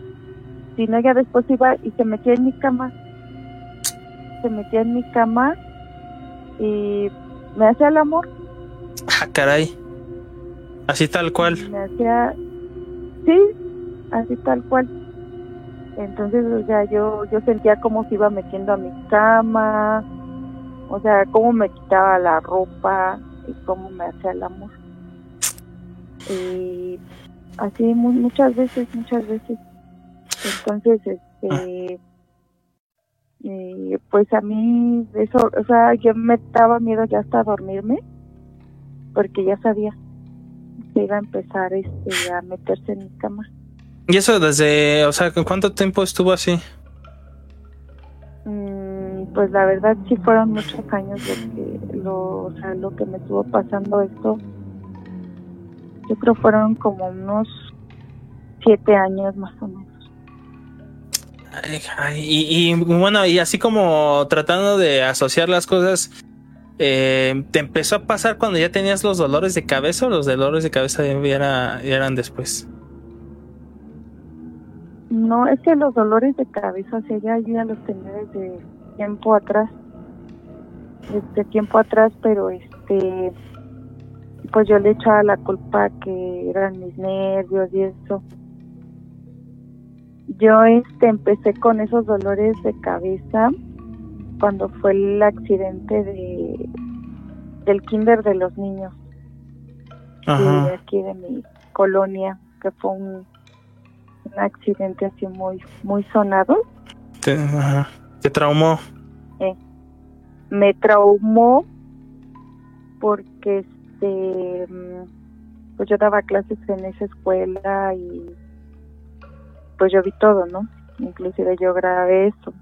Speaker 4: sino ya después iba y se metía en mi cama, se metía en mi cama y me hacía el amor.
Speaker 2: Ah, caray. Así tal cual.
Speaker 4: Me hacía, sí, así tal cual. Entonces, o sea, yo, yo sentía como se iba metiendo a mi cama, o sea, cómo me quitaba la ropa y cómo me hacía el amor. Y así mu- muchas veces, muchas veces. Entonces, este, y pues a mí eso, o sea, yo me daba miedo ya hasta dormirme, porque ya sabía que iba a empezar este, a meterse en mi cama.
Speaker 2: Y eso desde, o sea, ¿cuánto tiempo estuvo así?
Speaker 4: Mm, pues la verdad sí fueron muchos años lo que, lo, o sea, lo que me estuvo pasando esto. Yo creo fueron como unos siete años más o menos.
Speaker 2: Y, y, bueno, y así como tratando de asociar las cosas, eh, ¿te empezó a pasar cuando ya tenías los dolores de cabeza o los dolores de cabeza ya, era- ya eran después?
Speaker 4: No, es que los dolores de cabeza, o sea, ya, los tenía desde tiempo atrás. Desde tiempo atrás, pero este, pues yo le echaba la culpa que eran mis nervios y eso. Yo este empecé con esos dolores de cabeza cuando fue el accidente de del kinder de los niños de aquí de mi colonia, que fue un, un accidente así muy muy sonado.
Speaker 2: Te. Te traumó.
Speaker 4: Me traumó porque este mm, pues yo daba clases en esa escuela y pues yo vi todo, ¿no? Inclusive yo grabé eso.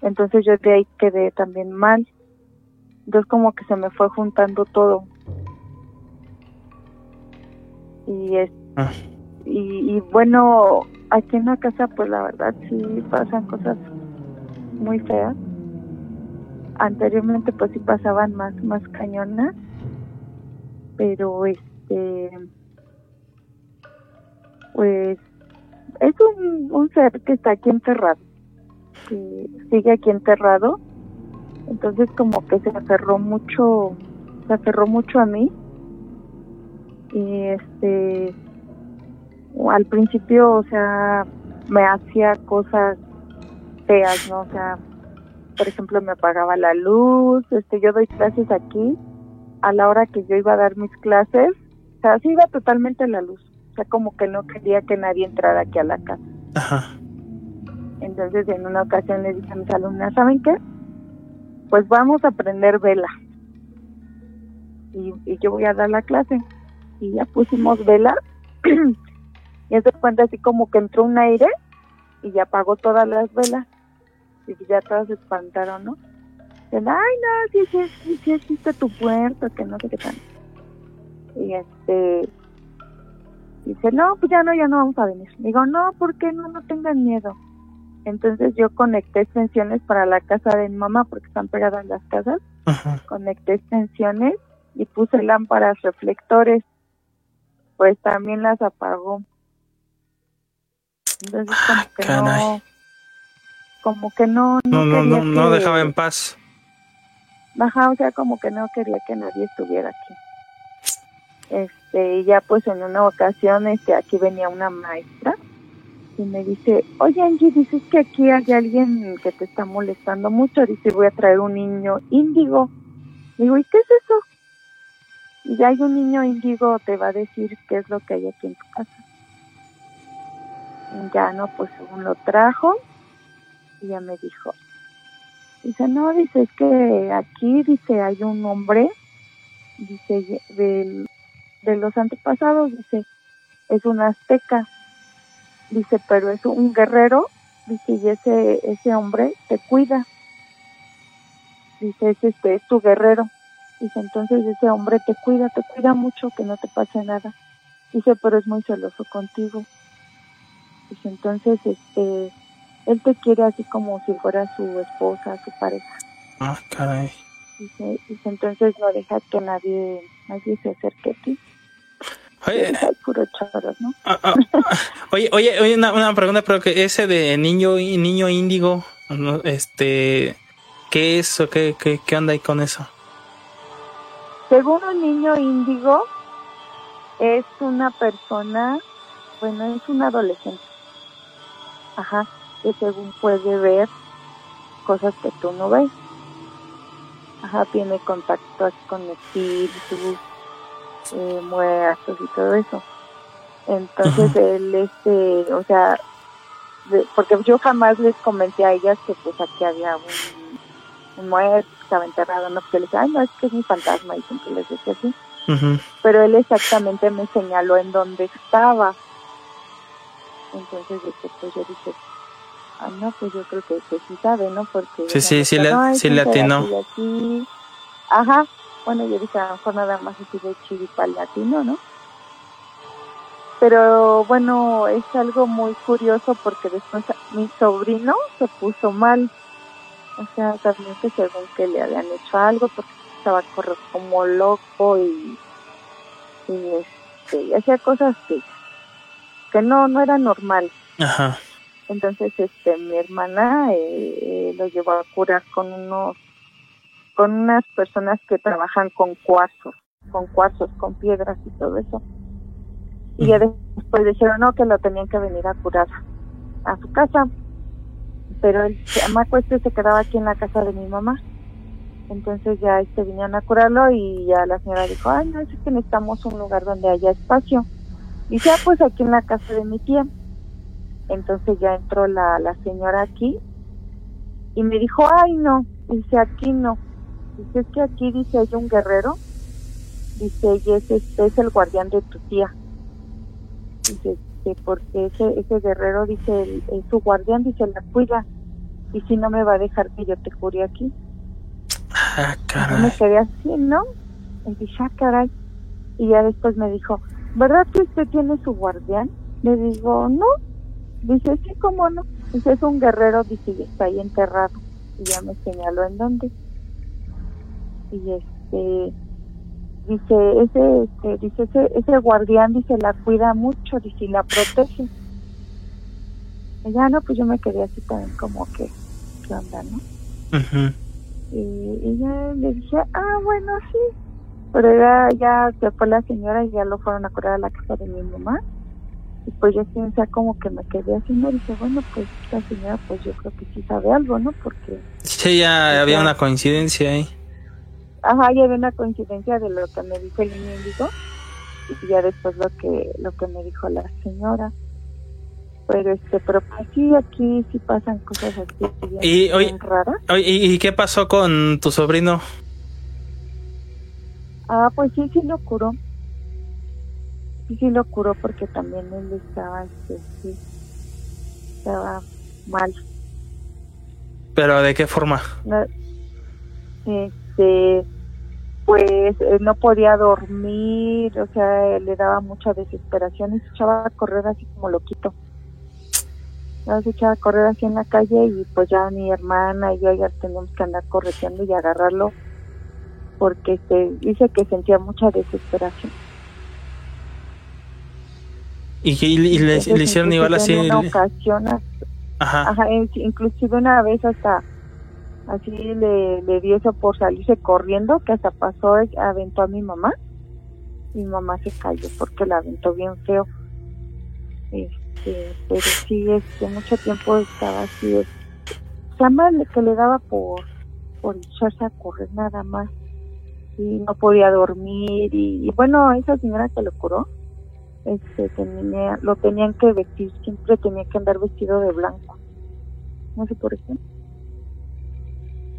Speaker 4: Entonces yo de ahí quedé también mal. Entonces como que se me fue juntando todo. Y es
Speaker 2: Ah.
Speaker 4: Y, bueno, aquí en la casa pues la verdad sí pasan cosas muy feas. Anteriormente pues sí pasaban más más cañonas, pero este pues es un, un ser que está aquí enterrado, que sigue aquí enterrado, entonces como que se aferró mucho, se aferró mucho a mí y este al principio, o sea, me hacía cosas feas, ¿no? O sea, por ejemplo, me apagaba la luz, este, yo doy clases aquí, a la hora que yo iba a dar mis clases, o sea, sí iba totalmente la luz, o sea, como que no quería que nadie entrara aquí a la casa.
Speaker 2: Ajá.
Speaker 4: Entonces, en una ocasión le dije a mis alumnas, ¿saben qué? Pues vamos a prender vela. Y, y yo voy a dar la clase. Y ya pusimos vela. y se cuenta así como que entró un aire y ya apagó todas las velas. Y ya todas se espantaron, ¿no? Dicen, ay, no, sí, sí, sí, sí existe tu puerto, que no sé qué tal. Y este, dice, no, pues ya no, ya no vamos a venir. Digo, no, ¿por qué no? No tengan miedo. Entonces yo conecté extensiones para la casa de mi mamá porque están pegadas las casas.
Speaker 2: Ajá.
Speaker 4: Conecté extensiones y puse lámparas reflectores. Pues también las apagó. Entonces como que no, como que no,
Speaker 2: No, no, no,
Speaker 4: quería
Speaker 2: no
Speaker 4: que-
Speaker 2: dejaba en paz.
Speaker 4: Ajá, o sea, como que no quería que nadie estuviera aquí. Este, y ya pues en una ocasión, este, aquí venía una maestra y me dice, oye Angie, dices que aquí hay alguien que te está molestando mucho, dice, voy a traer un niño índigo. Digo, ¿y qué es eso? Y ya hay un niño índigo, te va a decir qué es lo que hay aquí en tu casa. Ya no, pues según lo trajo, y ya me dijo, Dice, no, dice, es que aquí, dice, hay un hombre, dice, del- de, los antepasados, dice, es un azteca, dice, pero es un guerrero, dice, y ese, ese hombre te cuida, dice, es este, es tu guerrero, dice, entonces ese hombre te cuida, te cuida mucho, que no te pase nada, dice, pero es muy celoso contigo, dice, entonces, este, él te quiere así como si fuera su esposa, su pareja.
Speaker 2: Ah, caray.
Speaker 4: Dice, dice, entonces no deja que nadie, nadie se acerque a ti.
Speaker 2: Oye,
Speaker 4: "Ay, puro choros, ¿no?
Speaker 2: ah, ah, ah, oye, oye, oye, una, una pregunta, pero que ese de niño niño índigo, este, ¿qué es o qué, qué, qué onda ahí con eso?
Speaker 4: Según un niño índigo, es una persona, bueno, es un adolescente. Ajá, que según puede ver cosas que tú no ves. Ajá, tiene contactos con espíritus, eh, muertos y todo eso. Entonces él, este, o sea, de- porque yo jamás les comenté a ellas que pues aquí había un, un muerto que estaba enterrado, no, porque les decía, ay, no, es que es mi fantasma, y siempre les decía así. Pero él exactamente me señaló en dónde estaba. Entonces, este, pues yo dije, ah, no, pues yo creo que, que sí sabe, ¿no? Porque...
Speaker 2: Sí, sí,
Speaker 4: me
Speaker 2: sí le-
Speaker 4: "No, es
Speaker 2: sí le atinó".
Speaker 4: pedacito aquí". Ajá, bueno, yo dije, a lo mejor nada más así de chiripa latino, ¿no? Pero bueno, es algo muy curioso porque después mi sobrino se puso mal. O sea, también que según que le habían hecho algo porque estaba como loco y, y, este, y hacía cosas que, que no, no era normal.
Speaker 2: Ajá.
Speaker 4: Entonces, este, mi hermana eh, eh, lo llevó a curar con unos, con unas personas que trabajan con cuarzos, con cuarzos, con piedras y todo eso. Y ya después dijeron, no, que lo tenían que venir a curar a su casa. Pero el chamaco este se quedaba aquí en la casa de mi mamá. Entonces ya este vinieron a curarlo y ya la señora dijo, ay, no, es que necesitamos un lugar donde haya espacio. Y ya pues aquí en la casa de mi tía. Entonces ya entró la, la señora aquí y me dijo, ay no, dice aquí no. Dice, es que aquí dice hay un guerrero. Dice, y ese es el guardián de tu tía. Dice, que porque ese, ese guerrero, dice, el- el- su guardián, dice, la cuida. Y si no me va a dejar que yo te cure aquí.
Speaker 2: Ah,
Speaker 4: Yo me
Speaker 2: caray.
Speaker 4: quedé así, ¿no? Y dije, ah, caray. Y ya después me dijo, ¿verdad que usted tiene su guardián? Le digo, no. Dice, sí, ¿cómo no? Dice, es un guerrero, dice, y está ahí enterrado. Y ya me señaló en dónde. Y este, dice, ese, este, dice, ese, ese guardián, dice, la cuida mucho, dice, y la protege. Y ya, no, pues yo me quedé así también como que, ¿qué onda, no? Y, y ya le dije, ah, bueno, sí. Pero ya, ya se fue la señora y ya lo fueron a curar a la casa de mi mamá. Y pues yo sí, o sea, como que me quedé así, me dije, bueno, pues esta señora, pues yo creo que sí sabe algo, ¿no? Porque,
Speaker 2: Sí, ya había una coincidencia ahí.
Speaker 4: ajá, ya había una coincidencia de lo que me dijo el niño índigo y ya después lo que, lo que me dijo la señora. Pero este, pero pues sí, aquí sí pasan cosas así bien,
Speaker 2: Y, oye-
Speaker 4: bien raras.
Speaker 2: Oye, ¿y y qué pasó con tu sobrino?
Speaker 4: Ah, pues sí, sí lo curó. Sí, sí lo curó porque también él estaba, este, sí, estaba mal.
Speaker 2: ¿Pero de qué forma?
Speaker 4: No, este, pues eh, no podía dormir, o sea, le daba mucha desesperación y se echaba a correr así como loquito. Se echaba a correr así en la calle y pues ya mi hermana y yo ya teníamos que andar correteando y agarrarlo porque este, dice que sentía mucha desesperación.
Speaker 2: ¿Y, y- y le,
Speaker 4: Entonces,
Speaker 2: le hicieron igual así?
Speaker 4: En una ocasión,
Speaker 2: Ajá.
Speaker 4: ajá, in- inclusive una vez hasta así le, le dio eso por salirse corriendo, que hasta pasó, aventó a mi mamá. Mi mamá se cayó porque la aventó bien feo. Este, pero sí, este, mucho tiempo estaba así. es- O sea, más le- que le daba por, por echarse a correr nada más. Y no podía dormir. Y, y bueno, esa señora que lo curó, este tenía, lo tenían que vestir, siempre tenía que andar vestido de blanco. No sé por qué.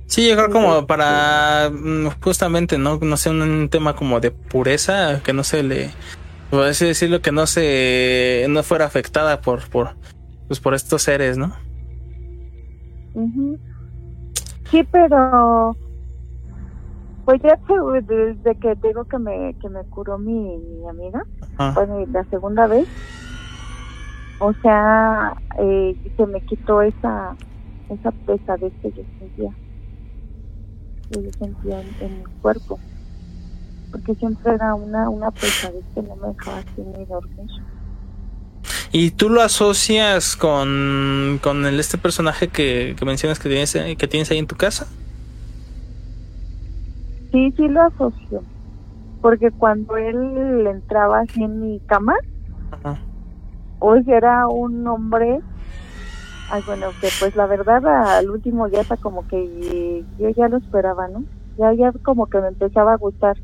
Speaker 2: Sí, yo creo
Speaker 4: Sí,
Speaker 2: como para mm, justamente, ¿no? No sé, un, tema como de pureza, que no se le, por así decirlo, que no se, no fuera afectada por, por, pues por estos seres, ¿no?
Speaker 4: Sí, pero pues ya desde que digo que me que me curó mi, mi amiga, y la segunda vez, o sea, eh, se me quitó esa esa pesadez que yo sentía. que yo sentía en, en mi cuerpo. Porque siempre era una, una pesadez que no me dejaba así ni dormir.
Speaker 2: ¿Y tú lo asocias con, con el, este personaje que, que mencionas que tienes, que tienes ahí en tu casa?
Speaker 4: Sí, sí lo asocio. Porque cuando él entraba así en mi cama,
Speaker 2: Ajá.
Speaker 4: hoy era un hombre, ay bueno, que pues la verdad al último ya está como que yo ya lo esperaba, ¿no? Ya, ya como que me empezaba a gustar.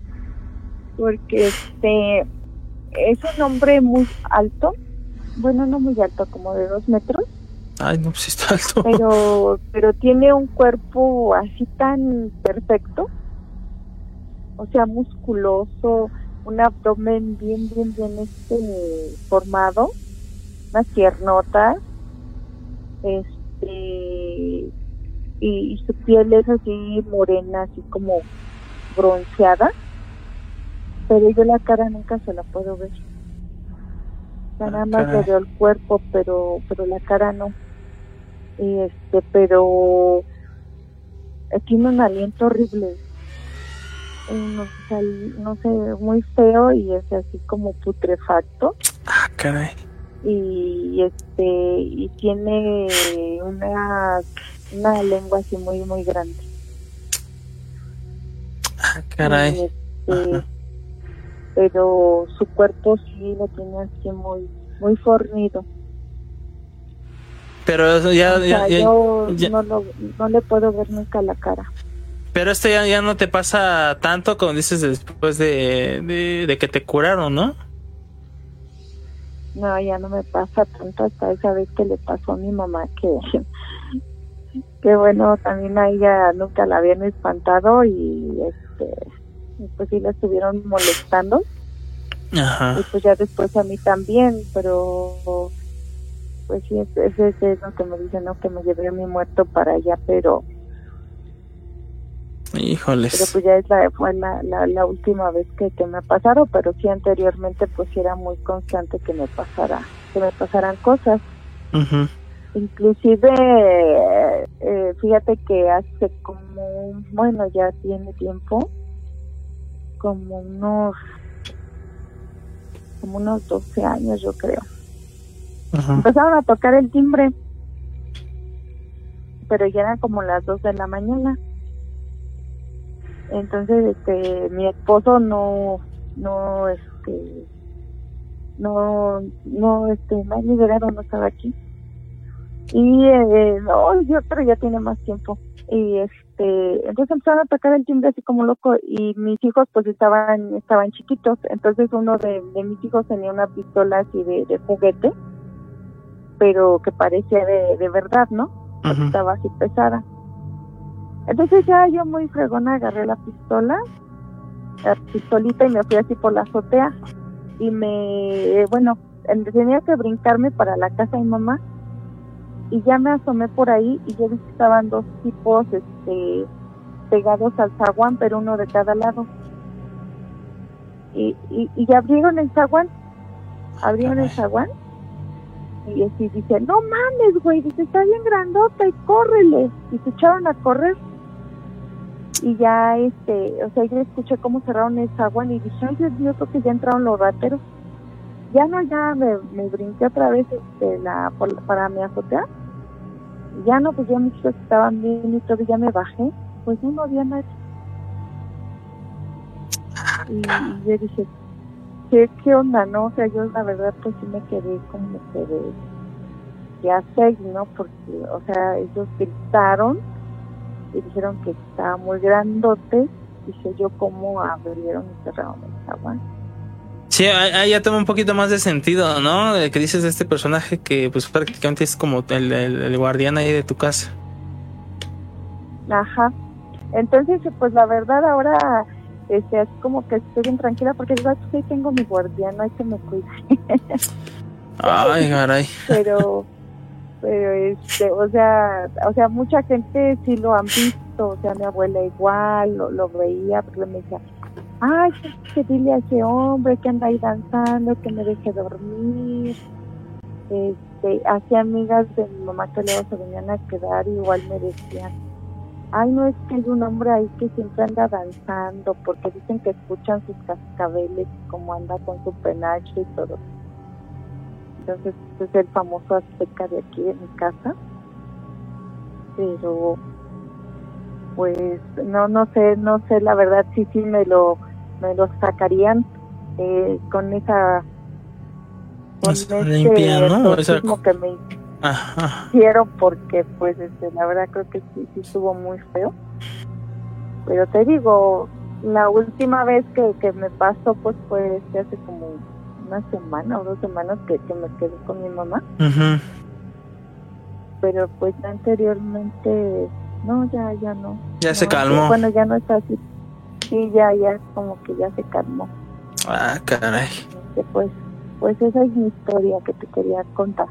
Speaker 4: Porque este es un hombre muy alto, bueno, no muy alto, como de dos metros,
Speaker 2: Ay, no, pues está alto.
Speaker 4: pero, pero tiene un cuerpo así tan perfecto, o sea, musculoso, un abdomen bien, bien, bien este formado, unas piernotas, este, y, y su piel es así morena, así como bronceada, pero yo la cara nunca se la puedo ver. O sea,
Speaker 2: Ah,
Speaker 4: nada más le veo el cuerpo, pero, pero la cara no. Y este, pero tiene un aliento horrible. No, sé, muy feo y es así como putrefacto.
Speaker 2: Ah, caray.
Speaker 4: Y este, y tiene una, una lengua así muy, muy grande.
Speaker 2: Ah, caray.
Speaker 4: Este, pero su cuerpo sí lo tiene así muy, muy fornido.
Speaker 2: Pero eso ya,
Speaker 4: o
Speaker 2: ya-
Speaker 4: sea,
Speaker 2: ya-
Speaker 4: yo
Speaker 2: ya-
Speaker 4: no, lo- no le puedo ver nunca la cara.
Speaker 2: Pero esto ya, ya no te pasa tanto como dices después de, de, de que te curaron, ¿no?
Speaker 4: No, ya no me pasa tanto hasta esa vez que le pasó a mi mamá que, que bueno, también a ella nunca la habían espantado y este, pues sí la estuvieron molestando
Speaker 2: Ajá.
Speaker 4: y pues ya después a mí también, pero pues sí, ese ese es lo que me dicen, ¿no? Que me llevé a mi muerto para allá, pero pero
Speaker 2: Híjoles.
Speaker 4: pues ya es la, fue la, la, la última vez que, que me pasaron, pero sí anteriormente pues era muy constante que me pasara, que me pasaran cosas.
Speaker 2: Ujú.
Speaker 4: Inclusive, eh, eh, fíjate que hace como, bueno, ya tiene tiempo, como unos, como unos 12 años yo creo. Empezaron a tocar el timbre, pero ya eran como las 2 de la mañana. Entonces, este, mi esposo no, no, este, no, no, este, ha liberado, no estaba aquí. Y, eh, no, yo, pero ya tiene más tiempo. Y, este, entonces empezaron a tocar el timbre así como loco y mis hijos pues estaban, estaban chiquitos. Entonces uno de, de mis hijos tenía una pistola así de, de juguete pero que parecía de, de verdad, ¿no?
Speaker 2: Ujú.
Speaker 4: Estaba así pesada. Entonces ya yo muy fregona agarré la pistola, la pistolita y me fui así por la azotea y me, bueno, en- tenía que brincarme para la casa de mi mamá y ya me asomé por ahí y yo vi que estaban dos tipos, este, pegados al zaguán, pero uno de cada lado. Y, y, y abrieron el zaguán, abrieron el zaguán y así dice, no mames, güey, dice, está bien grandota y córrele. Y se echaron a correr. Y ya, este, o sea, yo escuché cómo cerraron el zaguán y dije, ay, Dios mío, creo que ya entraron los rateros. Ya no, ya me, me brinqué otra vez este, la, para mi azotea. Ya no, pues ya mis hijos estaban bien y todo, ya me bajé. Pues no, no había nadie. Y, yo dije, ¿qué, ¿qué onda, no? O sea, yo la verdad pues sí me quedé como que de, ¿qué hacer, no? Porque, o sea, ellos gritaron y dijeron que estaba muy grandote. Dije yo, ¿cómo abrieron y cerraron el zaguán?
Speaker 2: Sí, ahí ahí ya toma un poquito más de sentido, ¿no? De que dices de este personaje que pues prácticamente es como el, el- el guardián ahí de tu casa.
Speaker 4: Ajá. Entonces, pues la verdad ahora, este, así como que estoy bien tranquila porque digo, "Ay, pues ahí tengo mi guardián, hay que me cuide.
Speaker 2: Ay, caray.
Speaker 4: pero pero este o sea o sea mucha gente sí lo han visto o sea mi abuela igual lo, lo veía porque me decía ay que dile a ese hombre que anda ahí danzando que me deje dormir este hacía amigas de mi mamá que luego se venían a quedar y igual me decían ay, no es que hay un hombre ahí que siempre anda danzando, porque dicen que escuchan sus cascabeles, como anda con su penacho y todo. Entonces, es el famoso azteca de aquí de mi casa. Pero, pues, no, no sé, no sé, la verdad, sí, sí me lo, me lo sacarían eh, con esa con este
Speaker 2: limpia, ¿no? Esa-
Speaker 4: que me
Speaker 2: Ajá.
Speaker 4: hicieron porque pues este, la verdad creo que sí, sí estuvo muy feo pero te digo la última vez que, que me pasó pues fue este, hace como una semana o dos semanas que, que me quedé con mi mamá pero pues anteriormente no ya ya no
Speaker 2: Ya
Speaker 4: No,
Speaker 2: se calmó.
Speaker 4: bueno ya no está así sí ya ya como que ya se calmó
Speaker 2: Ah, caray.
Speaker 4: Este, pues pues esa es mi historia que te quería contar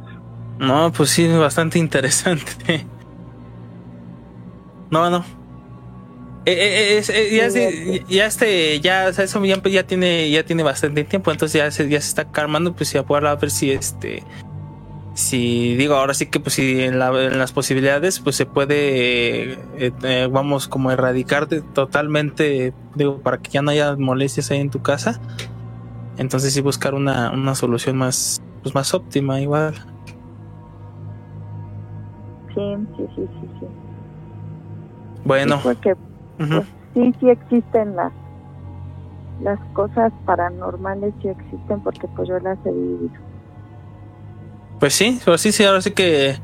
Speaker 2: No, pues sí, bastante interesante. No, no. Eh, eh, eh, es- eh, ya, se- ya este, ya, o sea, eso ya, ya tiene, ya tiene bastante tiempo, entonces ya se, ya se está calmando, pues ya puedo ver si este, si digo, ahora sí que pues si en, la- en las posibilidades, pues se puede, vamos, como erradicar de- totalmente, digo, para que ya no haya molestias ahí en tu casa. Entonces sí buscar una, una solución más, pues más óptima igual.
Speaker 4: sí sí sí sí sí
Speaker 2: Bueno.
Speaker 4: Sí, porque pues, sí, sí existen las las cosas paranormales, sí existen porque pues yo las he vivido.
Speaker 2: Pues sí, pero sí, sí, ahora sí que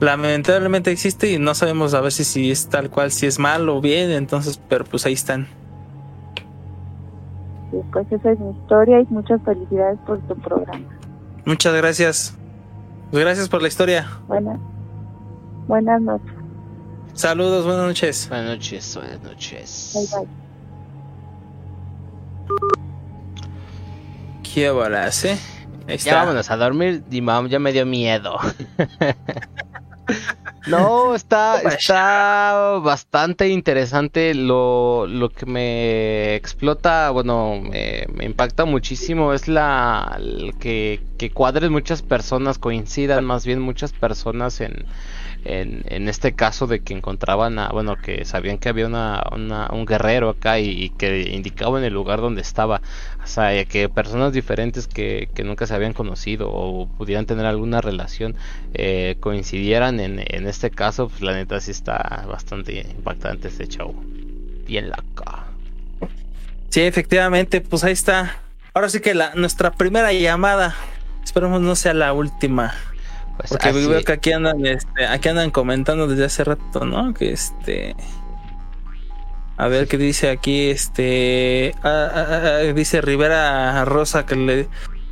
Speaker 2: lamentablemente existe y no sabemos a ver si, si es tal cual, si es mal o bien, entonces, pero pues ahí están.
Speaker 4: Sí, pues esa es mi historia y muchas felicidades por tu programa.
Speaker 2: Muchas gracias. Pues gracias por la historia.
Speaker 4: Buenas, buenas noches.
Speaker 2: Saludos, buenas noches.
Speaker 1: Buenas noches, buenas noches.
Speaker 4: Bye bye.
Speaker 2: Qué bolas, eh. Ahí
Speaker 1: Ya
Speaker 2: está.
Speaker 1: vámonos a dormir, Dimam, ya me dio miedo. no, está, está bastante interesante lo, lo que me explota, bueno, me, me impacta muchísimo es la el que, que cuadren muchas personas, coincidan más bien muchas personas en, en, este caso de que encontraban a, bueno, que sabían que había una, una- un guerrero acá y, que indicaban el lugar donde estaba. O sea, que personas diferentes que, nunca se habían conocido o pudieran tener alguna relación eh, coincidieran en, en este caso, pues la neta sí está bastante impactante este show. Bien loco.
Speaker 2: Sí, efectivamente, pues ahí está. Ahora sí que la, nuestra primera llamada. Esperemos no sea la última.
Speaker 1: Pues
Speaker 2: Porque
Speaker 1: así-
Speaker 2: veo que aquí andan, este, aquí andan comentando desde hace rato, ¿no? Que este. A ver qué dice aquí, este. ah, ah, ah, dice Rivera Rosa que le.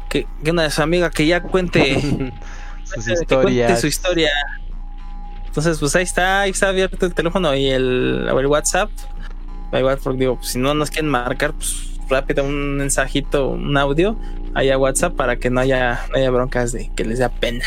Speaker 2: Que, que una de sus amigas que ya cuente,
Speaker 1: sus
Speaker 2: que cuente
Speaker 1: historias.
Speaker 2: su historia. Entonces, pues ahí está, ahí está abierto el teléfono y el, el WhatsApp. Igual, porque digo, pues, si no nos quieren marcar, pues rápido un mensajito, un audio, ahí a WhatsApp para que no haya, no haya broncas de que les da pena.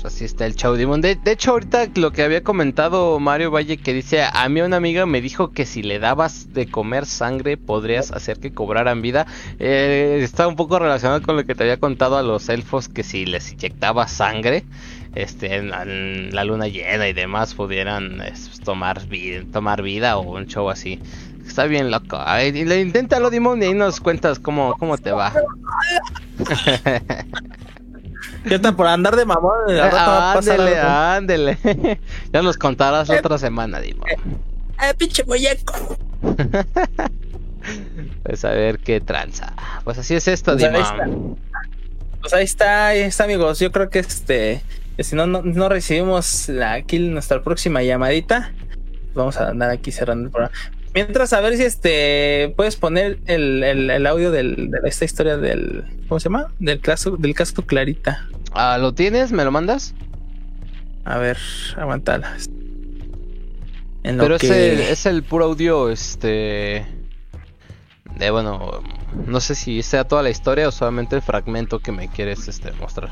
Speaker 1: Pues así está el Chau Demon. De, de hecho, ahorita lo que había comentado Mario Valle, que dice: A mí una amiga me dijo que si le dabas de comer sangre podrías hacer que cobraran vida. Eh, está un poco relacionado con lo que te había contado a los elfos, que si les inyectabas sangre, este, en, la luna llena y demás, pudieran tomar, vida, o un show así. Está bien loco. Ay, le- inténtalo, Dimon, y ahí nos cuentas cómo, cómo te va.
Speaker 2: Ya está por andar de mamón. al rato va a pasar
Speaker 1: Ándele, ándele. ya nos contarás la otra semana, Dimon.
Speaker 2: ¡Eh, pinche muñeco!
Speaker 1: Pues a ver qué tranza. Pues así es esto,
Speaker 2: Pues ahí
Speaker 1: Dimon.
Speaker 2: Pues ahí está, ahí está, amigos. Yo creo que este. Si no, no, no recibimos la, aquí nuestra próxima llamadita, vamos a andar aquí cerrando el programa. Mientras, a ver si este puedes poner el, el, el audio del, de esta historia del. ¿Cómo se llama? Del caso, del caso Clarita.
Speaker 1: Ah, ¿Lo tienes? ¿Me lo mandas?
Speaker 2: A ver, aguantala. En lo
Speaker 1: Pero es, el, es el puro audio, este... De, bueno, no sé si sea toda la historia o solamente el fragmento que me quieres este, mostrar.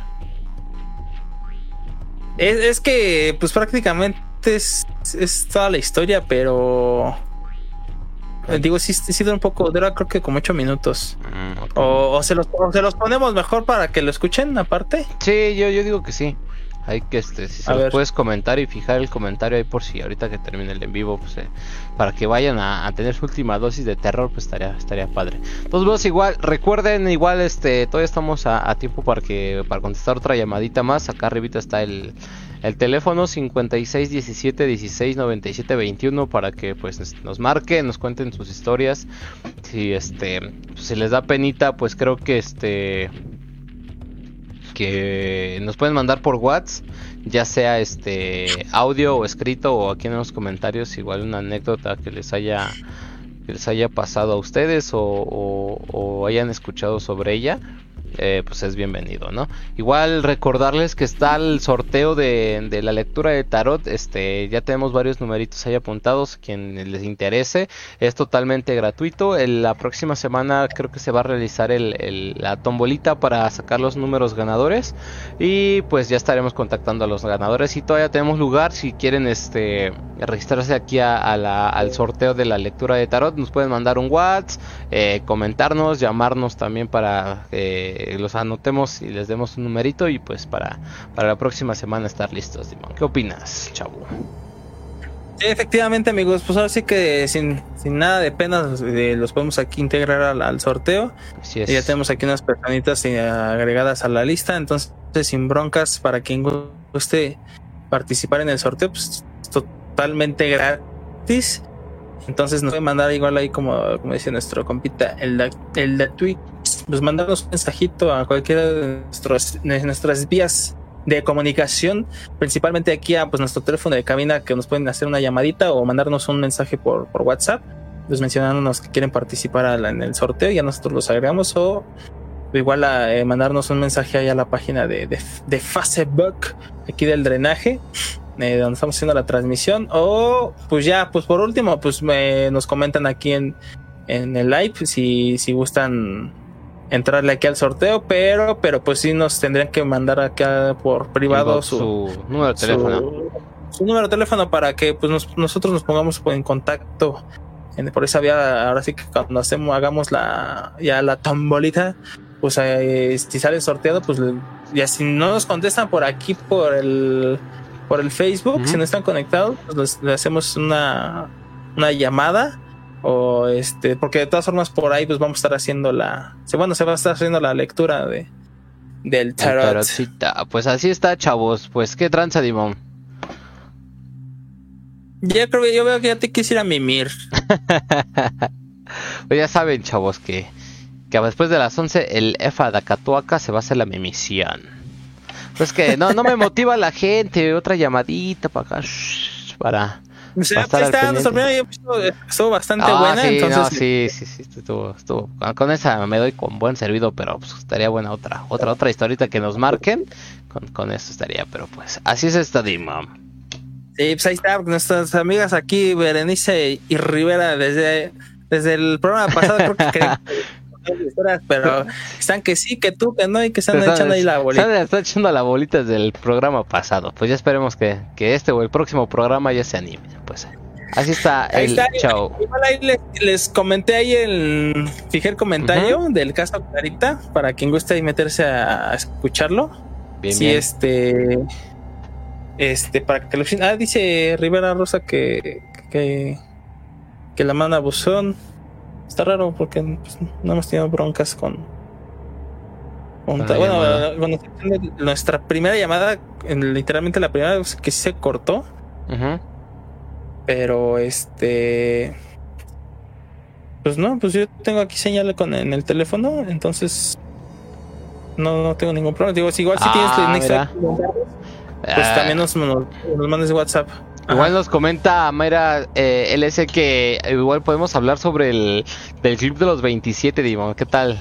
Speaker 2: Es, es que, pues prácticamente es, es toda la historia, pero. Eh, Digo, sí, sí dura un poco, dura creo que como ocho minutos.
Speaker 1: Mm.
Speaker 2: O, o se los, o se los ponemos mejor para que lo escuchen aparte.
Speaker 1: Sí, yo, yo digo que sí. Hay que, este, si se los puedes comentar y fijar el comentario ahí por si ahorita que termine el en vivo, pues eh, para que vayan a, a tener su última dosis de terror, pues estaría, estaría padre. Entonces, vos igual, recuerden, igual, este, todavía estamos a, a tiempo para que, para contestar otra llamadita más. Acá arribita está el, el teléfono 56 17 16 97 21 para que pues es- nos marquen, nos cuenten sus historias. Si este si les da penita, pues creo que este que nos pueden mandar por WhatsApp, ya sea este audio o escrito o aquí en los comentarios igual una anécdota que les haya que les haya pasado a ustedes o, o- o hayan escuchado sobre ella eh, pues es bienvenido, ¿no? Igual recordarles que está el sorteo de, de la lectura de tarot, este, ya tenemos varios numeritos ahí apuntados, quien les interese, es totalmente gratuito, la próxima semana creo que se va a realizar el, la tombolita para sacar los números ganadores y pues ya estaremos contactando a los ganadores y todavía tenemos lugar si quieren este registrarse aquí a, la- al sorteo de la lectura de tarot, nos pueden mandar un WhatsApp, eh, comentarnos, llamarnos también para que los anotemos y les demos un numerito y pues para, para la próxima semana estar listos, Dimon. ¿Qué opinas, chavo?
Speaker 2: Sí, efectivamente, amigos, pues ahora sí que sin, sin nada de pena eh, los podemos aquí integrar al, al sorteo.
Speaker 1: Así es.
Speaker 2: Y ya tenemos aquí unas personitas eh, agregadas a la lista, entonces sin broncas para quien guste participar en el sorteo, pues es totalmente gratis. Entonces nos puede mandar igual ahí como, como decía nuestro compita, el el de Twitch, pues mandarnos un mensajito a cualquiera de, nuestros, nuestras vías de comunicación, principalmente aquí a pues nuestro teléfono de cabina que nos pueden hacer una llamadita o mandarnos un mensaje por, por WhatsApp, pues mencionándonos que quieren participar en el sorteo, ya nosotros los agregamos o igual a eh, mandarnos un mensaje ahí a la página de, de, de Facebook aquí del drenaje eh, donde estamos haciendo la transmisión o pues ya pues por último pues me, nos comentan aquí en, en el live si, si gustan entrarle aquí al sorteo pero pero pues sí nos tendrían que mandar acá por privado su,
Speaker 1: su número de teléfono.
Speaker 2: su, su número de teléfono para que pues nos- nosotros nos pongamos en contacto en- por esa vía ahora sí que cuando hacemos hagamos la ya la tombolita pues eh, si sale sorteado pues ya si no nos contestan por aquí por el por el Facebook si no están conectados pues les- le hacemos una una llamada o este porque de todas formas por ahí pues vamos a estar haciendo la bueno se va a estar haciendo la lectura de del
Speaker 1: El
Speaker 2: tarot.
Speaker 1: Pues así está, chavos. Pues qué tranza, Dimon.
Speaker 2: Ya creo que yo veo que ya te quisiera mimir.
Speaker 1: Pues ya saben, chavos, que, que después de las 11 el EFA de Acatuaca se va a hacer la mimisión. Pues que no, no me motiva la gente. Otra llamadita para acá. Para.
Speaker 2: O sea, pues estuvo bastante
Speaker 1: Ah,
Speaker 2: buena,
Speaker 1: sí,
Speaker 2: entonces
Speaker 1: no, sí, sí, sí, estuvo, estuvo. Con- Con esa me doy con buen servido, pero pues estaría buena otra, otra, otra historita que nos marquen. Con, con eso estaría, pero pues así es esta Dimon.
Speaker 2: sí, pues ahí está, nuestras amigas aquí, Berenice y Rivera, desde, desde el programa pasado creo que pero están que sí, que tú, que no, y que están
Speaker 1: Están-
Speaker 2: echando ahí la bolita.
Speaker 1: están- están echando la bolita desde el programa pasado. Pues ya esperemos que, que este o el próximo programa ya se anime. Pues así está
Speaker 2: Ahí
Speaker 1: el
Speaker 2: está,
Speaker 1: chao.
Speaker 2: Igual ahí les, les comenté ahí el. Fijé el comentario del caso Clarita para quien guste ahí meterse a, a escucharlo.
Speaker 1: Bien,
Speaker 2: sí,
Speaker 1: bien.
Speaker 2: este. Este, para que lo. Ah, dice Rivera Rosa que. que, que la manda buzón. Está raro porque pues, no hemos tenido broncas con. bueno,
Speaker 1: llamada.
Speaker 2: nuestra- primera llamada, en- literalmente la primera que sí se cortó. Pero este. Pues no, pues yo tengo aquí señal con en el teléfono, entonces. No, no tengo ningún problema. Digo, si igual si
Speaker 1: Ah,
Speaker 2: tienes
Speaker 1: mira.
Speaker 2: pues
Speaker 1: Ah,
Speaker 2: también nos, nos, nos mandes WhatsApp.
Speaker 1: Igual nos comenta Mayra eh, LS que igual podemos hablar sobre el del club de los 27, Dimon. ¿Qué tal?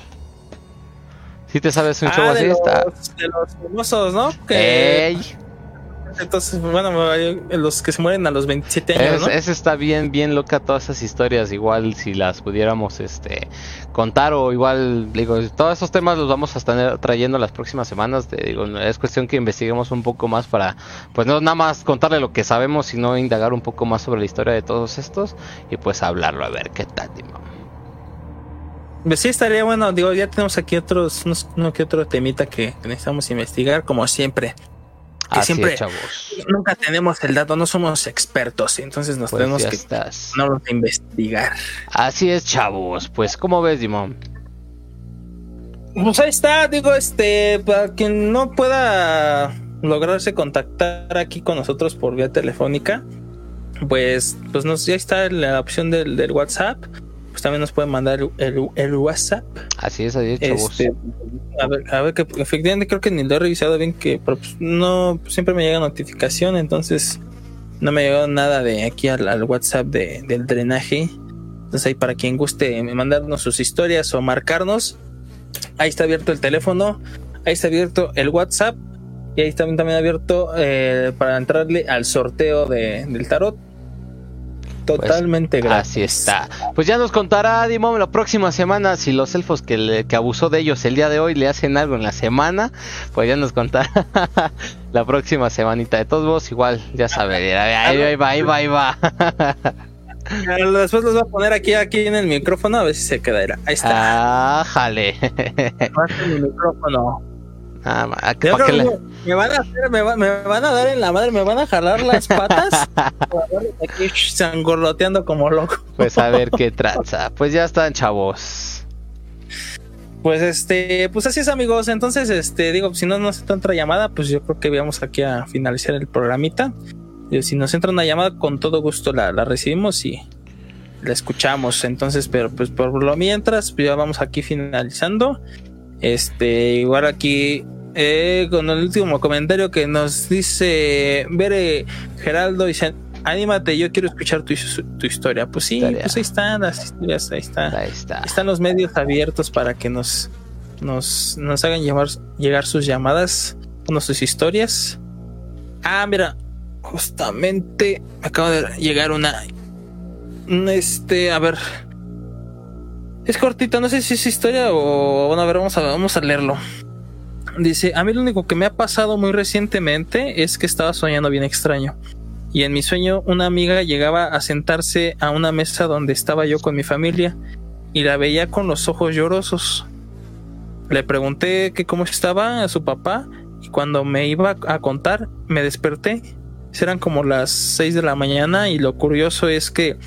Speaker 1: Si te sabes un show
Speaker 2: Ah,
Speaker 1: así,
Speaker 2: de,
Speaker 1: está.
Speaker 2: los, de los famosos, ¿no? Que,
Speaker 1: Ey,
Speaker 2: Entonces, bueno, los que se mueren a los 27 años,
Speaker 1: es-
Speaker 2: ¿no?
Speaker 1: ese está bien, bien loca todas esas historias. Igual si las pudiéramos este contar o igual, digo, todos esos temas los vamos a estar trayendo las próximas semanas. te digo, es cuestión que investiguemos un poco más para, pues no nada más contarle lo que sabemos, sino indagar un poco más sobre la historia de todos estos y pues hablarlo a ver qué tal.
Speaker 2: Pues sí, estaría bueno. Digo, ya tenemos aquí otros, unos, uno que otro temita que necesitamos investigar, como siempre. Que
Speaker 1: Así
Speaker 2: siempre
Speaker 1: es, chavos.
Speaker 2: nunca tenemos el dato, no somos expertos, entonces nos
Speaker 1: Pues
Speaker 2: tenemos que
Speaker 1: estás.
Speaker 2: a investigar.
Speaker 1: Así es, chavos. Pues, ¿cómo ves, Dimon?
Speaker 2: Pues ahí está, digo, este, para quien no pueda lograrse contactar aquí con nosotros por vía telefónica, pues, pues nos, ya está la opción del, del WhatsApp. Pues también nos pueden mandar el, el- el WhatsApp.
Speaker 1: Así es, así es.
Speaker 2: Este, a ver, a ver, que efectivamente creo que ni lo he revisado bien, que pero, pues, no siempre me llega notificación, entonces no me llegó nada de aquí al, al WhatsApp de, del drenaje. Entonces ahí para quien guste mandarnos sus historias o marcarnos, ahí está abierto el teléfono, ahí está abierto el WhatsApp y ahí está también, también abierto eh, para entrarle al sorteo de, del tarot. Totalmente gratis.
Speaker 1: Así está. Pues ya nos contará Dimon la próxima semana si los elfos que, le- que abusó de ellos el día de hoy le hacen algo en la semana. Pues ya nos contará la próxima semanita. De todos modos, igual, ya sabe. Ahí, ahí va, ahí va, ahí va.
Speaker 2: Después los voy a poner aquí, aquí en el micrófono a ver si se quedará. Ahí está.
Speaker 1: Ah, jale.
Speaker 2: Mi micrófono.
Speaker 1: Ah, ma- ¿qué-
Speaker 2: Yo
Speaker 1: pa' qué
Speaker 2: creo
Speaker 1: le-
Speaker 2: que me van a hacer, me, va- me van a dar en la madre, me van a jalar las patas. Aquí sangoloteando como loco.
Speaker 1: Pues a ver qué traza. Pues ya están, chavos.
Speaker 2: Pues este, pues así es amigos. Entonces, este, digo, si no nos entra otra llamada, pues yo creo que vamos aquí a finalizar el programita. Y si nos entra una llamada, con todo gusto la, la recibimos y la escuchamos. Entonces, pero pues por lo mientras, pues ya vamos aquí finalizando. Este, igual aquí eh, con el último comentario que nos dice Bere Geraldo, dice, anímate, yo quiero escuchar tu, tu historia. Pues sí,
Speaker 1: Historia.
Speaker 2: pues ahí están las historias, ahí está
Speaker 1: Ahí está.
Speaker 2: están los medios abiertos para que nos nos, nos hagan llegar sus llamadas, bueno, sus historias. Ah, mira, justamente me acaba de llegar una, un, este, a ver, es cortita, no sé si es historia o bueno, a ver, vamos a, vamos a leerlo. Dice, a mí lo único que me ha pasado muy recientemente es que estaba soñando bien extraño. Y en mi sueño una amiga llegaba a sentarse a una mesa donde estaba yo con mi familia y la veía con los ojos llorosos. Le pregunté que cómo estaba a su papá y cuando me iba a contar me desperté. Eran como las 6 de la mañana y lo curioso es que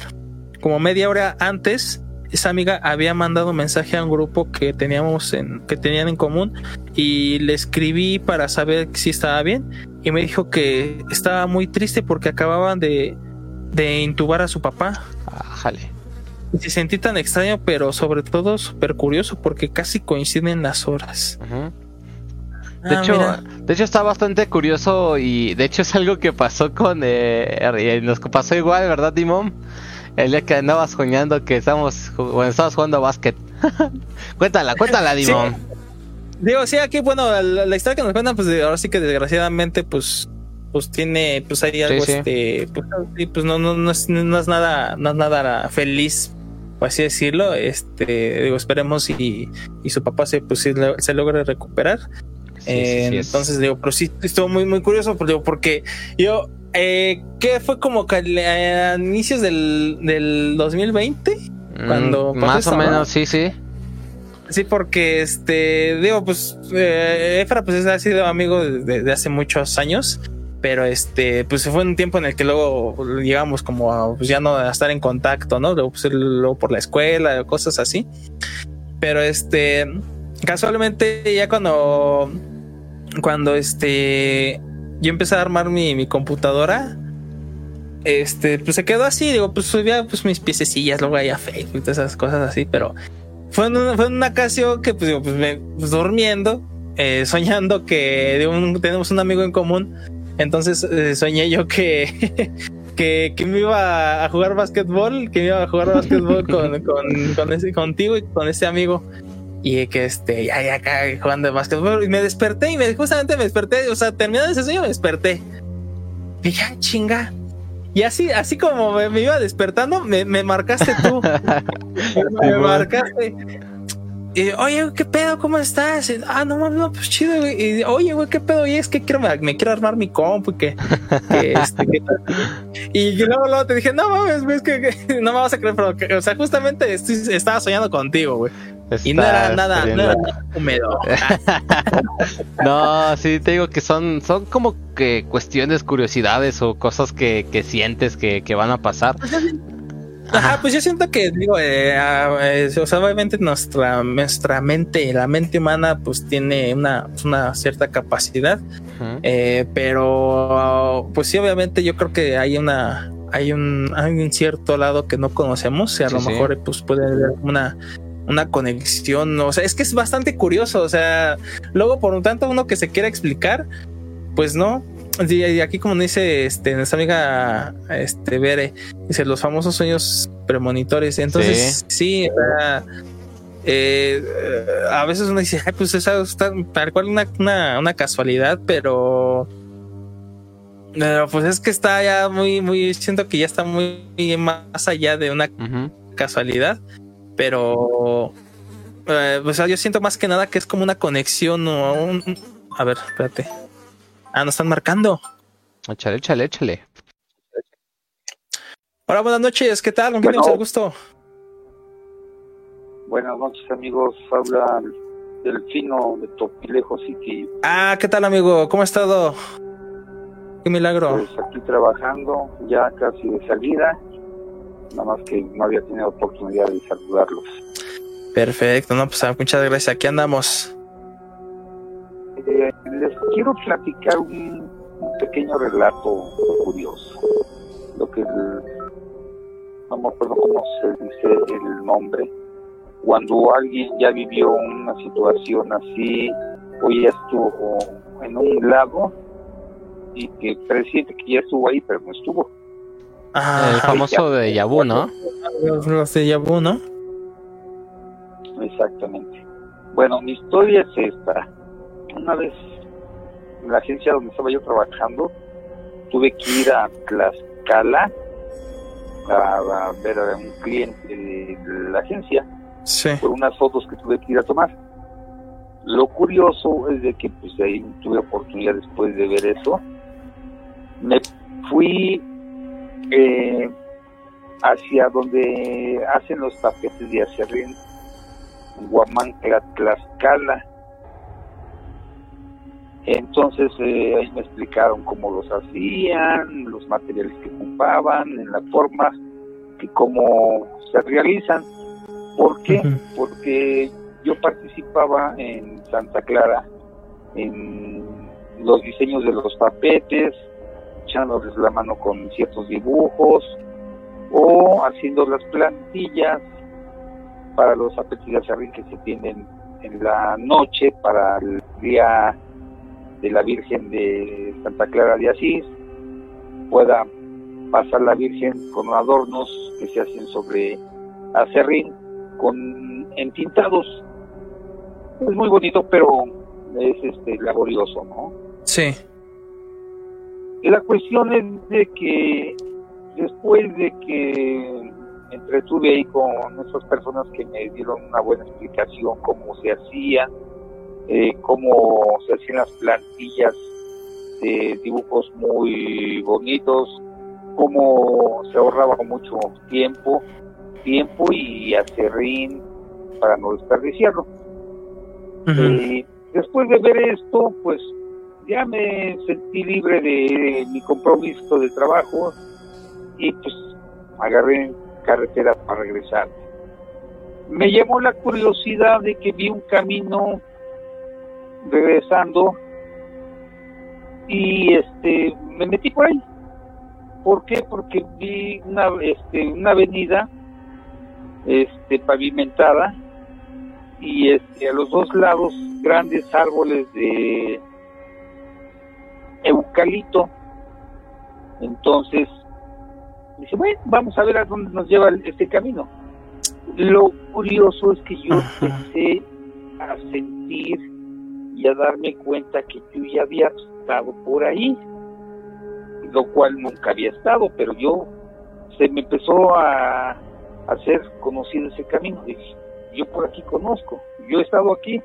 Speaker 2: como media hora antes esa amiga había mandado mensaje a un grupo que teníamos en que tenían en común y le escribí para saber si estaba bien y me dijo que estaba muy triste porque acababan de de intubar a su papá
Speaker 1: Ah, jale.
Speaker 2: y se sentí tan extraño, pero sobre todo súper curioso porque casi coinciden las horas.
Speaker 1: De
Speaker 2: Ah,
Speaker 1: hecho,
Speaker 2: mira.
Speaker 1: de hecho está bastante curioso y de hecho es algo que pasó con eh, y nos pasó igual, ¿verdad, Dimon? El día que andabas soñando que estamos bueno, estabas jugando básquet. cuéntala, cuéntala,
Speaker 2: Sí.
Speaker 1: Dimon.
Speaker 2: Digo, sí, aquí, bueno, la, la historia que nos cuentan, pues ahora sí que desgraciadamente, pues, pues tiene, pues hay algo,
Speaker 1: sí.
Speaker 2: este, pues, sí, pues no, no, no es, no es nada, no es nada feliz, por así decirlo. Este, digo, esperemos y, y su papá se, pues, sí se logre recuperar.
Speaker 1: Sí, sí,
Speaker 2: Eh,
Speaker 1: sí, es-
Speaker 2: entonces digo, pero sí estuvo muy muy curioso digo, porque yo eh, que fue como que a inicios del, del 2020
Speaker 1: Mm,
Speaker 2: cuando
Speaker 1: más o menos, sí, sí.
Speaker 2: sí porque este digo pues eh, Efra pues ha sido amigo de, de hace muchos años pero este pues fue un tiempo en el que luego llegamos como a, pues ya no a estar en contacto no luego, pues, luego por la escuela cosas así. Pero este casualmente ya cuando cuando este yo empecé a armar mi, mi computadora este pues se quedó así digo pues subía pues mis piececillas luego ahí a Facebook y todas esas cosas así pero fue en una, fue en una ocasión que pues, digo, pues, me, pues, durmiendo eh, soñando que un- tenemos un amigo en común entonces eh, soñé yo que que, que me iba a jugar básquetbol que me iba a jugar básquetbol con, con, con ese, contigo y con ese amigo y que este, ya, ya acá jugando de básquetbol. Y me desperté y me, justamente me desperté, o sea, terminando ese sueño me desperté. Y ya, chinga. Y así, así como me, me iba despertando, me, me marcaste tú. me marcaste. Y, oye, ¿qué pedo? ¿Cómo estás? Y, ah, no mames, no, pues chido, güey. Y, oye, güey, ¿qué pedo? Y es que quiero, me, quiero armar mi compu y que, que, este, que- y luego, luego te dije, no mames, güey, es que, que no me vas a creer, pero, que- o sea, justamente estoy- estaba soñando contigo, güey. Y no era nada, no era nada húmedo.
Speaker 1: No, sí, te digo que son, son como que cuestiones, curiosidades o cosas que, que sientes que, que van a pasar.
Speaker 2: Ajá, pues yo siento que, digo, eh, eh, o sea, obviamente nuestra, nuestra mente, la mente humana, pues tiene una, una cierta capacidad, eh, pero pues sí, obviamente yo creo que hay una, hay un, hay un cierto lado que no conocemos y a
Speaker 1: Sí,
Speaker 2: lo
Speaker 1: sí.
Speaker 2: mejor pues puede haber una, una conexión, o sea, es que es bastante curioso, o sea, luego por un tanto uno que se quiera explicar, pues no. Y aquí como dice este, nuestra amiga este, Bere, dice los famosos sueños premonitores. Entonces, sí, eh, a veces uno dice, Ay, pues esa está tal cual una, una, una casualidad, pero, pero pues es que está ya muy, muy, siento que ya está muy más allá de una casualidad, pero eh, o sea, yo siento más que nada que es como una conexión o un... A ver, espérate. Ah, nos están marcando.
Speaker 1: Échale, échale, échale.
Speaker 2: Hola, buenas noches, ¿qué tal? ¿Con quién
Speaker 5: Bueno.
Speaker 2: gusto?
Speaker 5: Buenas noches amigos, habla Delfino de Topilejo City,
Speaker 2: Ah, ¿qué tal, amigo? ¿Cómo ha estado? Qué milagro.
Speaker 5: pues aquí trabajando, ya casi de salida, nada más que no había tenido oportunidad de saludarlos.
Speaker 2: Perfecto, no, pues ah, muchas gracias. Aquí andamos.
Speaker 5: Eh, les quiero platicar un, un pequeño relato curioso, lo que el- no me acuerdo cómo se dice el nombre, cuando alguien ya vivió una situación así o ya estuvo en un lago y que presiente que ya estuvo ahí pero no estuvo.
Speaker 2: Ah,
Speaker 1: El famoso de Yabu, ¿no?
Speaker 2: los de Yabu, ¿no?
Speaker 5: Exactamente. Bueno, mi historia es esta. Una vez en la agencia donde estaba yo trabajando, tuve que ir a Tlaxcala a, a ver a un cliente de la agencia
Speaker 2: Sí.
Speaker 5: por unas fotos que tuve que ir a tomar. Lo curioso es de que pues ahí tuve oportunidad después de ver eso. Me fui eh, hacia donde hacen los tapetes de acerrín, Huamancla, Tlaxcala. Entonces eh, ahí me explicaron cómo los hacían, los materiales que ocupaban, en la forma que cómo se realizan. ¿Por qué? Porque yo participaba en Santa Clara en los diseños de los tapetes, echándoles la mano con ciertos dibujos o haciendo las plantillas para los acerrín que se tienen en la noche para el día de la Virgen de Santa Clara de Asís pueda pasar la Virgen con adornos que se hacen sobre acerrín con entintados. Es muy bonito, pero es este laborioso, ¿no?
Speaker 2: Sí.
Speaker 5: La cuestión es de que después de que entretuve ahí con esas personas que me dieron una buena explicación cómo se hacía, eh, cómo se hacían las plantillas de dibujos muy bonitos, cómo se ahorraba mucho tiempo, tiempo y acerrín para no desperdiciarlo.
Speaker 2: Ujú.
Speaker 5: Eh, después de ver esto, pues ya me sentí libre de mi compromiso de trabajo y pues agarré carretera para regresar. Me llamó la curiosidad de que vi un camino regresando y este me metí por ahí. ¿Por qué? Porque vi una este una avenida este pavimentada y este, a los dos lados grandes árboles de eucalipto. Entonces, dice, bueno, vamos a ver a dónde nos lleva este camino. Lo curioso es que yo
Speaker 2: Ajá.
Speaker 5: empecé a sentir y a darme cuenta que yo ya había estado por ahí, lo cual nunca había estado, pero yo se me empezó a hacer conocido ese camino. Dije, yo por aquí conozco, yo he estado aquí.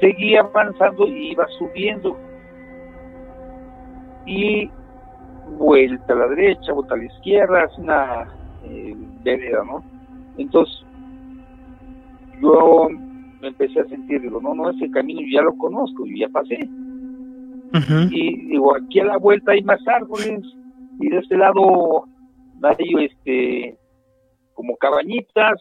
Speaker 5: Seguí avanzando y iba subiendo. Y vuelta a la derecha, vuelta a la izquierda, es una eh, vereda, ¿no? Entonces, yo me empecé a sentir, digo, no, no, ese camino yo ya lo conozco, yo ya pasé. Y digo, aquí a la vuelta hay más árboles, y de este lado hay este como cabañitas,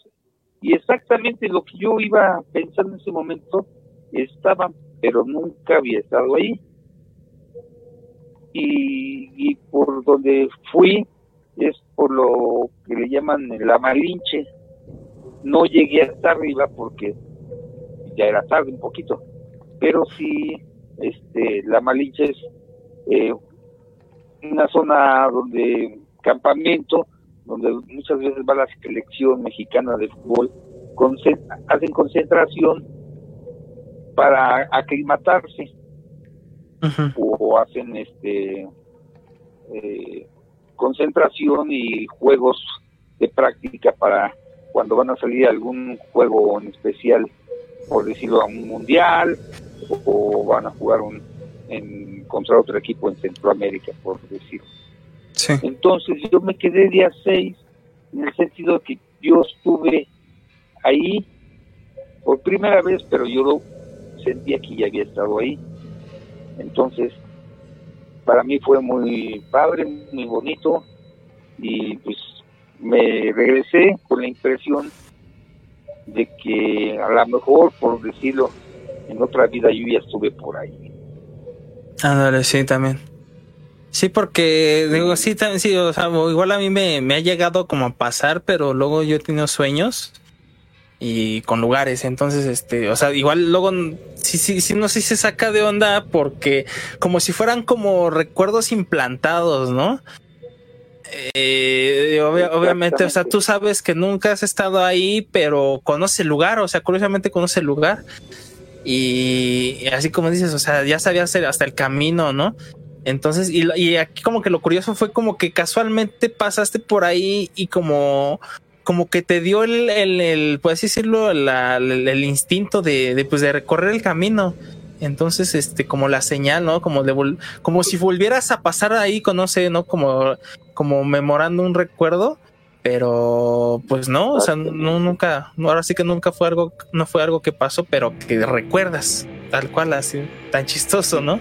Speaker 5: y exactamente lo que yo iba pensando en ese momento estaba, pero nunca había estado ahí. Y, por donde fui es por lo que le llaman la Malinche. No llegué hasta arriba porque ya era tarde un poquito, pero sí, este, la Malinche es eh, una zona donde campamento, donde muchas veces va la selección mexicana de fútbol, hacen concentración para aclimatarse o hacen este eh, concentración y juegos de práctica para cuando van a salir algún juego en especial, por decirlo a un mundial o, van a jugar un, en, contra otro equipo en Centroamérica, por decirlo. Entonces yo me quedé día 6 en el sentido de que yo estuve ahí por primera vez, pero yo lo sentía que ya había estado ahí. Entonces, para mí fue muy padre, muy bonito y pues me regresé con la impresión de que a lo mejor, por decirlo, en otra vida yo ya estuve por ahí.
Speaker 2: Ándale, sí, también. Sí, porque digo, sí, también, sí, o sea, igual a mí me, me ha llegado como a pasar, pero luego yo he tenido sueños y con lugares. Entonces, este, o sea, igual luego sí, sí, sí, no sé si se saca de onda porque como si fueran como recuerdos implantados, ¿no? Eh, obviamente, o sea, tú sabes que nunca has estado ahí, pero conoce el lugar, o sea, curiosamente conoce el lugar. Y, así como dices, o sea, ya sabías hasta el camino, ¿no? Entonces, y, y, aquí como que lo curioso fue como que casualmente pasaste por ahí y como como que te dio el, el, el decirlo, el, instinto de, pues de recorrer el camino. Entonces, este, como la señal, ¿no? Como de como si volvieras a pasar ahí, no sé, ¿no? Como, como memorando un recuerdo, pero pues no, o sea, no, nunca, ahora sí que nunca fue algo, no fue algo que pasó, pero que recuerdas, tal cual, así, tan chistoso, ¿no?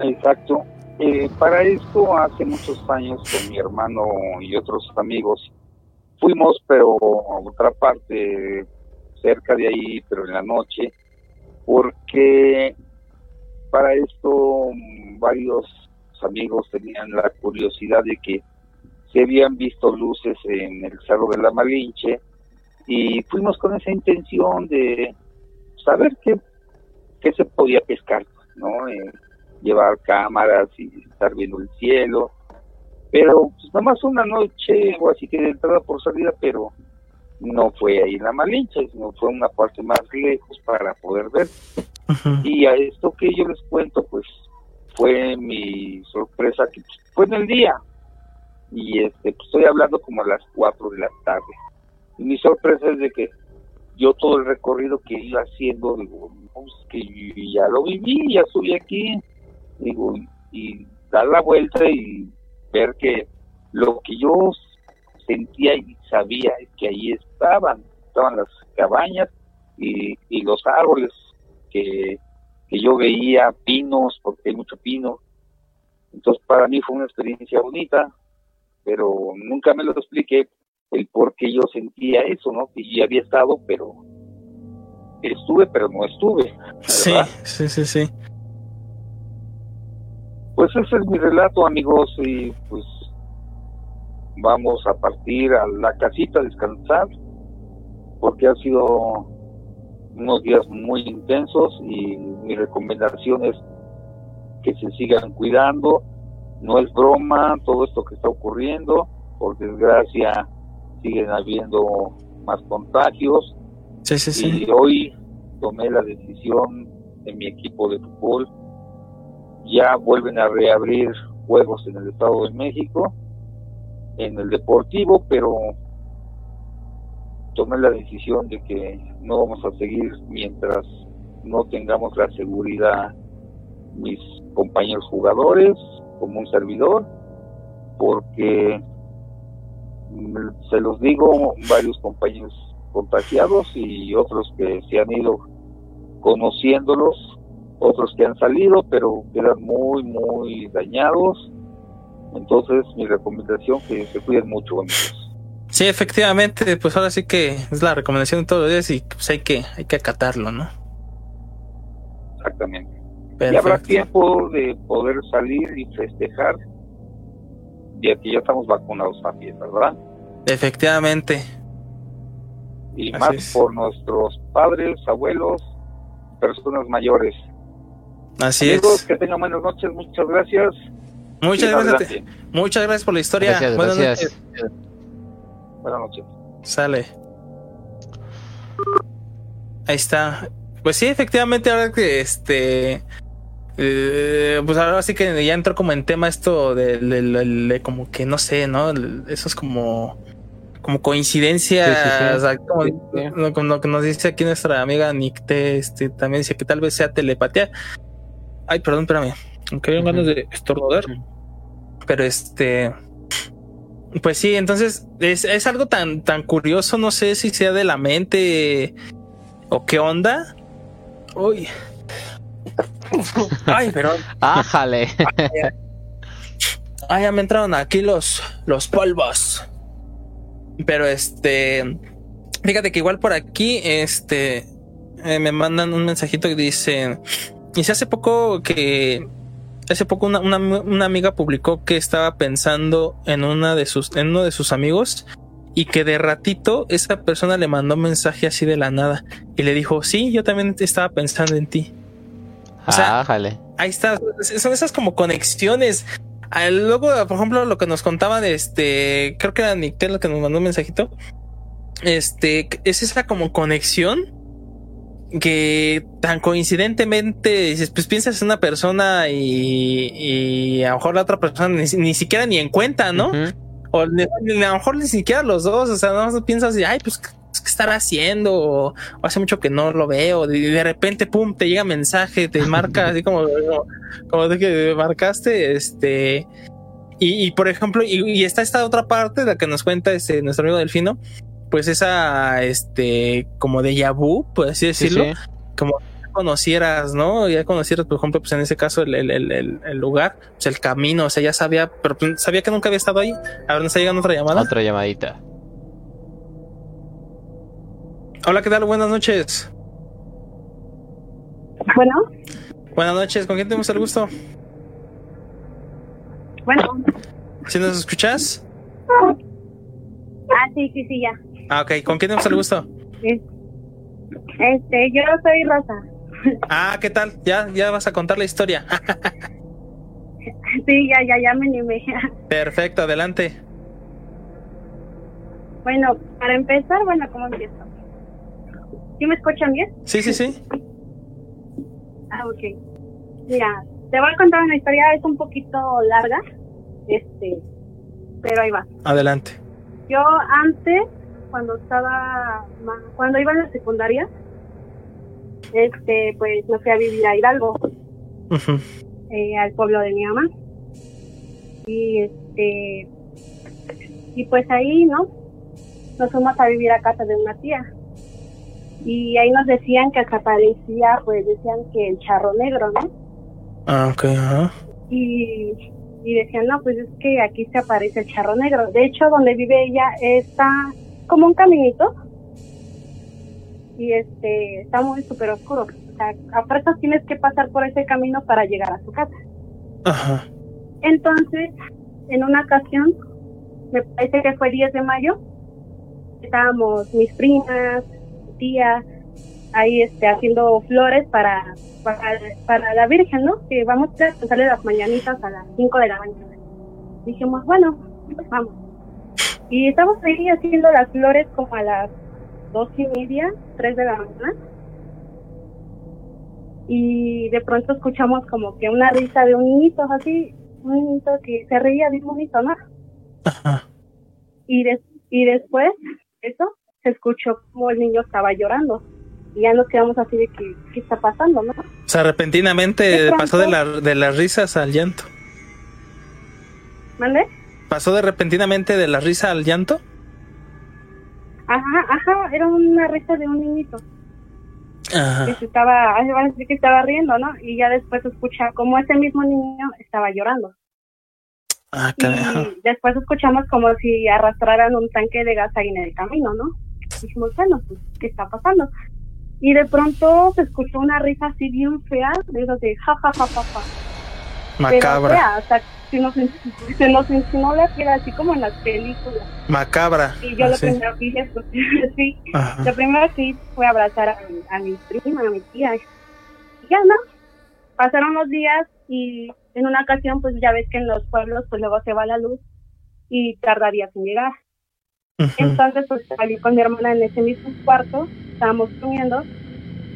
Speaker 5: Exacto. Eh, para esto, hace muchos años, con mi hermano y otros amigos, fuimos, pero a otra parte, cerca de ahí, pero en la noche, porque para esto varios amigos tenían la curiosidad de que se habían visto luces en el Cerro de la Malinche y fuimos con esa intención de saber qué, qué se podía pescar, ¿no? Eh, llevar cámaras y estar viendo el cielo pero pues nada más una noche o así que de entrada por salida, pero no fue ahí en la Malincha, sino fue una parte más lejos para poder ver. Y a esto que yo les cuento, pues fue mi sorpresa que pues, fue en el día. Y este, pues, estoy hablando como a las 4 de la tarde. Y mi sorpresa es de que yo todo el recorrido que iba haciendo, digo, pues, que ya lo viví, ya subí aquí, digo, y dar la vuelta y ver que lo que yo sentía y sabía es que ahí estaban, estaban las cabañas y, los árboles que, que yo veía, pinos, porque hay mucho pino. Entonces para mí fue una experiencia bonita, pero nunca me lo expliqué el por qué yo sentía eso, ¿no? Que ya había estado, pero estuve, pero no estuve.
Speaker 2: Sí, sí, sí, sí.
Speaker 5: Pues ese es mi relato, amigos, y pues vamos a partir a la casita a descansar, porque ha sido unos días muy intensos y mi recomendación es que se sigan cuidando. No es broma todo esto que está ocurriendo, por desgracia siguen habiendo más contagios.
Speaker 2: Sí, sí, sí.
Speaker 5: Y hoy tomé la decisión en mi equipo de fútbol ya vuelven a reabrir juegos en el Estado de México, en el Deportivo, pero tomé la decisión de que no vamos a seguir mientras no tengamos la seguridad mis compañeros jugadores como un servidor, porque se los digo, varios compañeros contagiados y otros que se han ido conociéndolos, otros que han salido pero quedan muy, muy dañados. Entonces mi recomendación que se cuiden mucho amigos.
Speaker 2: Sí, efectivamente, pues ahora sí que es la recomendación de todos los días y pues hay que, hay que acatarlo, ¿no?
Speaker 5: Exactamente. Y habrá tiempo de poder salir y festejar, ya que ya estamos vacunados también, ¿verdad?
Speaker 2: Efectivamente.
Speaker 5: Y más por nuestros padres, abuelos, personas mayores.
Speaker 2: Así
Speaker 5: Amigos,
Speaker 2: es.
Speaker 5: que tengan buenas noches, muchas gracias.
Speaker 2: Muchas gracias. Muchas gracias por la historia.
Speaker 1: Gracias,
Speaker 2: Buenas
Speaker 1: gracias.
Speaker 2: noches.
Speaker 5: Buenas noches.
Speaker 2: Sale. Ahí está. Pues sí, efectivamente, ahora que este. eh, pues ahora sí que ya entró como en tema esto de, de- de- de como que no sé, ¿no? Eso es como. Como coincidencias.
Speaker 1: Sí, sí, sí.
Speaker 2: o sea, como,
Speaker 1: Sí, sí.
Speaker 2: lo- como lo que nos dice aquí nuestra amiga Nick T, este, también dice que tal vez sea telepatía. Ay, perdón, espérame. Aunque habían ganas de estornudar. Pero este. Pues sí, entonces es, es algo tan, tan curioso, no sé si sea de la mente o qué onda. Uy. Ay, pero
Speaker 1: Ájale.
Speaker 2: ah, ya me entraron aquí los, los polvos. Pero este, fíjate que igual por aquí, este, eh, me mandan un mensajito que dice, y si hace poco que, hace poco una, una, una amiga publicó que estaba pensando en una de sus, en uno de sus amigos y que de ratito esa persona le mandó un mensaje así de la nada y le dijo, sí, yo también estaba pensando en ti. O sea,
Speaker 1: Ájale.
Speaker 2: Ahí está, son esas como conexiones. Ah, Luego, por ejemplo, lo que nos contaban, este, creo que era Nictel el que nos mandó un mensajito. Este, es esa como conexión que tan coincidentemente dices, pues piensas en una persona y, y a lo mejor la otra persona ni, ni siquiera ni en cuenta, ¿no? O ni- a lo mejor ni siquiera los dos, o sea, no piensas, ay, pues, ¿qué qué estará haciendo? O, o hace mucho que no lo veo, y de repente, pum, te llega mensaje, te marca, así como, como, como de que marcaste, este, y, y, por ejemplo, y, y está esta otra parte, la que nos cuenta este, nuestro amigo Delfino, pues esa, este, como de vu, por así
Speaker 1: Sí,
Speaker 2: decirlo,
Speaker 1: sí.
Speaker 2: como ya conocieras, ¿no? Ya conocieras, por ejemplo, pues en ese caso el, el, el, lugar, pues el camino, o sea, ya sabía, pero pues, sabía que nunca había estado ahí. A ver, nos está llegando otra llamada.
Speaker 1: Otra llamadita.
Speaker 2: Hola, ¿qué tal? Buenas noches.
Speaker 6: Bueno,
Speaker 2: Buenas noches, ¿con quién tenemos el gusto?
Speaker 6: bueno.
Speaker 2: ¿Si nos escuchas?
Speaker 6: Ah, sí, sí, sí, ya.
Speaker 2: Ah, ok, ¿con quién tenemos el gusto?
Speaker 6: Este, yo soy Rosa.
Speaker 2: Ah, ¿qué tal? Ya, ya vas a contar la historia.
Speaker 6: Sí, ya, ya, ya me animé.
Speaker 2: Perfecto, adelante.
Speaker 6: Bueno, para empezar, bueno, ¿cómo empiezo? ¿Sí me escuchan bien?
Speaker 2: Sí, sí, sí.
Speaker 6: Ah, ok. Mira, te voy a contar una historia, es un poquito larga, este, pero ahí va.
Speaker 2: Adelante.
Speaker 6: Yo antes, cuando estaba, cuando iba en la secundaria, este, pues me fui a vivir a Hidalgo, eh, al pueblo de mi mamá. Y este, y pues ahí, ¿no? Nos fuimos a vivir a casa de una tía. Y ahí nos decían que hasta parecía, pues decían que el charro negro, ¿no?
Speaker 2: Ah, ok, ajá.
Speaker 6: y, y decían, no, pues es que aquí se aparece el charro negro. De hecho, donde vive ella está como un caminito y este está muy súper oscuro. O sea, a fuerzas tienes que pasar por ese camino para llegar a su casa.
Speaker 2: Ajá.
Speaker 6: Entonces, en una ocasión, me parece que fue 10 de mayo, estábamos mis primas, tía, ahí este, haciendo flores para, para, para la Virgen, ¿no? Que vamos a cantarle las mañanitas a las 5 de la mañana. Dijimos, bueno, pues vamos. Y estamos ahí haciendo las flores como a las dos y media, tres de la mañana. Y de pronto escuchamos como que una risa de un niñito así, un niñito que se reía bien bonito, ¿no?
Speaker 2: Ajá.
Speaker 6: Y, des- y después, eso, se escuchó como el niño estaba llorando. Y ya nos quedamos así de que, ¿qué está pasando, no?
Speaker 2: O sea, repentinamente
Speaker 6: De
Speaker 2: pasó de, la, de las risas al llanto.
Speaker 6: ¿Mande?
Speaker 2: ¿Pasó de repentinamente de la risa al llanto?
Speaker 6: Ajá, ajá, era una risa de un niñito
Speaker 2: Ajá.
Speaker 6: que se estaba, que estaba riendo, ¿no? Y ya después se escucha como ese mismo niño estaba llorando.
Speaker 2: Ah.
Speaker 6: Y después escuchamos como si arrastraran un tanque de gas ahí en el camino, ¿no? Dijimos, bueno, pues, ¿qué está pasando? Y de pronto se escuchó una risa así bien fea, de esas de ja, ja, ja, ja, ja. Pero
Speaker 2: Macabra.
Speaker 6: fea, o sea, se nos, se nos la piel así como en las películas.
Speaker 2: Macabra.
Speaker 6: Y yo lo primero que hice, pues, sí,
Speaker 2: Ajá.
Speaker 6: lo primero que hice fue abrazar a mi, a mi prima, a mi tía. Y ya, ¿no? Pasaron los días y en una ocasión, pues ya ves que en los pueblos, pues luego se va la luz y tarda días en llegar. Entonces, pues salí con mi hermana en ese mismo cuarto, estábamos comiendo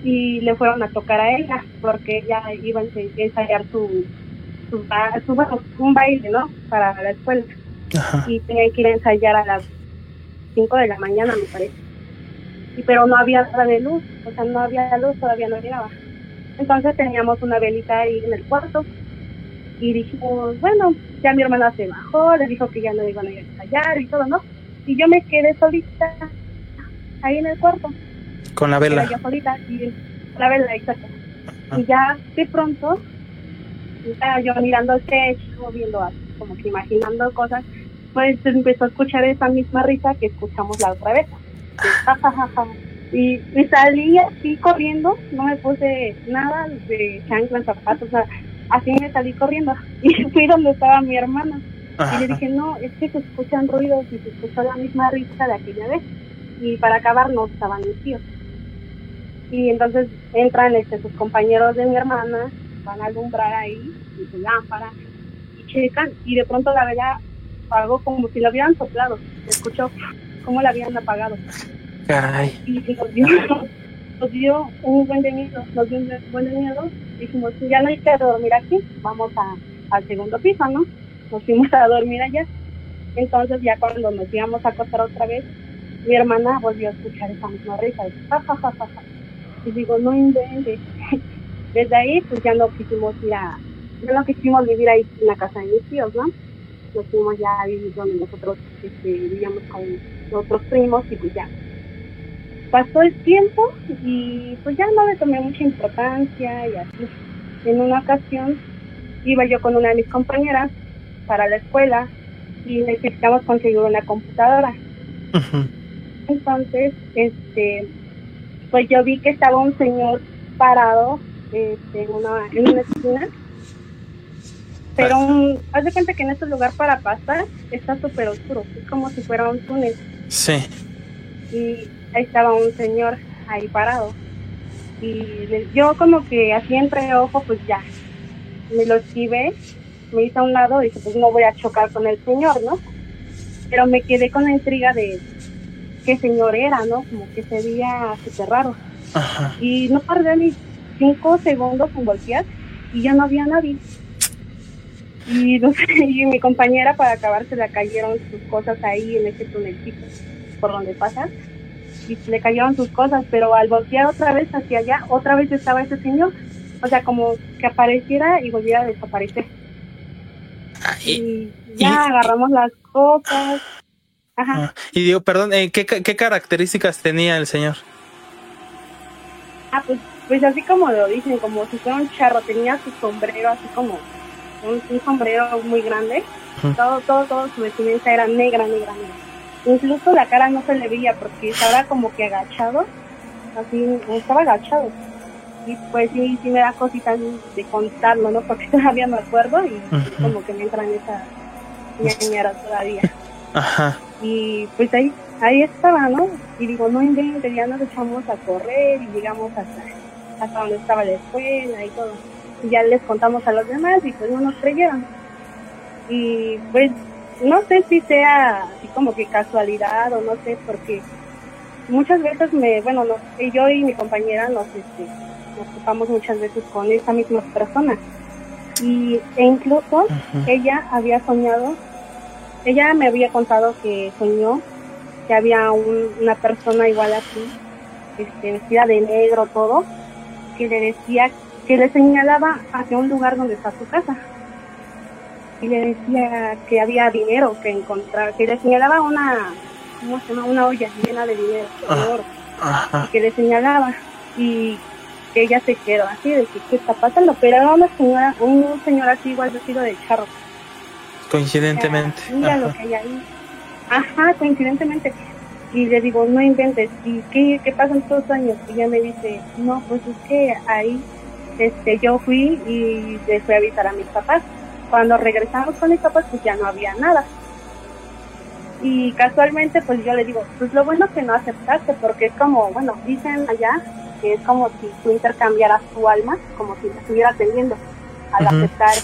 Speaker 6: y le fueron a tocar a ella porque ella iba a ensayar su, su, su- bueno, un baile, ¿no? Para la escuela
Speaker 2: Ajá.
Speaker 6: y tenía que ir a ensayar a las 5 de la mañana, me parece. Y, pero no había nada de luz, o sea, no había luz, todavía no llegaba. Entonces teníamos una velita ahí en el cuarto y dijimos, bueno, ya mi hermana se bajó, le dijo que ya no iban a ir a ensayar y todo, ¿no? Y yo me quedé solita ahí en el cuarto,
Speaker 2: Con la vela.
Speaker 6: yo solita y la vela, exacto. Y ya de pronto, estaba yo mirando el techo, viendo así, como que imaginando cosas, pues empezó a escuchar esa misma risa que escuchamos la otra vez. Y me salí así corriendo, no me puse nada de chanclas, zapatos, o sea, así me salí corriendo. Y fui donde estaba mi hermana. Y le dije, no, es que se escuchan ruidos y se escuchó la misma risa de aquella vez. Y para acabar no estaban mis tíos. Y entonces entran este, sus compañeros de mi hermana, van a alumbrar ahí, y su lámpara, y checan, y de pronto la vela apagó como si lo hubieran soplado. Escuchó cómo la habían apagado.
Speaker 2: Caray.
Speaker 6: Y nos dio, nos dio un buen de miedo, nos dio un buen de miedo. Dijimos, ya no hay que dormir aquí, vamos a, al segundo piso, ¿no? Nos fuimos a dormir allá. Entonces ya cuando nos íbamos a acostar otra vez, mi hermana volvió a escuchar esa misma risa. ja, ja, ja. Y digo, no inventes. Desde ahí, pues ya no quisimos ir a, ya no quisimos vivir ahí en la casa de mis tíos, ¿no? Nos fuimos ya a vivir donde nosotros este, vivíamos con otros primos y pues ya. Pasó el tiempo y pues ya no le tomé mucha importancia y así. En una ocasión iba yo con una de mis compañeras para la escuela y necesitamos conseguir una computadora. Entonces, este, pues yo vi que estaba un señor parado este, en, una, en una esquina. Pero un, haz de cuenta que en este lugar para pasar está súper oscuro, es como si fuera un túnel.
Speaker 2: Sí.
Speaker 6: Y ahí estaba un señor ahí parado. Y le- yo como que así entre ojo, pues ya, me lo esquivé, me hice a un lado y dije, pues no voy a chocar con el señor, ¿no? Pero me quedé con la intriga de qué señor era, ¿no? Como que se veía súper raro.
Speaker 2: Ajá.
Speaker 6: Y no tardé ni cinco segundos en voltear y ya no había nadie. Y, no sé, y mi compañera para acabar se le cayeron sus cosas ahí en ese tunelcito por donde pasa y se le cayeron sus cosas, pero al voltear otra vez hacia allá, otra vez estaba ese señor. O sea, como que apareciera y volviera a desaparecer.
Speaker 2: Ah, y,
Speaker 6: ya agarramos las cosas. Ajá.
Speaker 2: ah, y digo, perdón, eh, ¿qué, ¿qué características tenía el señor?
Speaker 6: Ah, pues, pues así como lo dicen, como si fuera un charro, tenía su sombrero así como un, un sombrero muy grande. Todo, todo, todo su vestimenta era negra, negra, negra. Incluso la cara no se le veía porque estaba como que agachado, así, estaba agachado. Y pues sí, sí me da cositas de contarlo, ¿no? Porque todavía me acuerdo y como que me entra en esa ñañara todavía.
Speaker 2: Ajá.
Speaker 6: Y pues ahí, ahí estaba, ¿no? Y digo, no inventes, ya nos echamos a correr y llegamos hasta, hasta donde estaba la escuela y todo. Y ya les contamos a los demás y pues no nos creyeron. Y pues no sé si sea así como que casualidad o no sé, porque muchas veces me, bueno, no, yo y mi compañera nos, este, nos topamos muchas veces con esa misma persona. Y, e incluso ella había soñado, ella me había contado que soñó que había un- una persona igual así, este, vestida de negro todo, que le decía, que le señalaba hacia un lugar donde está su casa. Y le decía que había dinero que encontrar, que le señalaba una, ¿cómo se llama? Una olla llena de dinero, de oro, y que le señalaba y que ella se quedó así de que qué está pasando, pero era una señora, un señor así igual vestido de charro.
Speaker 2: Coincidentemente.
Speaker 6: Mira lo que hay ahí. Ajá, coincidentemente. Y le digo, no inventes. ¿Y qué, qué pasa en estos años? Y ella me dice, no, pues es que ahí este, yo fui y le fui a avisar a mis papás. Cuando regresamos con mis papás, pues ya no había nada. Y casualmente, pues yo le digo, pues lo bueno que no aceptaste, porque es como, bueno, dicen allá que es como si tú intercambiaras tu alma, como si la estuvieras vendiendo al aceptar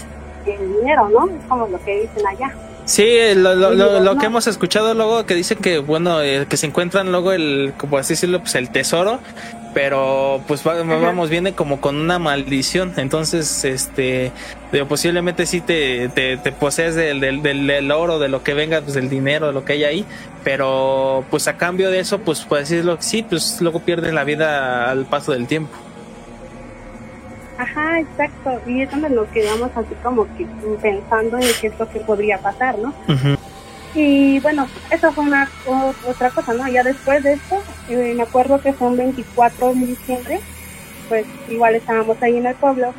Speaker 6: el dinero, ¿no? Es como lo que dicen allá.
Speaker 2: Sí, eh, lo, lo, lo- lo que hemos escuchado luego que dicen que, bueno, eh, que se encuentran luego el, como así decirlo, pues el tesoro, pero pues va- vamos, viene como con una maldición, entonces, este, digo, posiblemente sí te, te, te posees del, del, del, del oro, de lo que venga, pues del dinero, de lo que hay ahí, pero pues a cambio de eso, pues por decirlo, sí, pues luego pierden la vida al paso del tiempo.
Speaker 6: Ajá, exacto. Y es donde nos quedamos así como que pensando en qué es lo que podría pasar, ¿no? Y bueno, eso fue una o- otra cosa, ¿no? Ya después de esto, eh, me acuerdo que fue un 24 de diciembre, pues igual estábamos ahí en el pueblo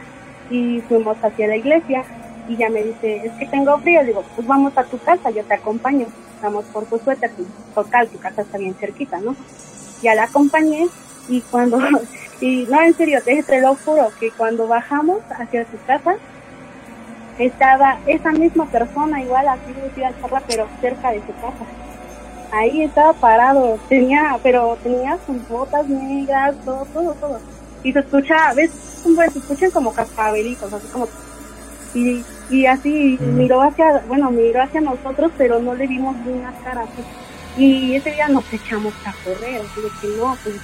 Speaker 6: y fuimos hacia la iglesia y ya me dice, es que tengo frío, digo, pues vamos a tu casa, yo te acompaño, vamos por tu suéter, pues total, tu casa está bien cerquita, ¿no? Ya la acompañé y cuando, y no, en serio, te, lo juro, que cuando bajamos hacia su casa, estaba esa misma persona igual así vestida de charra pero cerca de su casa. Ahí estaba parado tenía pero tenía sus botas negras todo todo todo. Y se escucha ves Bueno, se escuchan como cascabelitos así como y, y así
Speaker 2: Mm.
Speaker 6: miró hacia bueno miró hacia nosotros pero no le vimos ni una cara así. Y ese día nos echamos a correr así de que no pues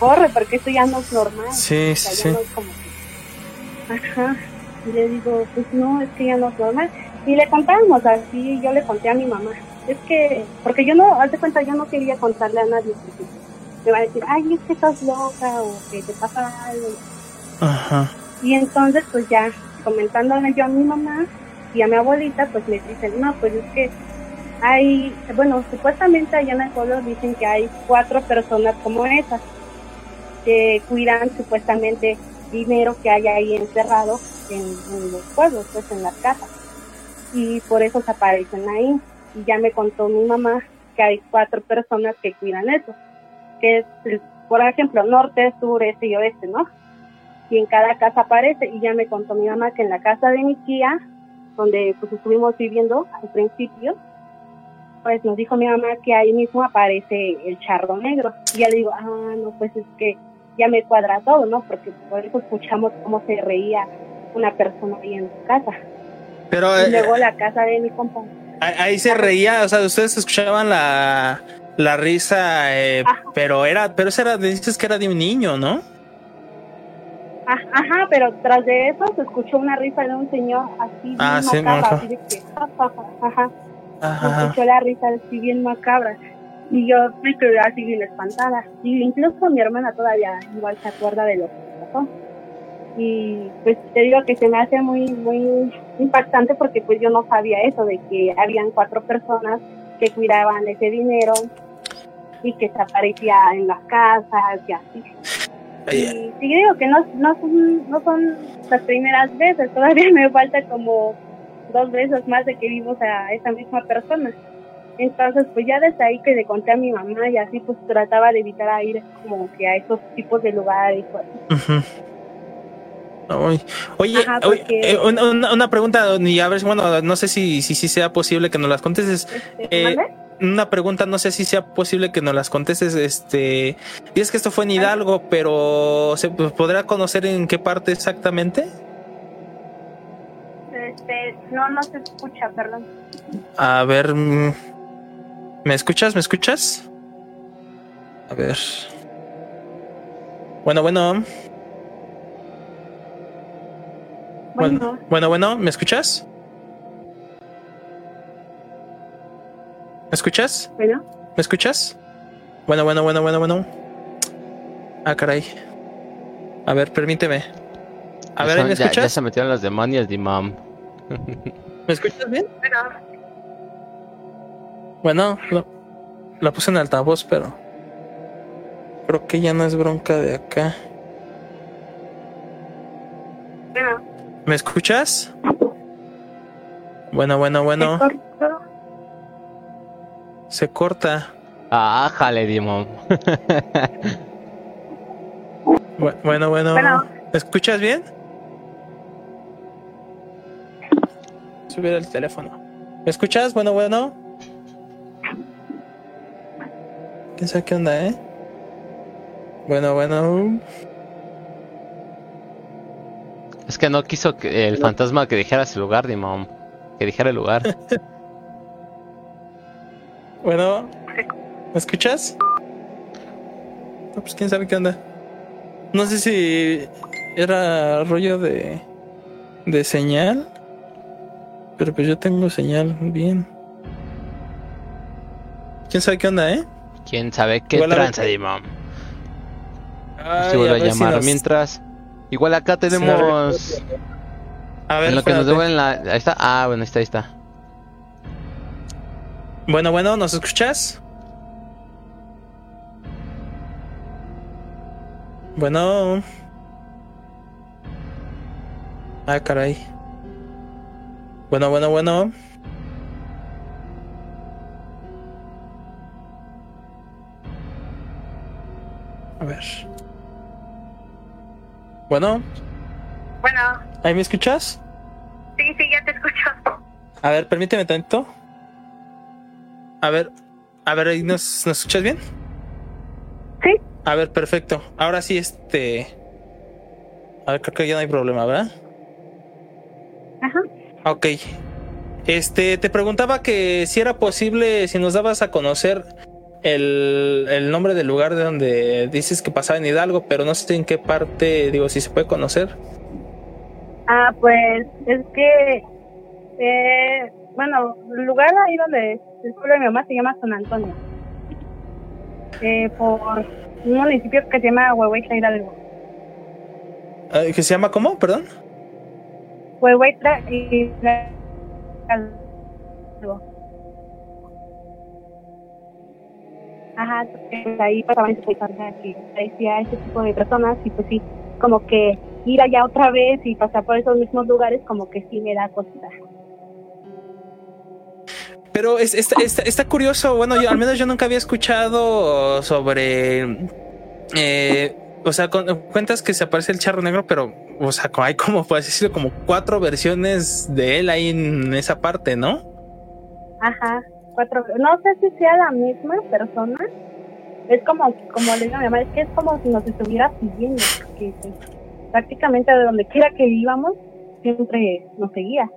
Speaker 6: corre porque esto ya no es normal
Speaker 2: Sí,
Speaker 6: o sea,
Speaker 2: sí,
Speaker 6: ya
Speaker 2: sí.
Speaker 6: no es como que- Ajá. Y le digo, pues no, es que ya no es normal. Y le contábamos así, yo le conté a mi mamá. Es que, porque yo no, haz de cuenta, yo no quería contarle a nadie. Me va a decir, ay, es que estás loca o que te pasa algo.
Speaker 2: Ajá.
Speaker 6: Y entonces, pues ya, comentándole yo a mi mamá y a mi abuelita, pues me dicen, no, pues es que hay, bueno, supuestamente allá en el pueblo dicen que hay cuatro personas como esas, que cuidan supuestamente dinero que hay ahí encerrado en, los pueblos, pues en las casas. Y por eso se aparecen ahí. Y ya me contó mi mamá que hay cuatro personas que cuidan eso, que es, por ejemplo, norte, sur, este y oeste, ¿no? y en cada casa aparece. Y ya me contó mi mamá que en la casa de mi tía, donde pues estuvimos viviendo al principio, pues nos dijo mi mamá que ahí mismo aparece el charro negro. Y ya le digo, ah, no, pues es que ya me cuadra todo, ¿no? Porque por eso escuchamos cómo se reía una persona ahí en su casa.
Speaker 2: Pero
Speaker 6: Y
Speaker 2: eh,
Speaker 6: luego la casa de mi compañero.
Speaker 2: ahí se reía, o sea, ustedes escuchaban la, la risa, eh,
Speaker 6: Ajá.
Speaker 2: pero era, pero esa era, dices que era de un niño, ¿no?
Speaker 6: Ah, Ajá, pero tras de eso se escuchó una risa de un señor así,
Speaker 2: Ah,
Speaker 6: bien
Speaker 2: sí,
Speaker 6: macabra,
Speaker 2: ajá.
Speaker 6: así de que, ja, ja, ja, ajá. se
Speaker 2: Ajá.
Speaker 6: escuchó la risa así bien macabra y yo me quedé así bien espantada. Y incluso mi hermana todavía igual se acuerda de lo que pasó. Y pues te digo que se me hace muy muy impactante porque pues yo no sabía eso de que habían cuatro personas que cuidaban ese dinero y que se aparecía en las casas y así. Y sí digo que no, no, son, no son las primeras veces, todavía me falta como dos veces más de que vimos a esa misma persona. Entonces, pues ya desde ahí que le conté a mi mamá y así, pues trataba de evitar a ir como que a esos tipos de lugares.
Speaker 2: Oye,
Speaker 6: Ajá,
Speaker 2: oye,
Speaker 6: porque-
Speaker 2: eh, una, pregunta, y a ver, bueno, no sé si, si, si sea posible que nos las contestes.
Speaker 6: Este,
Speaker 2: Eh. Una pregunta, no sé si sea posible que nos las contestes. Este, dices que esto fue en Hidalgo, pero ¿se podrá conocer en qué parte exactamente?
Speaker 6: Este, no, no se escucha, perdón.
Speaker 2: A ver, mm, ¿me escuchas? ¿Me escuchas? A ver. Bueno, bueno,
Speaker 6: Bueno,
Speaker 2: bueno, bueno, bueno, ¿me escuchas? ¿Me escuchas?
Speaker 6: bueno,
Speaker 2: ¿Me escuchas? Bueno, bueno, bueno, bueno, bueno. Ah, caray. A ver, permíteme. A ver,
Speaker 1: Ya-
Speaker 2: ¿me
Speaker 1: ya, ya
Speaker 2: escuchas?
Speaker 1: se metieron las demonios de mam.
Speaker 2: ¿Me escuchas bien? Bueno, no. la puse en altavoz, pero creo que ya no es bronca de acá.
Speaker 6: Bueno,
Speaker 2: ¿Me escuchas? Bueno, bueno, bueno.
Speaker 6: ¿se
Speaker 2: corta.
Speaker 1: Ah, jale, Dimon.
Speaker 2: Bu- Bueno, bueno.
Speaker 6: Bueno.
Speaker 2: ¿Me escuchas bien? Subir el teléfono. ¿Me escuchas? Bueno, bueno. ¿Quién sabe qué onda, eh? Bueno, bueno.
Speaker 1: Es que no quiso que el fantasma que dijera su lugar, Dimon. Que dijera el lugar.
Speaker 2: Bueno. ¿Me escuchas? No, pues quién sabe qué onda. No sé si era rollo de. de señal. Pero pues yo tengo señal bien. ¿Quién sabe qué onda, eh?
Speaker 1: ¿Quién sabe qué tranza, Dimon? Se vuelve a
Speaker 2: si
Speaker 1: llamar
Speaker 2: nos-
Speaker 1: mientras. Igual acá tenemos.
Speaker 2: A ver,
Speaker 1: en lo que nos devuelven la. Ahí está. Ah, bueno, ahí está, ahí está.
Speaker 2: Bueno, bueno, ¿nos escuchas? Bueno. Ah, caray. Bueno, bueno, bueno. A ver. Bueno,
Speaker 6: Bueno,
Speaker 2: ¿ahí me escuchas?
Speaker 6: sí, sí, ya te escucho.
Speaker 2: A ver, permíteme tanto. A ver, a ver, ¿ahí ¿nos, ¿nos escuchas bien?
Speaker 6: Sí.
Speaker 2: A ver, perfecto. Ahora sí, este. A ver, creo que ya no hay problema, ¿verdad?
Speaker 6: Ajá.
Speaker 2: Ok. Este, te preguntaba que si era posible, si nos dabas a conocer el, el nombre del lugar de donde dices que pasaba en Hidalgo, pero no sé en qué parte, digo, si se puede conocer.
Speaker 6: Ah, pues es que, eh, bueno, el lugar ahí donde el pueblo de mi mamá se llama San Antonio. Eh, por un municipio que se llama Huehuetra Hidalgo.
Speaker 2: Ah, ¿Que se llama cómo? Perdón.
Speaker 6: Huehuetra Hidalgo. Ajá, porque ahí pasaban ese paisaje que decía ese tipo de personas y pues sí, como que ir allá otra vez y pasar por esos mismos lugares como que sí me da cosita.
Speaker 2: Pero es, está, está, está curioso, bueno, yo, al menos yo nunca había escuchado sobre... eh, o sea, con- cuentas que se aparece el charro negro, pero, o sea, hay como, así decirlo, como cuatro versiones de él ahí en esa parte, ¿no?
Speaker 6: Ajá, cuatro. No sé si sea la misma persona. Es como, como le digo a mi mamá, es que es como si nos estuviera siguiendo, porque pues, prácticamente de donde quiera que íbamos, siempre nos seguía.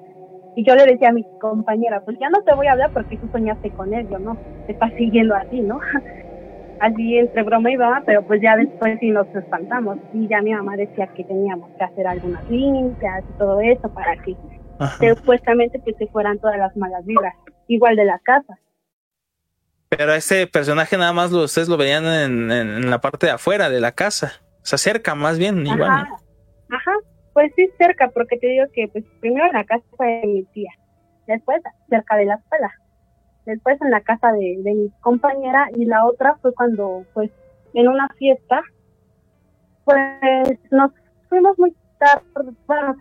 Speaker 6: Y yo le decía a mi compañera, pues ya no te voy a hablar porque tú soñaste con él, yo no, te estás siguiendo así, ¿no? Así entre broma y broma, pero pues ya después sí nos espantamos. Y ya mi mamá decía que teníamos que hacer algunas limpias y todo eso para que
Speaker 2: Ajá.
Speaker 6: supuestamente que se fueran todas las malas vibras, igual de la casa.
Speaker 2: Pero ese personaje nada más lo, ustedes lo veían en, en- en la parte de afuera de la casa. Se acerca más bien, igual.
Speaker 6: Ajá,
Speaker 2: ¿no?
Speaker 6: ajá, pues sí cerca, porque te digo que pues primero en la casa de mi tía, después cerca de la escuela, después en la casa de, de mi compañera y la otra fue cuando pues en una fiesta pues nos fuimos muy tarde, bueno,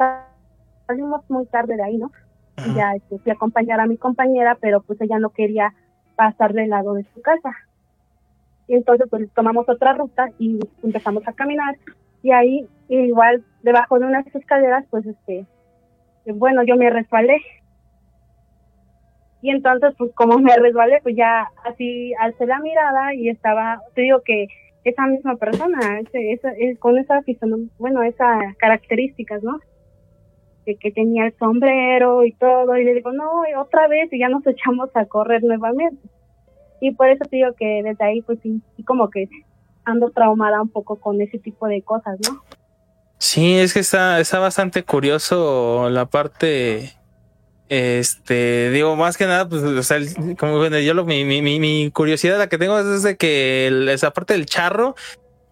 Speaker 6: salimos muy tarde de ahí, ¿no?
Speaker 2: Ajá.
Speaker 6: ya este, fui a acompañar a mi compañera, pero pues ella no quería pasar del lado de su casa. Y entonces pues tomamos otra ruta y empezamos a caminar y ahí igual debajo de unas escaleras pues este bueno yo me resbalé y entonces pues como me resbalé pues ya así alcé la mirada y estaba te digo que esa misma persona ese, esa, es- con esa bueno esas características no de que tenía el sombrero y todo, y le digo, no, otra vez, y ya nos echamos a correr nuevamente. Y por eso te digo que desde ahí, pues sí, como que ando traumada un poco con ese tipo de cosas, ¿no?
Speaker 2: Sí, es que está, está bastante curioso la parte. Este, digo, más que nada, pues, o sea, el- como bueno, yo lo, mi, mi, mi, curiosidad la que tengo es de que esa parte del charro,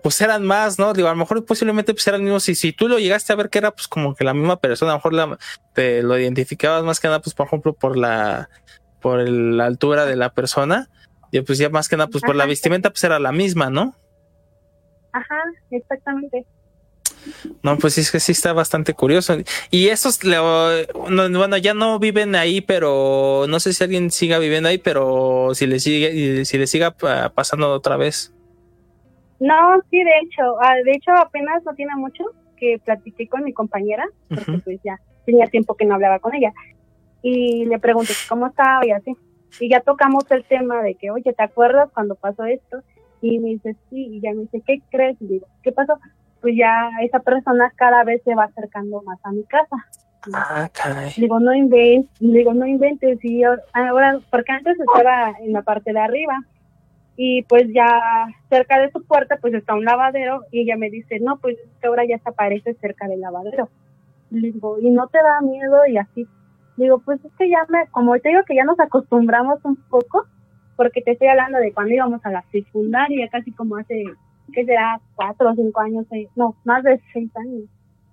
Speaker 2: pues eran más, ¿no? Digo, a lo mejor posiblemente pues eran mismos. Y si tú lo llegaste a ver que era pues como que la misma persona, a lo mejor la, te lo identificabas más que nada, pues por ejemplo, por la, por el- la altura de la persona. Y pues ya más que nada, pues por la vestimenta pues era la misma, ¿no?
Speaker 6: Ajá, exactamente.
Speaker 2: No, pues es que sí está bastante curioso. Y esos, bueno, ya no viven ahí, pero no sé si alguien siga viviendo ahí, pero si le sigue, si le siga pa- pasando otra vez.
Speaker 6: No, sí, de hecho, ah, de hecho apenas no tiene mucho que platiqué con mi compañera, porque pues ya tenía tiempo que no hablaba con ella. Y le pregunté cómo estaba y así. Y ya tocamos el tema de que, oye, ¿te acuerdas cuando pasó esto? Y me dice, sí, y ya me dice, ¿qué crees? Y digo, ¿qué pasó? Pues ya esa persona cada vez se va acercando más a mi casa.
Speaker 2: Ah, caray.
Speaker 6: Digo, no inventes, digo, no inventes, y yo- ahora, porque antes estaba en la parte de arriba, y pues ya cerca de su puerta pues está un lavadero, y ella me dice, no, pues es que ahora ya se aparece cerca del lavadero. Le digo, ¿y no te da miedo? Y así. Le digo, pues es que ya me, como te digo que ya nos acostumbramos un poco, porque te estoy hablando de cuando íbamos a la secundaria, casi como hace, ¿qué será? Cuatro o cinco años, seis, no, más de seis años,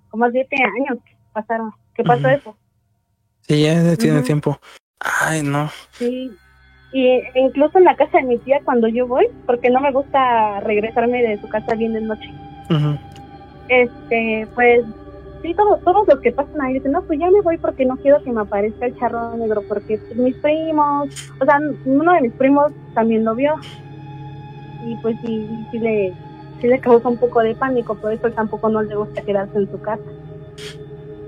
Speaker 6: como siete años que pasaron, que pasó eso.
Speaker 2: Sí, ya tiene tiempo. Ay, no.
Speaker 6: Sí, y incluso en la casa de mi tía cuando yo voy, porque no me gusta regresarme de su casa bien de noche, este, pues sí, todos, todos los que pasan ahí dicen, no, pues ya me voy porque no quiero que me aparezca el charro negro, porque pues, mis primos, o sea, uno de mis primos también lo vio, y pues sí, sí le, sí le causa un poco de pánico, por eso tampoco no le gusta quedarse en su casa.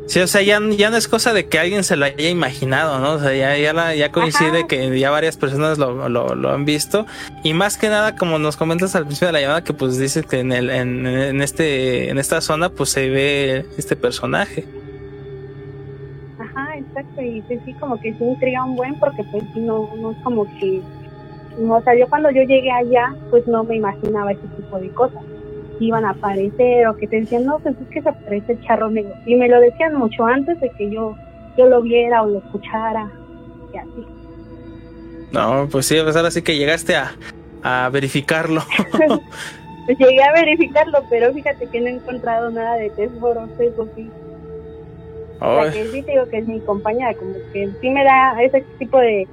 Speaker 2: Sí, o sea, ya, ya no es cosa de que alguien se lo haya imaginado, ¿no? O sea, ya, ya, la- ya coincide
Speaker 6: Ajá.
Speaker 2: que ya varias personas lo, lo, lo han visto. Y más que nada, como nos comentas al principio de la llamada, que pues dices que en, el, en, en este, en esta zona, pues se ve este personaje.
Speaker 6: Ajá, exacto, y pues sí, como que sí intriga un buen, porque pues sí, no, no es como que, no, o sea, yo cuando yo llegué allá, pues no me imaginaba ese tipo de cosas, que iban a aparecer, o que te decían, no, pues es que se aparece el charro negro, y me lo decían mucho antes de que yo, yo lo viera o lo escuchara, y así.
Speaker 2: No, pues sí, pues ahora sí que llegaste a, a verificarlo.
Speaker 6: Pues llegué a verificarlo, pero fíjate que no he encontrado nada de tesoros, eso sí. O sea, que sí te digo que es mi compañera, como que sí me da ese tipo de,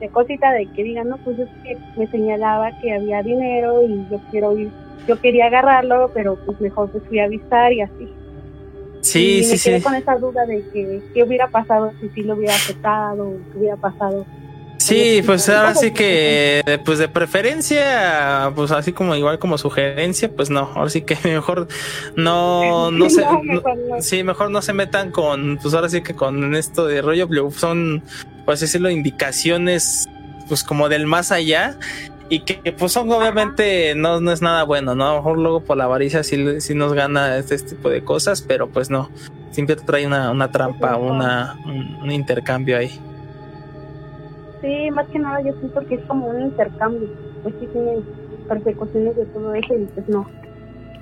Speaker 6: de cosita de que digan, no, pues es que me señalaba que había dinero y yo quiero ir, yo quería agarrarlo, pero pues mejor pues fui a avistar y así.
Speaker 2: sí,
Speaker 6: y
Speaker 2: sí,
Speaker 6: me quedé
Speaker 2: sí.
Speaker 6: con esa duda de que qué hubiera pasado si sí lo hubiera aceptado, qué hubiera pasado.
Speaker 2: Sí, pues ahora sí que, pues de preferencia, pues así como igual como sugerencia, pues no, ahora sí que mejor no, no se,
Speaker 6: No,
Speaker 2: sí, mejor no se metan con, pues ahora sí que con esto de rollo, son, pues decirlo, indicaciones, pues como del más allá, y que pues obviamente no, no es nada bueno, ¿no? A lo mejor luego por la avaricia sí, sí nos gana este, tipo de cosas, pero pues no, siempre te trae una, una trampa, una, un, un intercambio ahí.
Speaker 6: Sí, más que nada yo siento que es como un intercambio, pues sí tiene persecuciones de todo eso y pues no,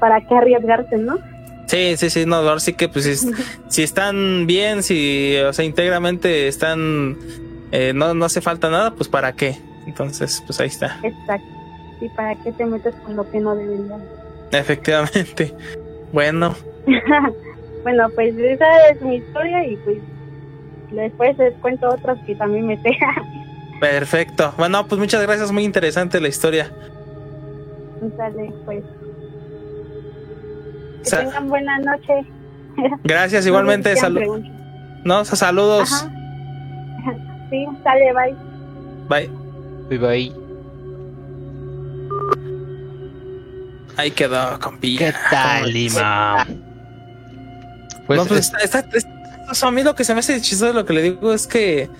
Speaker 6: ¿para qué arriesgarse, no?
Speaker 2: Sí, sí, sí, no, ahora sí que pues si, si están bien, si, o sea, íntegramente están, eh, no, no hace falta nada, pues para qué. Entonces, pues ahí está.
Speaker 6: Exacto. ¿Y para qué te metes con lo que no deberías?
Speaker 2: Efectivamente. Bueno,
Speaker 6: bueno, pues esa es mi historia y pues después les cuento otras que también me
Speaker 2: perfecto. Bueno, pues muchas gracias, muy interesante la historia.
Speaker 6: Sale, pues. Que
Speaker 2: Sa-
Speaker 6: tengan buena noche.
Speaker 2: Gracias, igualmente.
Speaker 6: No sé si
Speaker 2: salu-
Speaker 6: quieran preguntar.
Speaker 2: no, saludos.
Speaker 6: Ajá. Sí, sale, bye.
Speaker 2: Bye.
Speaker 1: Vive ahí.
Speaker 2: Ahí quedó, compilla.
Speaker 1: ¿Qué tal,
Speaker 2: ¿Cómo-
Speaker 1: Lima? Pues,
Speaker 2: no, pues
Speaker 1: es-
Speaker 2: está, está- está- a mí lo que se me hace chistoso lo que le digo es que,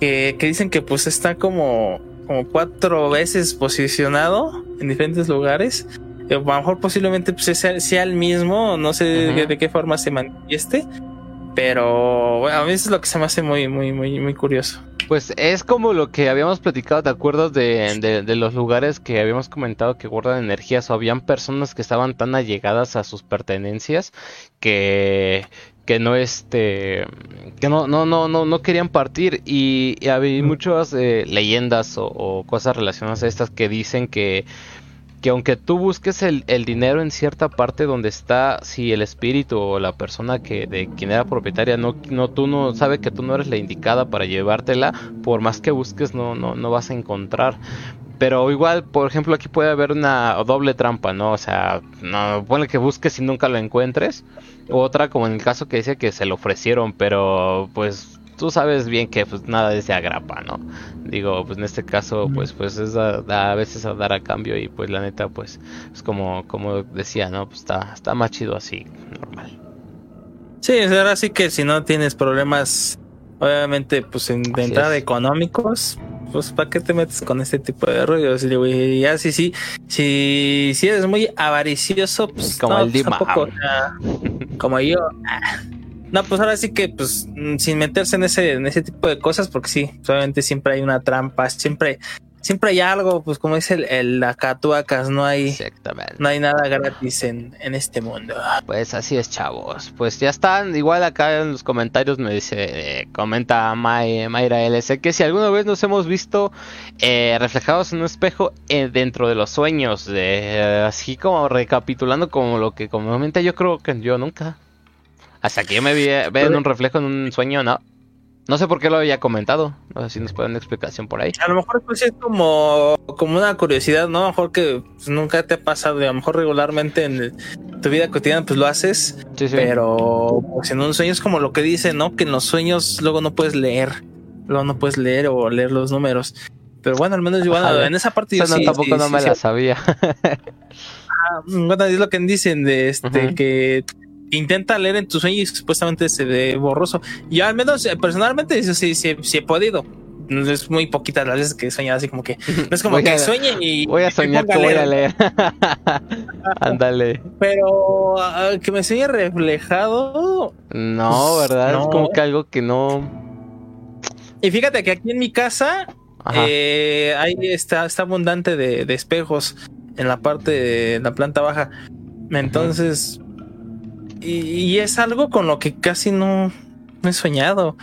Speaker 2: que, que dicen que pues está como, como cuatro veces posicionado en diferentes lugares. Eh, A lo mejor posiblemente pues, sea, sea el mismo, no sé
Speaker 1: Ujú.
Speaker 2: de, de qué forma se manifieste. Pero bueno, a mí eso es lo que se me hace muy, muy, muy, muy curioso.
Speaker 1: Pues es como lo que habíamos platicado, ¿te acuerdas de, de- de los lugares que habíamos comentado que guardan energías o habían personas que estaban tan allegadas a sus pertenencias que que no este que no no no no no querían partir. Y, y había muchas eh, leyendas o, o cosas relacionadas a estas que dicen que que aunque tú busques el, el dinero en cierta parte donde está, si el espíritu o la persona que de quien era propietaria no, no tú no sabe que tú no eres la indicada para llevártela, por más que busques no, no, no vas a encontrar. Pero igual, por ejemplo, aquí puede haber una doble trampa, ¿no? O sea, no, pone que busques y nunca lo encuentres. Otra, como en el caso que dice que se lo ofrecieron, pero pues tú sabes bien que pues nada de agrapa, ¿no? Digo, pues en este caso, pues pues es a, a veces a dar a cambio y pues la neta, pues es como, como decía, ¿no? Pues está, está más chido así, normal.
Speaker 2: Sí, ahora sí que si no tienes problemas, obviamente, pues en, de entrada económicos, pues ¿para qué te metes con este tipo de rollos? Y, ya sí, sí, si, si eres muy avaricioso, pues
Speaker 1: Como
Speaker 2: no,
Speaker 1: el
Speaker 2: pues,
Speaker 1: Dima.
Speaker 2: tampoco, como yo. No, pues ahora sí que, pues, mm, sin meterse en ese, en ese tipo de cosas, porque sí, obviamente siempre hay una trampa, siempre, siempre hay algo, pues como dice el, el Acatuacas, no hay,
Speaker 1: Exactamente.
Speaker 2: no hay nada gratis en, en este mundo.
Speaker 1: Pues así es, chavos. Pues ya están. Igual acá en los comentarios me dice, eh, comenta May- Mayra LC que si alguna vez nos hemos visto eh, reflejados en un espejo eh, dentro de los sueños, eh, así como recapitulando como lo que comúnmente yo creo que yo nunca. Hasta que yo me vi, ve en un reflejo en un sueño, no. No sé por qué lo había comentado. No sé si nos pueden dar una explicación por ahí.
Speaker 2: A lo mejor pues es como, como una curiosidad, ¿no? A lo mejor que pues, nunca te ha pasado, y a lo mejor regularmente en el- tu vida cotidiana pues lo haces,
Speaker 1: Sí, sí.
Speaker 2: pero pues en un sueño es como lo que dice, ¿no? Que en los sueños luego no puedes leer, luego no puedes leer o leer los números. Pero bueno, al menos yo, bueno, en esa parte yo
Speaker 1: Esa no,
Speaker 2: sí,
Speaker 1: tampoco
Speaker 2: sí,
Speaker 1: no
Speaker 2: sí,
Speaker 1: me
Speaker 2: sí.
Speaker 1: la sabía.
Speaker 2: Ah, Bueno, es lo que dicen de este que intenta leer en tus sueños y supuestamente se ve borroso. Yo al menos eh, personalmente eso sí, sí, sí he podido. Es muy poquitas las veces que he soñado así como que no es como
Speaker 1: Voy
Speaker 2: que
Speaker 1: a-
Speaker 2: sueñe y
Speaker 1: Voy a soñar que voy a
Speaker 2: leer.
Speaker 1: Ándale.
Speaker 2: Pero ah, que me sueñe reflejado.
Speaker 1: No, ¿verdad?
Speaker 2: no.
Speaker 1: Es como que algo que no.
Speaker 2: Y fíjate que aquí en mi casa eh, ahí está, está abundante de, de espejos en la parte de la planta baja. Entonces, y, y es algo con lo que casi no, no he soñado.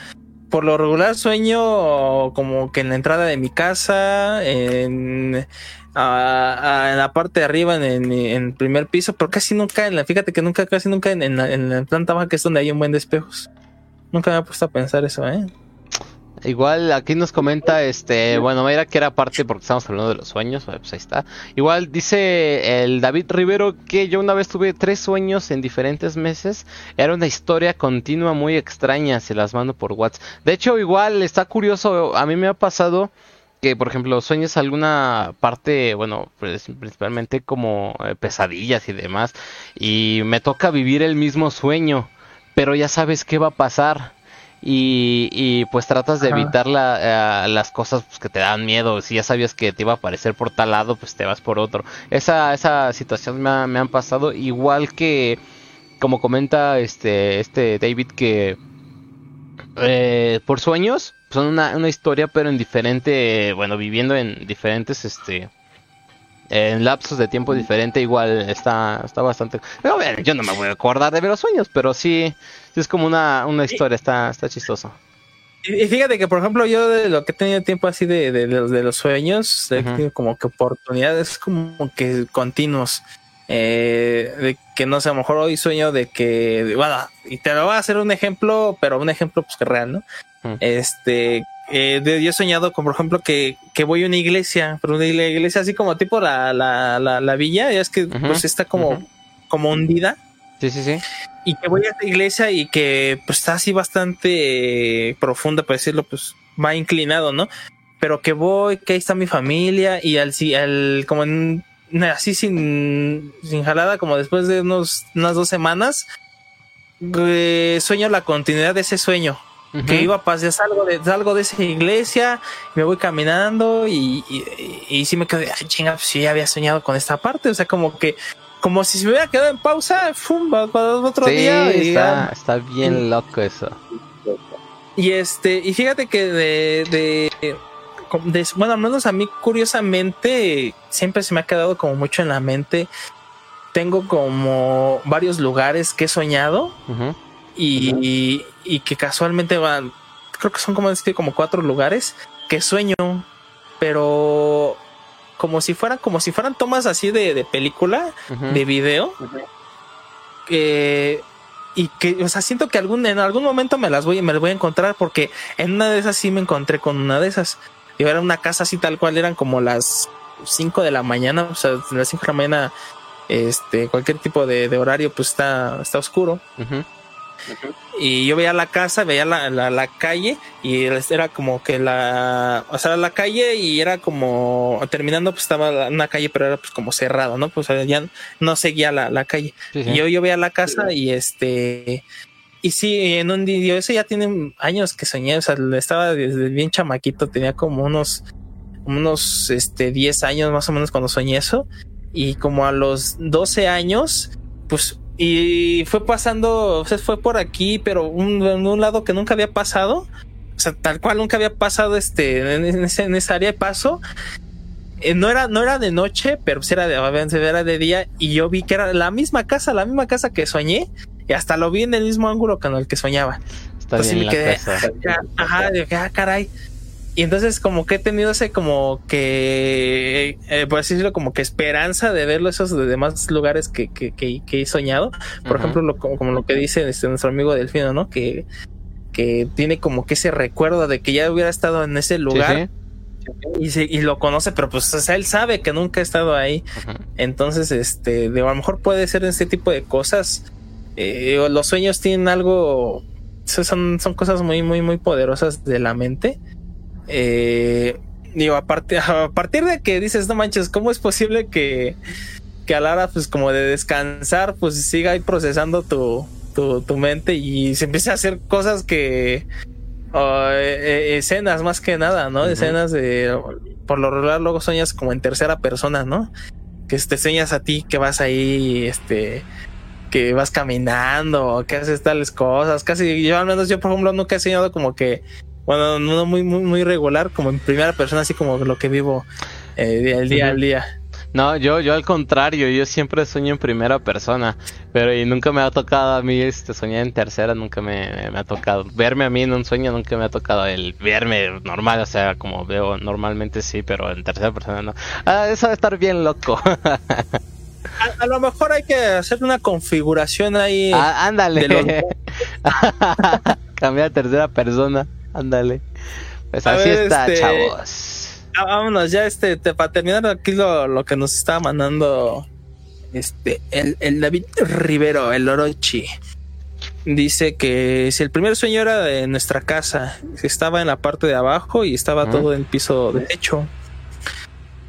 Speaker 2: Por lo regular sueño como que en la entrada de mi casa, en, en la parte de arriba, en, el primer piso, pero casi nunca, en la, fíjate que nunca, casi nunca en, en la, en la planta baja, que es donde hay un buen de espejos. Nunca me he puesto a pensar eso, ¿eh?
Speaker 1: Igual aquí nos comenta, este, bueno, Mayra que era parte porque estamos hablando de los sueños, pues ahí está. Igual dice el David Rivero que yo una vez tuve tres sueños en diferentes meses. Era una historia continua muy extraña, se las mando por WhatsApp. De hecho, igual está curioso, a mí me ha pasado que, por ejemplo, sueñas alguna parte, bueno, pues, principalmente como eh, pesadillas y demás, y me toca vivir el mismo sueño, pero ya sabes qué va a pasar. Y, y, pues tratas de
Speaker 2: Ajá.
Speaker 1: evitar la, eh, las cosas pues, que te dan miedo. Si ya sabías que te iba a aparecer por tal lado, pues te vas por otro. Esa, esa situación me, ha- me han pasado. Igual que, como comenta este, este David, que eh, por sueños son una, una historia, pero en diferente, bueno, viviendo en diferentes, este, en lapsos de tiempo diferente, igual está, está bastante. Pero bueno, yo no me voy a acordar de ver los sueños, pero sí, sí es como una, una historia, está, está chistoso.
Speaker 2: Y y fíjate que, por ejemplo, yo de lo que he tenido tiempo así de, de, de los, de los sueños, he
Speaker 1: Ujú.
Speaker 2: tenido como que oportunidades como que continuos. Eh, de que no sé, a lo mejor hoy sueño de que, bueno, y te lo voy a hacer un ejemplo, pero un ejemplo pues que real, ¿no?
Speaker 1: Ujú.
Speaker 2: Este, eh, de- yo he soñado, como por ejemplo, que, que voy a una iglesia, pero una iglesia así como tipo la, la, la, la villa, ya es que pues está como, como hundida
Speaker 1: Sí, sí, sí.
Speaker 2: y que voy a esta iglesia y que pues está así bastante eh, profunda, por decirlo, pues va inclinado, ¿no? Pero que voy, que ahí está mi familia y al, si- al como en- así sin, sin jalada, como después de unos, unas dos semanas, eh, sueño la continuidad de ese sueño. Que iba a pasar, salgo de, salgo de esa iglesia, me voy caminando y, y, y, y sí me quedé, ay, chinga, pues ya había soñado con esta parte, o sea, como que, como si se me hubiera quedado en pausa, ¡fum! va para otro
Speaker 1: Sí,
Speaker 2: día. Y,
Speaker 1: está,
Speaker 2: ya.
Speaker 1: está bien loco eso.
Speaker 2: y este, y fíjate que de, de, bueno, al menos a mí, curiosamente, siempre se me ha quedado como mucho en la mente. Tengo como varios lugares que he soñado. Y, y que casualmente van, creo que son como como cuatro lugares que sueño, pero como si fueran, como si fueran tomas así de, de película, de video. eh, y que, o sea, siento que algún, en algún momento me las voy, me las voy a encontrar porque en una de esas sí me encontré con una de esas. Y era una casa así tal cual, eran como las 5 de la mañana, o sea, las 5 de la mañana, este, cualquier tipo de, de horario, pues está, está oscuro. Y yo veía la casa, veía la, la, la calle y era como que la, o sea, la calle y era como, terminando pues estaba una calle, pero era pues como cerrado, ¿no? Pues ya no seguía la, la calle. Y yo, yo veía la casa y este, y sí, en un día, eso ya tiene años que soñé, o sea, estaba desde bien chamaquito, tenía como unos, unos, este, 10 años más o menos cuando soñé eso. Y como a los 12 años, pues, y fue pasando, o sea, fue por aquí, pero un, en un lado que nunca había pasado. O sea, tal cual nunca había pasado este, en, en ese- en esa área de paso. Eh, no era, no era de noche, pero sí era de, era de día. Y yo vi que era la misma casa, la misma casa que soñé. Y hasta lo vi en el mismo ángulo con el que soñaba.
Speaker 1: Está
Speaker 2: Entonces
Speaker 1: bien
Speaker 2: me quedé,
Speaker 1: casa.
Speaker 2: ajá, dije, ah, caray. Y entonces como que he tenido ese como que, eh, por así decirlo, como que esperanza de verlo esos de demás lugares que, que, que, que he soñado. Por ejemplo, lo, como, como lo que dice este, nuestro amigo Delfino, ¿no? Que, que tiene como que ese recuerdo de que ya hubiera estado en ese lugar
Speaker 1: sí.
Speaker 2: Y, se- y lo conoce, pero pues o sea, él sabe que nunca ha estado ahí. Entonces, este, de, a lo mejor puede ser este tipo de cosas. Eh, los sueños tienen algo, son, son cosas muy, muy, muy poderosas de la mente. Eh, digo, a partir, a partir de que dices, no manches, ¿cómo es posible que, que a la hora, pues como de descansar, pues siga ahí procesando tu, tu, tu mente y se empiece a hacer cosas que, o, eh, eh, escenas más que nada, ¿no? Escenas de, por lo regular luego sueñas como en tercera persona, ¿no? Que te sueñas a ti que vas ahí, este, que vas caminando, que haces tales cosas. Casi, yo al menos yo por ejemplo nunca he soñado como que, bueno, no muy, muy, muy regular, como en primera persona, así como lo que vivo eh, el día al día.
Speaker 1: No, yo, yo al contrario, yo siempre sueño en primera persona, pero y nunca me ha tocado a mí este soñar en tercera, nunca me, me ha tocado. Verme a mí en un sueño nunca me ha tocado el verme normal, o sea, como veo normalmente sí, pero en tercera persona no. Ah, eso debe estar bien loco.
Speaker 2: A, a lo mejor hay que hacer una configuración ahí.
Speaker 1: Ah, ándale.
Speaker 2: de
Speaker 1: Cambiar a tercera persona, ándale. Pues
Speaker 2: A
Speaker 1: así
Speaker 2: ver,
Speaker 1: está,
Speaker 2: este,
Speaker 1: chavos.
Speaker 2: Vámonos, ya este, te- para terminar aquí lo, lo que nos estaba mandando este, el, el David Rivero, el Orochi. Dice que si el primer sueño era de nuestra casa, estaba en la parte de abajo y estaba todo en el piso derecho.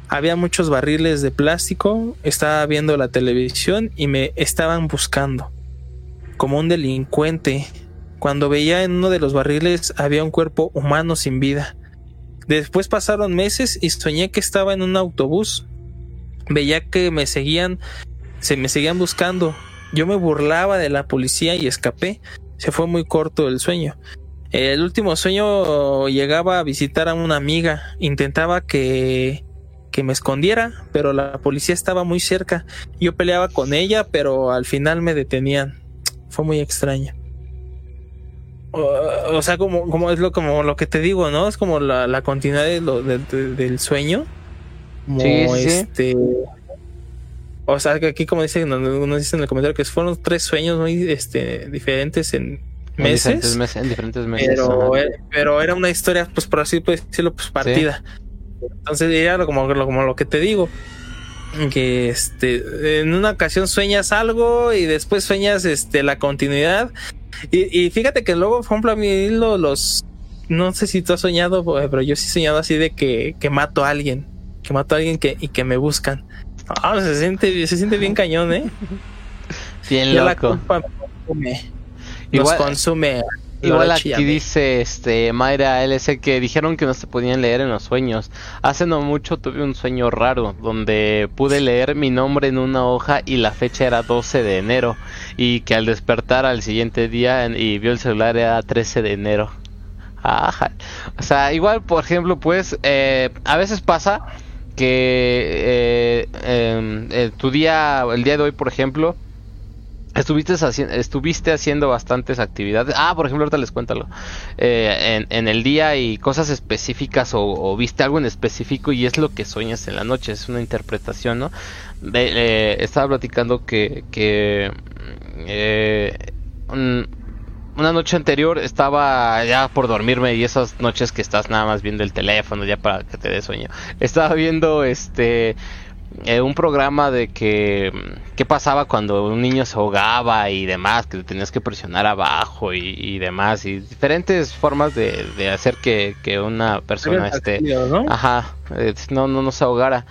Speaker 2: Había muchos barriles de plástico, estaba viendo la televisión y me estaban buscando como un delincuente. Cuando veía en uno de los barriles había un cuerpo humano sin vida. Después pasaron meses y soñé que estaba en un autobús. Veía que me seguían, se me seguían buscando. Yo me burlaba de la policía y escapé. Se fue muy corto el sueño. El último sueño llegaba a visitar a una amiga. Intentaba que, que me escondiera, pero la policía estaba muy cerca. Yo peleaba con ella, pero al final me detenían. Fue muy extraño. O, o sea, como, como es lo, como lo que te digo, ¿no? Es como la, la continuidad de lo, de- de- del sueño. Como
Speaker 1: Sí, sí, sí.
Speaker 2: este. O sea, que aquí, como dice, uno, uno dice en el comentario que fueron tres sueños muy este, diferentes en
Speaker 1: En
Speaker 2: meses.
Speaker 1: diferentes meses. En diferentes meses.
Speaker 2: Pero, eh, pero era una historia, pues por así decirlo, pues partida. Entonces era como, lo- como lo que te digo. Que este en una ocasión sueñas algo y después sueñas este la continuidad. Y, y fíjate que luego, por ejemplo, a mí lo- los no sé si tú has soñado, eh, pero yo sí he soñado así de que, que mato a alguien. Que mato a alguien que, y que me buscan. Ah, se siente, se siente bien cañón, eh.
Speaker 1: Bien
Speaker 2: Ya la
Speaker 1: loco.
Speaker 2: culpa me consume.
Speaker 1: Igual-
Speaker 2: nos consume.
Speaker 1: Igual aquí dice este Mayra LC que dijeron que no se podían leer en los sueños. Hace no mucho tuve un sueño raro donde pude leer mi nombre en una hoja y la fecha era 12 de enero y que al despertar al siguiente día en- y vio el celular era 13 de enero. Ajá. O sea, igual por ejemplo pues eh, a veces pasa que eh, em, eh, tu día, el día de hoy por ejemplo, Estuviste, estuviste haciendo bastantes actividades. Ah, por ejemplo, ahorita les cuento algo. Eh, en, en el día y cosas específicas o, viste algo en específico y es lo que sueñas en la noche. Es una interpretación, ¿no? De- eh, estaba platicando que, que eh, un- una noche anterior estaba ya por dormirme y esas noches que estás nada más viendo el teléfono ya para que te dé sueño. Estaba viendo este eh, un programa de que qué pasaba cuando un niño se ahogaba y demás, que tenías que presionar abajo y, y demás, y diferentes formas de, de hacer que, que una persona esté,
Speaker 2: ¿no?
Speaker 1: ajá, eh, no, no, no se ahogara.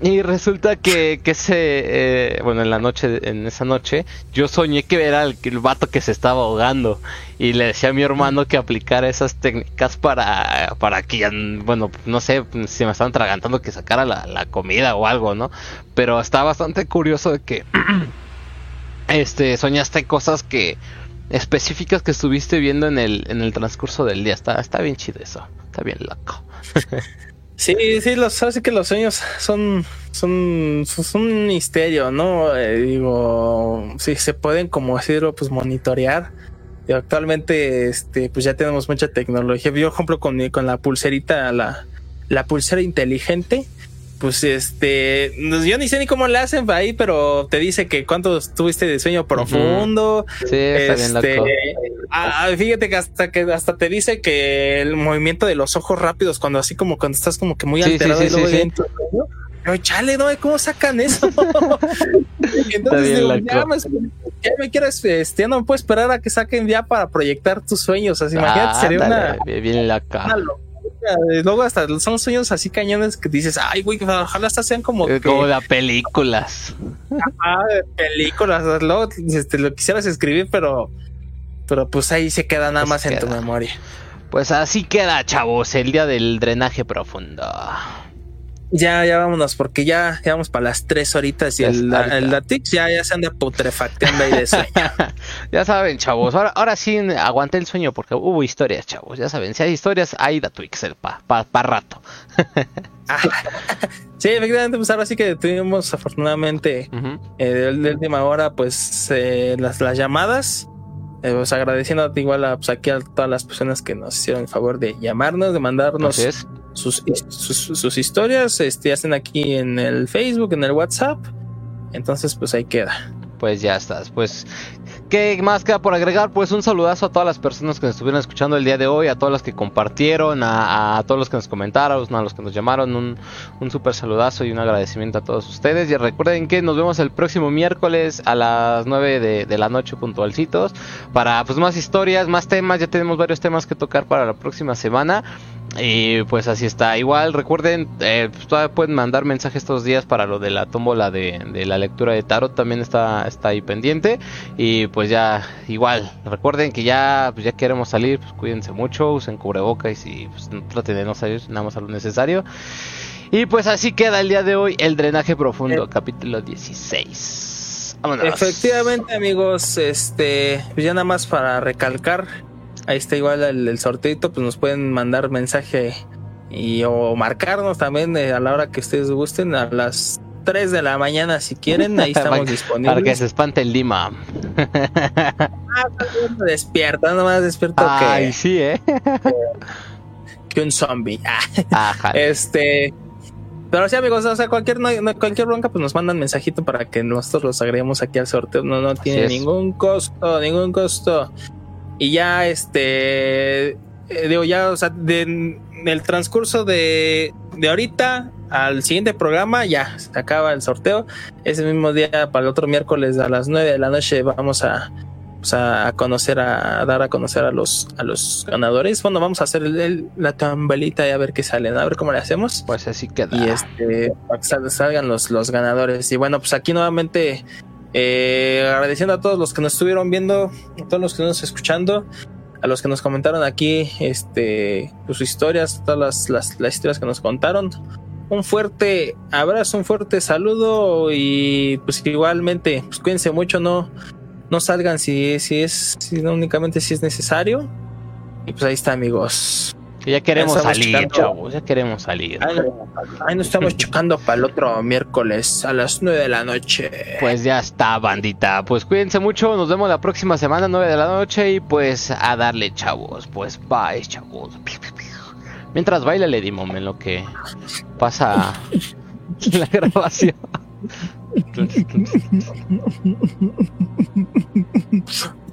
Speaker 1: Y resulta que, que ese, eh, bueno, en la noche, en esa noche, yo soñé que era el, el vato que se estaba ahogando. Y le decía a mi hermano que aplicara esas técnicas para, para que, bueno, no sé si me estaban tragantando que sacara la, la comida o algo, ¿no? Pero está bastante curioso de que, este, soñaste cosas que, específicas que estuviste viendo en el, en el transcurso del día. Está, está bien chido eso. Está bien loco.
Speaker 2: Sí, sí, los, así que los sueños son, son, son un misterio, ¿no? Eh, digo, sí, se pueden, como decirlo, pues monitorear. Y actualmente, este, pues ya tenemos mucha tecnología. Yo, por ejemplo, con, con la pulserita, la, la pulsera inteligente, pues este, no- yo ni sé ni cómo la hacen ahí, pero te dice que cuánto tuviste de sueño profundo,
Speaker 1: Sí, está bien
Speaker 2: este,
Speaker 1: loco.
Speaker 2: ah, fíjate que hasta que hasta te dice que el movimiento de los ojos rápidos cuando así como cuando estás como que muy
Speaker 1: Sí,
Speaker 2: alterado
Speaker 1: sí,
Speaker 2: y
Speaker 1: sí,
Speaker 2: sueño, pero chale, no, ¿cómo sacan eso? Entonces
Speaker 1: bien
Speaker 2: digo,
Speaker 1: loco.
Speaker 2: ya me, ya me quiero, este, ya no me puedo esperar a que saquen ya para proyectar tus sueños. Así, imagínate, sería una,
Speaker 1: bien- bien loca.
Speaker 2: una locura. Luego hasta son sueños así cañones que dices, ay, güey, ojalá hasta sean como, que,
Speaker 1: Como de películas.
Speaker 2: ah, de películas. Luego este, lo quisieras escribir, pero, pero pues ahí se queda nada
Speaker 1: Pues
Speaker 2: más en tu memoria.
Speaker 1: Pues así queda, chavos, el día del drenaje profundo.
Speaker 2: Ya, ya vámonos, porque ya, ya vamos para las tres horitas y el,
Speaker 1: ahorita.
Speaker 2: el Latix ya, ya se anda putrefacteando ahí de sueño.
Speaker 1: ya saben, chavos. Ahora, ahora sí aguanté el sueño porque hubo historias, chavos. Ya saben, si hay historias, hay da Twixel pa, pa, pa rato.
Speaker 2: sí, efectivamente, pues ahora sí que tuvimos afortunadamente eh, de, de última hora, pues eh, las, las llamadas. Eh, pues agradeciendo igual a, pues, aquí a todas las personas que nos hicieron el favor de llamarnos, de mandarnos. Sus, sus, sus historias, este, hacen aquí en el Facebook, en el WhatsApp. Entonces, pues ahí queda.
Speaker 1: Pues ya estás. Pues, ¿qué más queda por agregar? Pues un saludazo a todas las personas que nos estuvieron escuchando el día de hoy, a todos los que compartieron, a, a todos los que nos comentaron, a los que nos llamaron. Un, un súper saludazo y un agradecimiento a todos ustedes. Y recuerden que nos vemos el próximo miércoles a las 9 de, de la noche puntualcitos para pues más historias, más temas. Ya tenemos varios temas que tocar para la próxima semana. Y pues así está. Igual recuerden, eh, pues, todavía pueden mandar mensajes estos días para lo de la tómbola de, de la lectura de tarot. También está, está ahí pendiente. Y pues ya, igual, recuerden que ya, pues, ya queremos salir. Pues cuídense mucho, usen cubrebocas y pues, traten de no salir nada más a lo necesario. Y pues así queda el día de hoy el drenaje profundo, capítulo 16. Vámonos.
Speaker 2: Efectivamente, amigos, este, pues ya nada más para recalcar, ahí está igual el, el sorteito, pues nos pueden mandar mensaje y o marcarnos también eh, a la hora que ustedes gusten, a las 3 de la mañana si quieren, ahí estamos
Speaker 1: Para que
Speaker 2: disponibles.
Speaker 1: se espante el Lima.
Speaker 2: Despierta, nomás despierto
Speaker 1: Ay,
Speaker 2: que,
Speaker 1: sí, eh.
Speaker 2: que un zombie. Ah,
Speaker 1: Ajá.
Speaker 2: este, pero sí, amigos, o sea, cualquier, no- cualquier bronca, pues nos mandan mensajito para que nosotros los agreguemos aquí al sorteo. No, no tiene ningún costo, ningún costo. Y ya, este, eh, digo, ya, o sea, de, en el transcurso de, de ahorita al siguiente programa, ya se acaba el sorteo. Ese mismo día, para el otro miércoles a las 9 de la noche, vamos a, pues, a, conocer, a, dar a conocer a los, a los ganadores. Bueno, vamos a hacer el- el- la tambalita y a ver qué salen, a ver cómo le hacemos.
Speaker 1: Pues así queda.
Speaker 2: Y este, para que sal- salgan los, los ganadores. Y bueno, pues aquí nuevamente eh, agradeciendo a todos los que nos estuvieron viendo, a todos los que nos escuchando, a los que nos comentaron aquí, este, sus historias, todas las, las, las historias que nos contaron. Un fuerte abrazo, un fuerte saludo y pues igualmente, pues cuídense mucho, no, no salgan si, si es, si no únicamente si es necesario. Y pues ahí está, amigos.
Speaker 1: Que ya queremos salir, chavos. Ya queremos salir.
Speaker 2: Ahí, ahí nos estamos chocando para el otro miércoles a las 9 de la noche.
Speaker 1: Pues ya está, bandita. Pues cuídense mucho. Nos vemos la próxima semana, 9 de la noche. Y pues a darle, chavos. Pues bye, chavos. Mientras baila Lady Mom en lo que pasa la grabación.